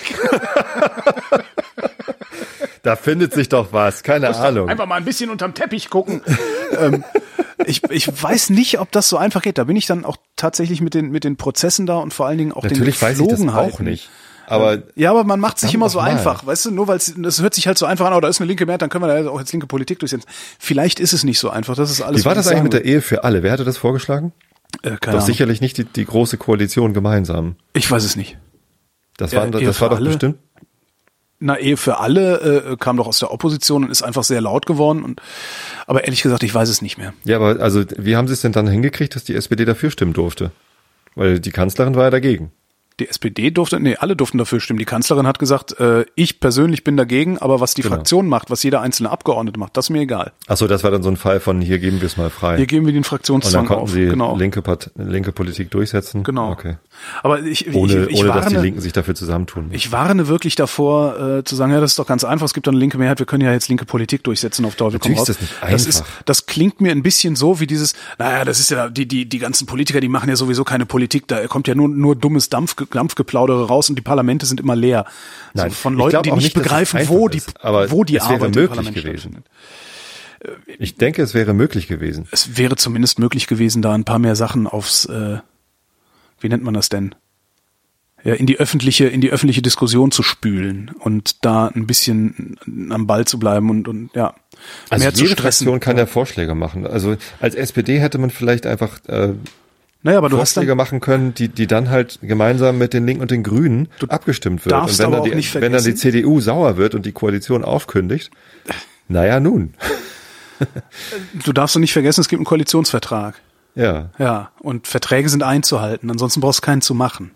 Da findet sich doch was, keine Ahnung. Einfach mal ein bisschen unterm Teppich gucken. ähm, ich, ich weiß nicht, ob das so einfach geht. Da bin ich dann auch tatsächlich mit den, mit den Prozessen da und vor allen Dingen auch Natürlich den weiß ich das Geflogenheiten. auch nicht. Aber Ja, aber man macht sich immer so mal. einfach, weißt du, nur weil es das hört sich halt so einfach an, oh, da ist eine linke Mehrheit, dann können wir da auch jetzt linke Politik durchsetzen. Vielleicht ist es nicht so einfach, das ist alles. wie war das ich eigentlich mit der Ehe für alle? Wer hatte das vorgeschlagen? Äh, keine Doch sicherlich nicht die, die große Koalition gemeinsam. Ich weiß es nicht. Das, waren, Ehe das war doch alle? bestimmt. Na, Ehe für alle äh, kam doch aus der Opposition und ist einfach sehr laut geworden. Und, aber ehrlich gesagt, ich weiß es nicht mehr. Ja, aber also wie haben sie es denn dann hingekriegt, dass die SPD dafür stimmen durfte? Weil die Kanzlerin war ja dagegen. Die SPD durfte, nee, alle durften dafür stimmen. Die Kanzlerin hat gesagt, äh, ich persönlich bin dagegen, aber was die Genau. Fraktion macht, was jeder einzelne Abgeordnete macht, das ist mir egal. Ach so, das war dann so ein Fall von hier geben wir es mal frei. Hier geben wir den Und dann Fraktionszwang konnten auf. sie Genau. linke, Part linke Politik durchsetzen. Genau. Okay. Aber ich, Ohne, ich, ich ohne dass die warne, Linken sich dafür zusammentun. müssen. ich warne wirklich davor, äh, zu sagen, ja, das ist doch ganz einfach, es gibt eine linke Mehrheit, wir können ja jetzt linke Politik durchsetzen auf Teufel komm raus. das nicht Das, ist, das klingt mir ein bisschen so wie dieses, naja, das ist ja, die, die, die ganzen Politiker, die machen ja sowieso keine Politik, da kommt ja nur, nur dummes Dampf, Dampfgeplaudere raus und die Parlamente sind immer leer. Nein, so von Leuten, die nicht nicht, begreifen, wo die, ist, aber wo die es wäre Arbeit im möglich gewesen. Ich denke, es wäre möglich gewesen. Es wäre zumindest möglich gewesen, da ein paar mehr Sachen aufs, äh, wie nennt man das denn? Ja, in die öffentliche, in die öffentliche Diskussion zu spülen und da ein bisschen am Ball zu bleiben und, und ja, Also mehr zu jede stressen. Fraktion kann ja Vorschläge machen. Also als SPD hätte man vielleicht einfach äh, naja, aber du hast Vorschläge dann, machen können, die, die dann halt gemeinsam mit den Linken und den Grünen abgestimmt wird. darfst Und wenn aber dann, auch die, wenn dann die CDU sauer wird und die Koalition aufkündigt, naja nun. du darfst doch nicht vergessen, es gibt einen Koalitionsvertrag. Ja, Ja, und Verträge sind einzuhalten, ansonsten brauchst du keinen zu machen.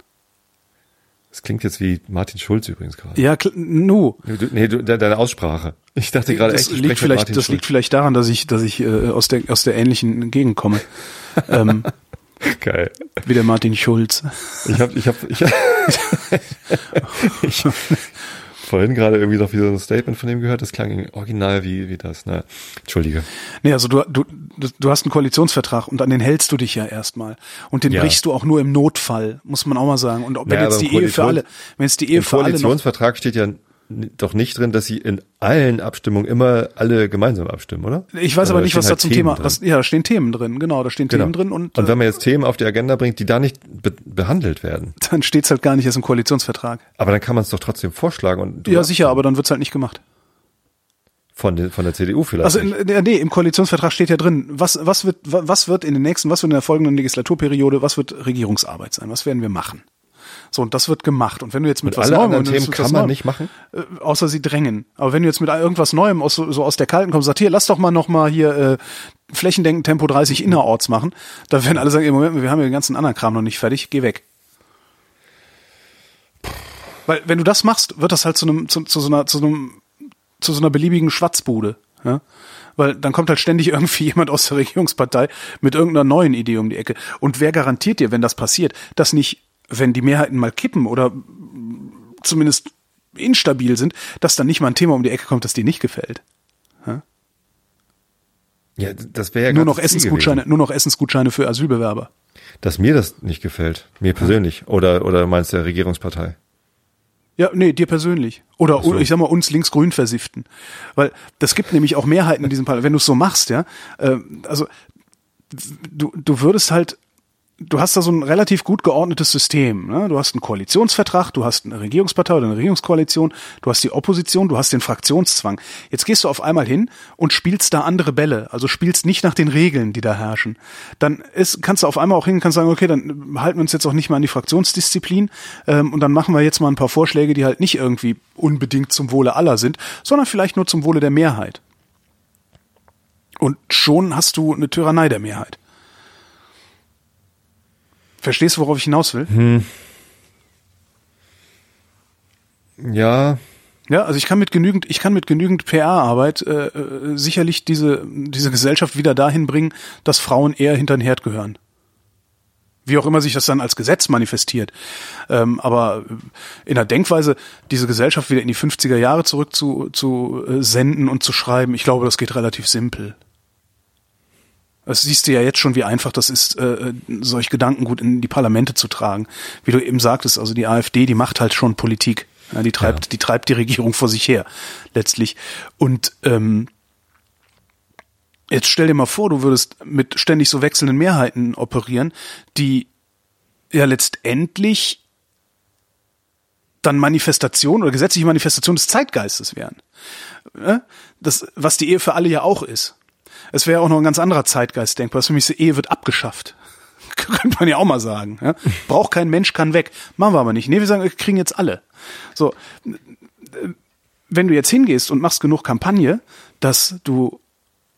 das klingt jetzt wie Martin Schulz übrigens gerade. Ja, nu. Du, nee, du, de- deine Aussprache. Ich dachte gerade Das echt, liegt vielleicht, das liegt vielleicht daran, dass ich, dass ich äh, aus der aus der ähnlichen Gegend komme, ähm, Geil. wie der Martin Schulz. Ich habe ich hab, ich, ich vorhin gerade irgendwie noch wieder so ein Statement von dem gehört, das klang original wie, wie das. Na, Entschuldige. Nee, also du, du, du hast einen Koalitionsvertrag und an den hältst du dich ja erstmal. Und den Ja. brichst du auch nur im Notfall, muss man auch mal sagen. Und ob, wenn Naja, jetzt die im Ehe für alle, wenn es die Ehe Im für alle noch, Koalitionsvertrag steht ja doch nicht drin, dass sie in allen Abstimmungen immer alle gemeinsam abstimmen, oder? ich weiß Oder aber nicht, was da halt zum Themen Thema, das, ja, da stehen Themen drin, genau, da stehen Genau. Themen drin und, und äh, wenn man jetzt Themen auf die Agenda bringt, die da nicht be behandelt werden, dann steht's halt gar nicht erst im Koalitionsvertrag. aber dann kann man es doch trotzdem vorschlagen und Ja, sicher, aber dann wird's halt nicht gemacht. von, den, von der CDU vielleicht. Also, in, nee, im Koalitionsvertrag steht ja drin, was, was wird, wa- was wird in den nächsten, was wird in der folgenden Legislaturperiode, was wird Regierungsarbeit sein, was werden wir machen? So, und das wird gemacht. Und wenn du jetzt mit und was alle Neuem, anderen Themen mit kann man Neuem- nicht machen? äh, außer sie drängen. Aber wenn du jetzt mit irgendwas Neuem aus, so, aus der Kalten kommst, sagst, hier, lass doch mal noch mal hier äh, Flächendenken Tempo 30 innerorts machen, dann werden alle sagen, ey, Moment, wir haben ja den ganzen anderen Kram noch nicht fertig, geh weg. Weil wenn du das machst, wird das halt zu einem zu, zu so einer zu einem zu so einer beliebigen Schwatzbude, ja? Weil dann kommt halt ständig irgendwie jemand aus der Regierungspartei mit irgendeiner neuen Idee um die Ecke. Und wer garantiert dir, wenn das passiert, dass nicht, wenn die Mehrheiten mal kippen oder zumindest instabil sind, dass dann nicht mal ein Thema um die Ecke kommt, das dir nicht gefällt. Ja, das wäre ja nur noch Essensgutscheine, nur noch Essensgutscheine für Asylbewerber. Dass mir das nicht gefällt. Mir persönlich. Oder, oder meinst du der Regierungspartei? Ja, nee, dir persönlich. Oder so. ich sag mal uns linksgrün versifften. Weil das gibt nämlich auch Mehrheiten in diesem Parlament. Wenn du es so machst, ja, äh, also du, du würdest halt, du hast da so ein relativ gut geordnetes System. Ne? Du hast einen Koalitionsvertrag, du hast eine Regierungspartei oder eine Regierungskoalition, du hast die Opposition, du hast den Fraktionszwang. Jetzt gehst du auf einmal hin und spielst da andere Bälle, also spielst nicht nach den Regeln, die da herrschen. Dann ist, kannst du auf einmal auch hin und kannst sagen, okay, dann halten wir uns jetzt auch nicht mehr an die Fraktionsdisziplin ähm, und dann machen wir jetzt mal ein paar Vorschläge, die halt nicht irgendwie unbedingt zum Wohle aller sind, sondern vielleicht nur zum Wohle der Mehrheit. Und schon hast du eine Tyrannei der Mehrheit. Verstehst du, worauf ich hinaus will? Ja, Ja, also ich kann mit genügend, ich kann mit genügend PR-Arbeit äh, äh, sicherlich diese diese Gesellschaft wieder dahin bringen, dass Frauen eher hinter den Herd gehören. Wie auch immer sich das dann als Gesetz manifestiert. Ähm, aber in der Denkweise, diese Gesellschaft wieder in die 50er Jahre zurück zu, zu äh, senden und zu schreiben, ich glaube, das geht relativ simpel. Das siehst du ja jetzt schon, wie einfach das ist, äh, solch Gedankengut in die Parlamente zu tragen. Wie du eben sagtest, also die AfD, die macht halt schon Politik. Ja, die treibt, ja. die treibt die Regierung vor sich her, letztlich. Und ähm, jetzt stell dir mal vor, du würdest mit ständig so wechselnden Mehrheiten operieren, die ja letztendlich dann Manifestation oder gesetzliche Manifestation des Zeitgeistes wären. Das, was die Ehe für alle ja auch ist. Es wäre auch noch ein ganz anderer Zeitgeist denkbar. Das mich, die Ehe wird abgeschafft. Könnte man ja auch mal sagen. Ja? Braucht kein Mensch, kann weg. Machen wir aber nicht. Nee, wir sagen, wir kriegen jetzt alle. So, wenn du jetzt hingehst und machst genug Kampagne, dass du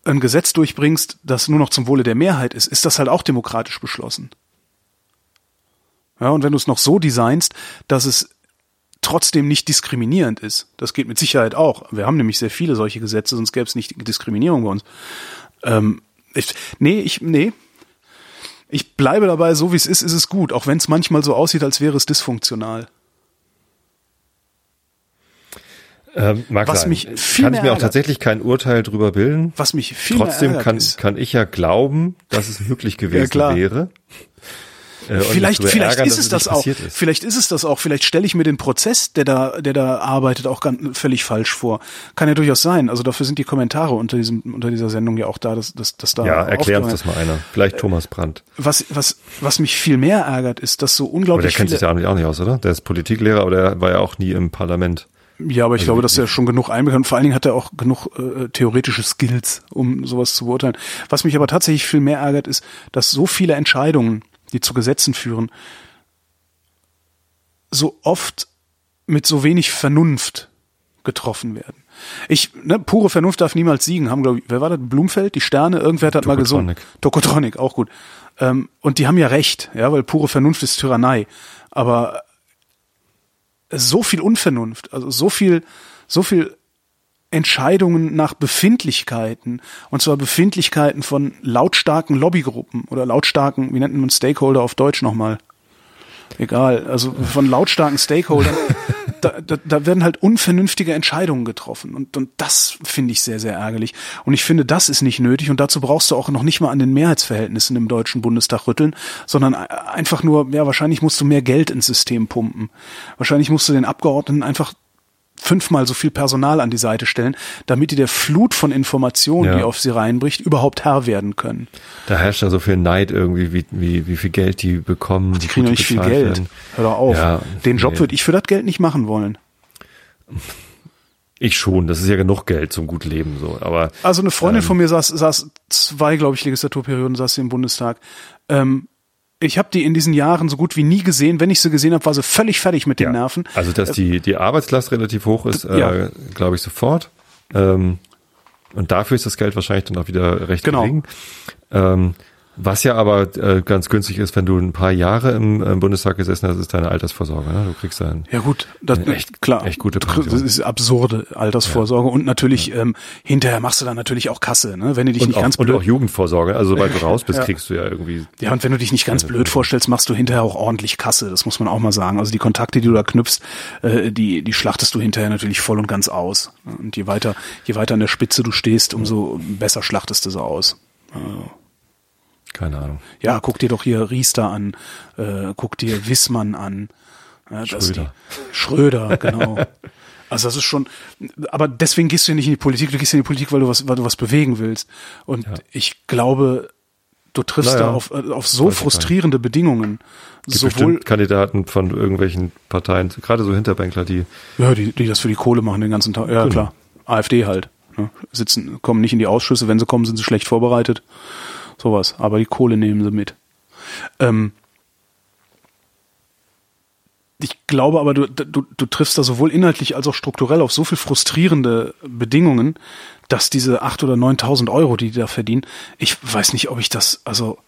ein Gesetz durchbringst, das nur noch zum Wohle der Mehrheit ist, ist das halt auch demokratisch beschlossen. Ja, und wenn du es noch so designst, dass es trotzdem nicht diskriminierend ist, das geht mit Sicherheit auch. Wir haben nämlich sehr viele solche Gesetze, sonst gäbe es nicht Diskriminierung bei uns. Ähm, ich, nee, ich, nee. Ich bleibe dabei, so wie es ist, ist es gut, auch wenn es manchmal so aussieht, als wäre es dysfunktional. Ähm, mag was sein. mich viel kann ich mir auch tatsächlich kein Urteil drüber bilden. Was mich viel Trotzdem mehr kann, kann ich ja glauben, dass es möglich gewesen ja, wäre. Äh, vielleicht, vielleicht ärgern, ist es das auch. Ist. Vielleicht ist es das auch. Vielleicht stelle ich mir den Prozess, der da, der da arbeitet, auch ganz, völlig falsch vor. Kann ja durchaus sein. Also dafür sind die Kommentare unter diesem, unter dieser Sendung ja auch da, dass, dass, dass da. Ja, erklär uns das mal einer. Vielleicht Thomas Brandt. Was, was, was mich viel mehr ärgert, ist, dass so unglaublich. Aber der kennt sich ja auch nicht aus, oder? Der ist Politiklehrer, aber der war ja auch nie im Parlament. Ja, aber ich also glaube, dass er schon genug einbekommt. Vor allen Dingen hat er auch genug äh, theoretische Skills, um sowas zu beurteilen. Was mich aber tatsächlich viel mehr ärgert, ist, dass so viele Entscheidungen, die zu Gesetzen führen, so oft mit so wenig Vernunft getroffen werden. Ich, ne, pure Vernunft darf niemals siegen, haben, glaube ich, wer war das? Blumfeld, die Sterne, irgendwer hat mal gesungen. Tokotronic, auch gut. Ähm, und die haben ja recht, ja, weil pure Vernunft ist Tyrannei. Aber so viel Unvernunft, also so viel, so viel Entscheidungen nach Befindlichkeiten, und zwar Befindlichkeiten von lautstarken Lobbygruppen oder lautstarken, wie nennt man Stakeholder auf Deutsch nochmal? Egal, also von lautstarken Stakeholdern, da, da, da werden halt unvernünftige Entscheidungen getroffen. Und, und das finde ich sehr, sehr ärgerlich. Und ich finde, das ist nicht nötig. Und dazu brauchst du auch noch nicht mal an den Mehrheitsverhältnissen im Deutschen Bundestag rütteln, sondern einfach nur, ja, wahrscheinlich musst du mehr Geld ins System pumpen. Wahrscheinlich musst du den Abgeordneten einfach fünfmal so viel Personal an die Seite stellen, damit die der Flut von Informationen, ja. die auf sie reinbricht, überhaupt Herr werden können. Da herrscht ja so viel Neid irgendwie, wie, wie, wie viel Geld die bekommen. Ach, die kriegen doch nicht viel Geld. Werden. Hör doch auf. Ja, Den Job nee. würde ich für das Geld nicht machen wollen. Ich schon, das ist ja genug Geld zum gut Leben so. Aber also eine Freundin ähm, von mir saß, saß zwei, glaube ich, Legislaturperioden saß sie im Bundestag. Ähm, ich habe die in diesen Jahren so gut wie nie gesehen. Wenn ich sie gesehen habe, war sie völlig fertig mit den ja, Nerven. Also dass die die Arbeitslast relativ hoch ist, äh, glaube ich sofort. Ähm, und dafür ist das Geld wahrscheinlich dann auch wieder recht genau. gering. Ähm, was ja aber äh, ganz günstig ist, wenn du ein paar Jahre im, im Bundestag gesessen hast, ist deine Altersvorsorge. Ne? Du kriegst dann ja gut, das echt klar, echt gute Pension. Das ist absurde Altersvorsorge ja. und natürlich ja. ähm, hinterher machst du dann natürlich auch Kasse, ne? Wenn du dich und nicht auch, ganz blöd und auch Jugendvorsorge. Also sobald du raus bist, ja. kriegst du ja irgendwie. Ja und wenn du dich nicht ganz blöd vorstellst, machst du hinterher auch ordentlich Kasse. Das muss man auch mal sagen. Also die Kontakte, die du da knüpfst, äh, die die schlachtest du hinterher natürlich voll und ganz aus. Und je weiter je weiter an der Spitze du stehst, umso besser schlachtest du sie aus. Also. Keine Ahnung. Ja, guck dir doch hier Riester an, äh, guck dir Wissmann an. Ja, Schröder. Die, Schröder, genau. Also das ist schon, aber deswegen gehst du ja nicht in die Politik, du gehst in die Politik, weil du was, weil du was bewegen willst. Und ja. ich glaube, du triffst naja. da auf, äh, auf so frustrierende Bedingungen. Gibt sowohl Kandidaten von irgendwelchen Parteien, gerade so Hinterbänkler, die ja, die, die das für die Kohle machen den ganzen Tag. Ja genau. klar, AfD halt. Ne? Sitzen, kommen nicht in die Ausschüsse, wenn sie kommen, sind sie schlecht vorbereitet sowas. Aber die Kohle nehmen sie mit. Ähm, ich glaube aber, du, du, du triffst da sowohl inhaltlich als auch strukturell auf so viel frustrierende Bedingungen, dass diese acht oder neuntausend Euro, die die da verdienen, ich weiß nicht, ob ich das, also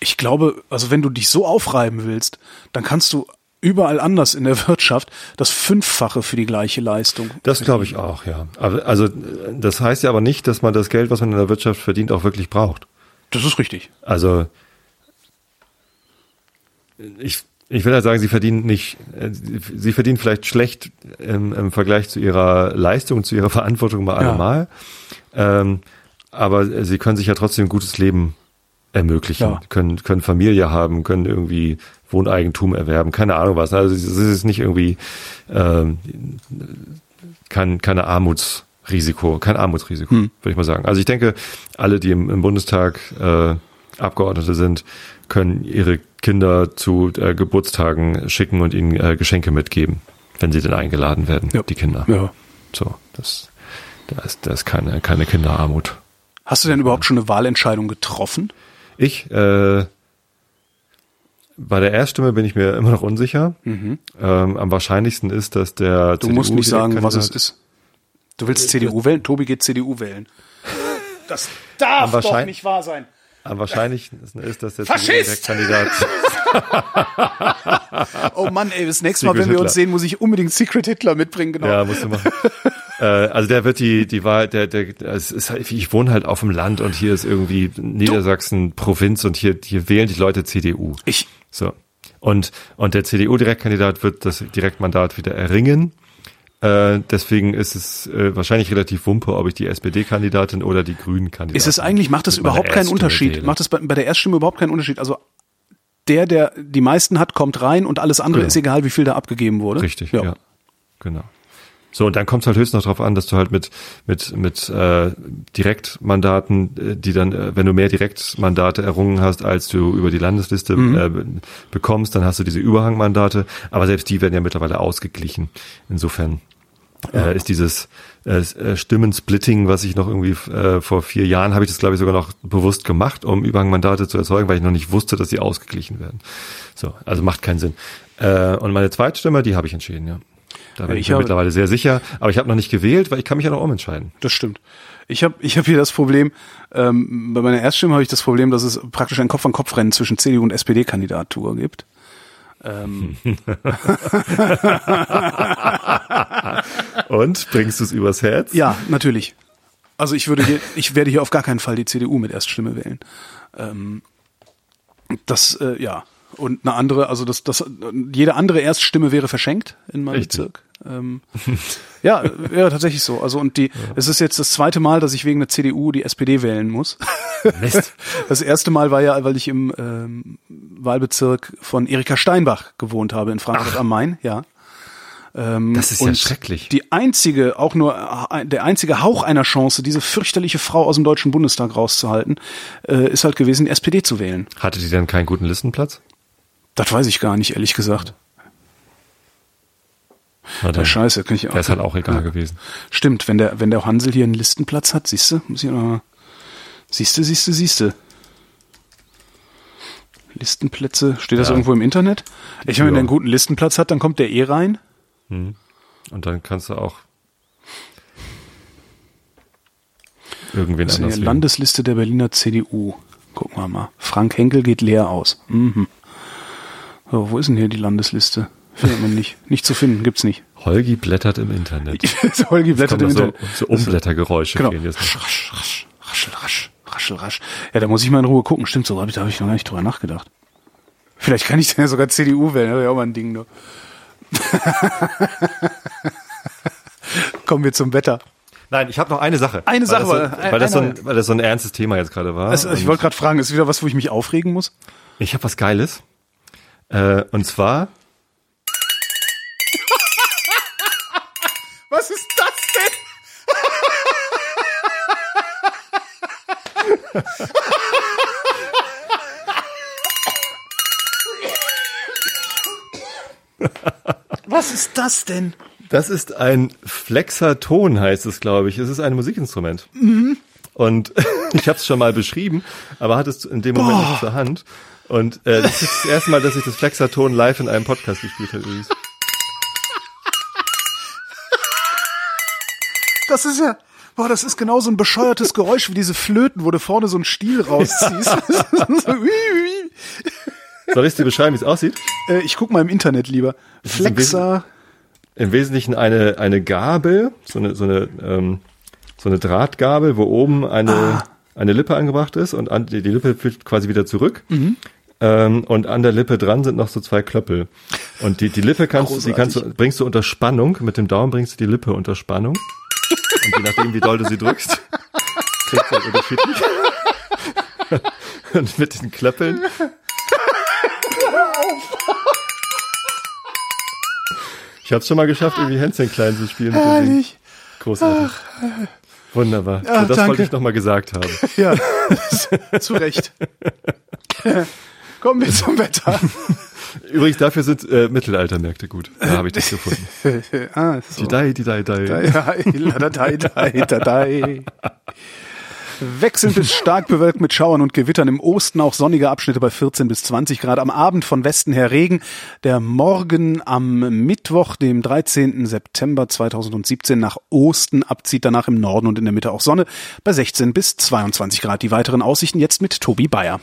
ich glaube, also wenn du dich so aufreiben willst, dann kannst du überall anders in der Wirtschaft das Fünffache für die gleiche Leistung. Das glaube ich auch, ja. Aber, also das heißt ja aber nicht, dass man das Geld, was man in der Wirtschaft verdient, auch wirklich braucht. Das ist richtig. Also ich, ich will halt sagen, sie verdienen nicht, äh, sie- verdienen vielleicht schlecht im, im Vergleich zu ihrer Leistung, zu ihrer Verantwortung bei Ja. allemal. Ähm, aber sie können sich ja trotzdem ein gutes Leben ermöglichen, Ja. können, können Familie haben, können irgendwie Wohneigentum erwerben, keine Ahnung was. Also es ist nicht irgendwie ähm, kein, keine Armutsrisiko, kein Armutsrisiko, Hm. würde ich mal sagen. Also ich denke, alle, die im, im Bundestag äh, Abgeordnete sind, können ihre Kinder zu äh, Geburtstagen schicken und ihnen äh, Geschenke mitgeben, wenn sie denn eingeladen werden, Ja. die Kinder. Ja. So, das, da ist, da ist keine, keine Kinderarmut. Hast du denn überhaupt schon eine Wahlentscheidung getroffen? Ich, äh, bei der Erststimme bin ich mir immer noch unsicher. Ähm, am wahrscheinlichsten ist, dass der Mhm. Du musst nicht sagen, was es ist. Du willst CDU wählen? Tobi geht CDU wählen. Das darf doch nicht wahr sein. Am wahrscheinlichsten ist, dass der! CDU-Direktkandidat Oh Mann, ey, das nächste Mal, Secret wenn wir uns sehen, muss ich unbedingt Secret Hitler mitbringen, genau. Ja, musst du machen. äh, also der wird die, die Wahl, der, der, es ist halt, ich wohne halt auf dem Land und hier ist irgendwie Niedersachsen Provinz und hier, hier wählen die Leute CDU. Ich, So. Und, und der CDU-Direktkandidat wird das Direktmandat wieder erringen. Äh, deswegen ist es äh, wahrscheinlich relativ wumpe, ob ich die SPD-Kandidatin oder die Grünen-Kandidatin. ist es eigentlich, macht das überhaupt keinen Unterschied? wähle. Macht das bei, bei der Erststimme überhaupt keinen Unterschied? Also der, der die meisten hat, kommt rein und alles andere Genau. ist egal, wie viel da abgegeben wurde. Richtig, ja. Genau. So, und dann kommt es halt höchstens noch darauf an, dass du halt mit, mit, mit äh, Direktmandaten, äh, die dann, äh, wenn du mehr Direktmandate errungen hast, als du über die Landesliste Mhm. äh, be- bekommst, dann hast du diese Überhangmandate, aber selbst die werden ja mittlerweile ausgeglichen. Insofern äh, ist dieses äh, äh, Stimmensplitting, was ich noch irgendwie äh, vor vier Jahren habe ich das, glaube ich, sogar noch bewusst gemacht, um Überhangmandate zu erzeugen, weil ich noch nicht wusste, dass sie ausgeglichen werden. So, also macht keinen Sinn. Äh, und meine Zweitstimme, die habe ich entschieden, ja. Da bin Ja, ich ich mir mittlerweile sehr sicher, aber ich habe noch nicht gewählt, weil ich kann mich ja noch umentscheiden. Das stimmt. Ich habe ich hab hier das Problem, ähm, bei meiner Erststimme habe ich das Problem, dass es praktisch ein Kopf-an-Kopf-Rennen zwischen CDU und SPD-Kandidatur gibt. Ähm, Und bringst du es übers Herz? ja, natürlich. Also ich würde hier, ich werde hier auf gar keinen Fall die CDU mit Erststimme wählen. Ähm, das, äh, ja. Und eine andere, also das, das, jede andere Erststimme wäre verschenkt in meinem Richtig. Bezirk. Ähm, ja, wäre tatsächlich so. Also und die, es ist jetzt das zweite Mal, dass ich wegen der CDU die SPD wählen muss. Mist. Das erste Mal war ja, weil ich im ähm, Wahlbezirk von Erika Steinbach gewohnt habe in Frankfurt am Main, ja. Ähm, Das ist ja schrecklich. Die einzige, auch nur äh, der einzige Hauch einer Chance, diese fürchterliche Frau aus dem Deutschen Bundestag rauszuhalten, äh, ist halt gewesen, die SPD zu wählen. Hatte die denn keinen guten Listenplatz? Das weiß ich gar nicht, ehrlich gesagt. Na Ja, dann, scheiße, kann ich wäre es halt auch egal gewesen. Stimmt, wenn der, wenn der Hansel hier einen Listenplatz hat, siehst du, muss ich noch, siehste, siehste, siehste. Listenplätze, steht das Ja. irgendwo im Internet? Ich meine, wenn Ja. der einen guten Listenplatz hat, dann kommt der eh rein. Und dann kannst du auch irgendwen Das ist anders. Landesliste der Berliner CDU. Gucken wir mal. Frank Henkel geht leer aus. Mhm. So, wo ist denn hier die Landesliste? Findet man nicht. Nicht zu finden, gibt's nicht. Holgi blättert im Internet. Holgi blättert im Internet. so, so Umblättergeräusche Genau. fehlen jetzt noch. Rasch, rasch, raschel, rasch, raschel, rasch. Ja, da muss ich mal in Ruhe gucken. Stimmt, so hab ich, da habe ich noch gar nicht drüber nachgedacht. Vielleicht kann ich dann ja sogar CDU wählen, das wäre ja auch mal ein Ding. Ne? Kommen wir zum Wetter. Nein, ich habe noch eine Sache. Eine Sache, weil das, so, weil, das so ein, weil das so ein ernstes Thema jetzt gerade war. Also, ich wollte gerade fragen, ist wieder was, wo ich mich aufregen muss? ich habe was Geiles. Äh, und zwar Was ist das denn? Was ist das denn? Das ist ein Flexaton, heißt es, glaube ich. Es ist ein Musikinstrument. Mhm. Und ich habe es schon mal beschrieben, aber hatte es in dem Moment Boah. nicht zur Hand. Und äh, das ist das erste Mal, dass ich das Flexaton live in einem Podcast gespielt habe. übrigens. Das ist ja, boah, das ist genau so ein bescheuertes Geräusch wie diese Flöten, wo du vorne so einen Stiel rausziehst. so. Soll ich dir beschreiben, wie es aussieht? äh, ich guck mal im Internet lieber. ist ein Flexa. Im Wesentlichen eine, eine Gabel, so eine, so eine, ähm, so eine Drahtgabel, wo oben eine, Ah. Eine Lippe angebracht ist und an, die, die Lippe führt quasi wieder zurück. Mhm. Äh, Ähm, und an der Lippe dran sind noch so zwei Klöppel. Und die, die Lippe kannst du, die kannst du, bringst du unter Spannung. Mit dem Daumen bringst du die Lippe unter Spannung. Und je nachdem, wie doll du sie drückst, kriegst du halt unterschiedlich. und mit diesen Klöppeln. Ich habe es schon mal geschafft, irgendwie Hänschen klein zu spielen. Herrlich. Großartig. Wunderbar. Ja, so, das danke. wollte ich noch mal gesagt haben. Ja, zu Recht. Kommen wir zum Wetter. Übrigens, dafür sind äh, Mittelaltermärkte gut. Da habe ich das gefunden. ah, so. Die Dai, die Dai, Dai. Dai, dai, dai, dai, dai. Wechselnd bis stark bewölkt mit Schauern und Gewittern. Im Osten auch sonnige Abschnitte bei 14 bis 20 Grad. Am Abend von Westen her Regen. Der Morgen am Mittwoch, dem 13. September 2017 nach Osten abzieht. Danach im Norden und in der Mitte auch Sonne bei 16 bis 22 Grad. Die weiteren Aussichten jetzt mit Tobi Bayer.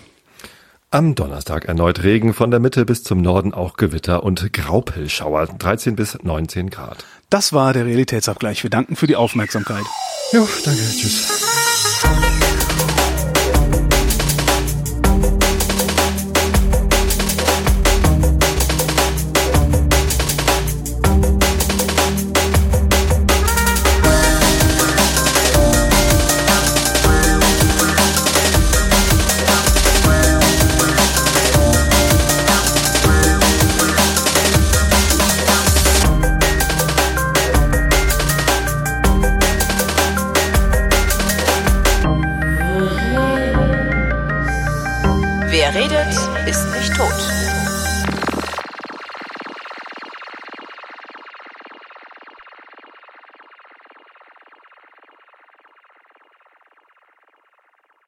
Am Donnerstag erneut Regen, von der Mitte bis zum Norden auch Gewitter und Graupelschauer, 13 bis 19 Grad. Das war der Realitätsabgleich. Wir danken für die Aufmerksamkeit. Jo, danke, tschüss. Wer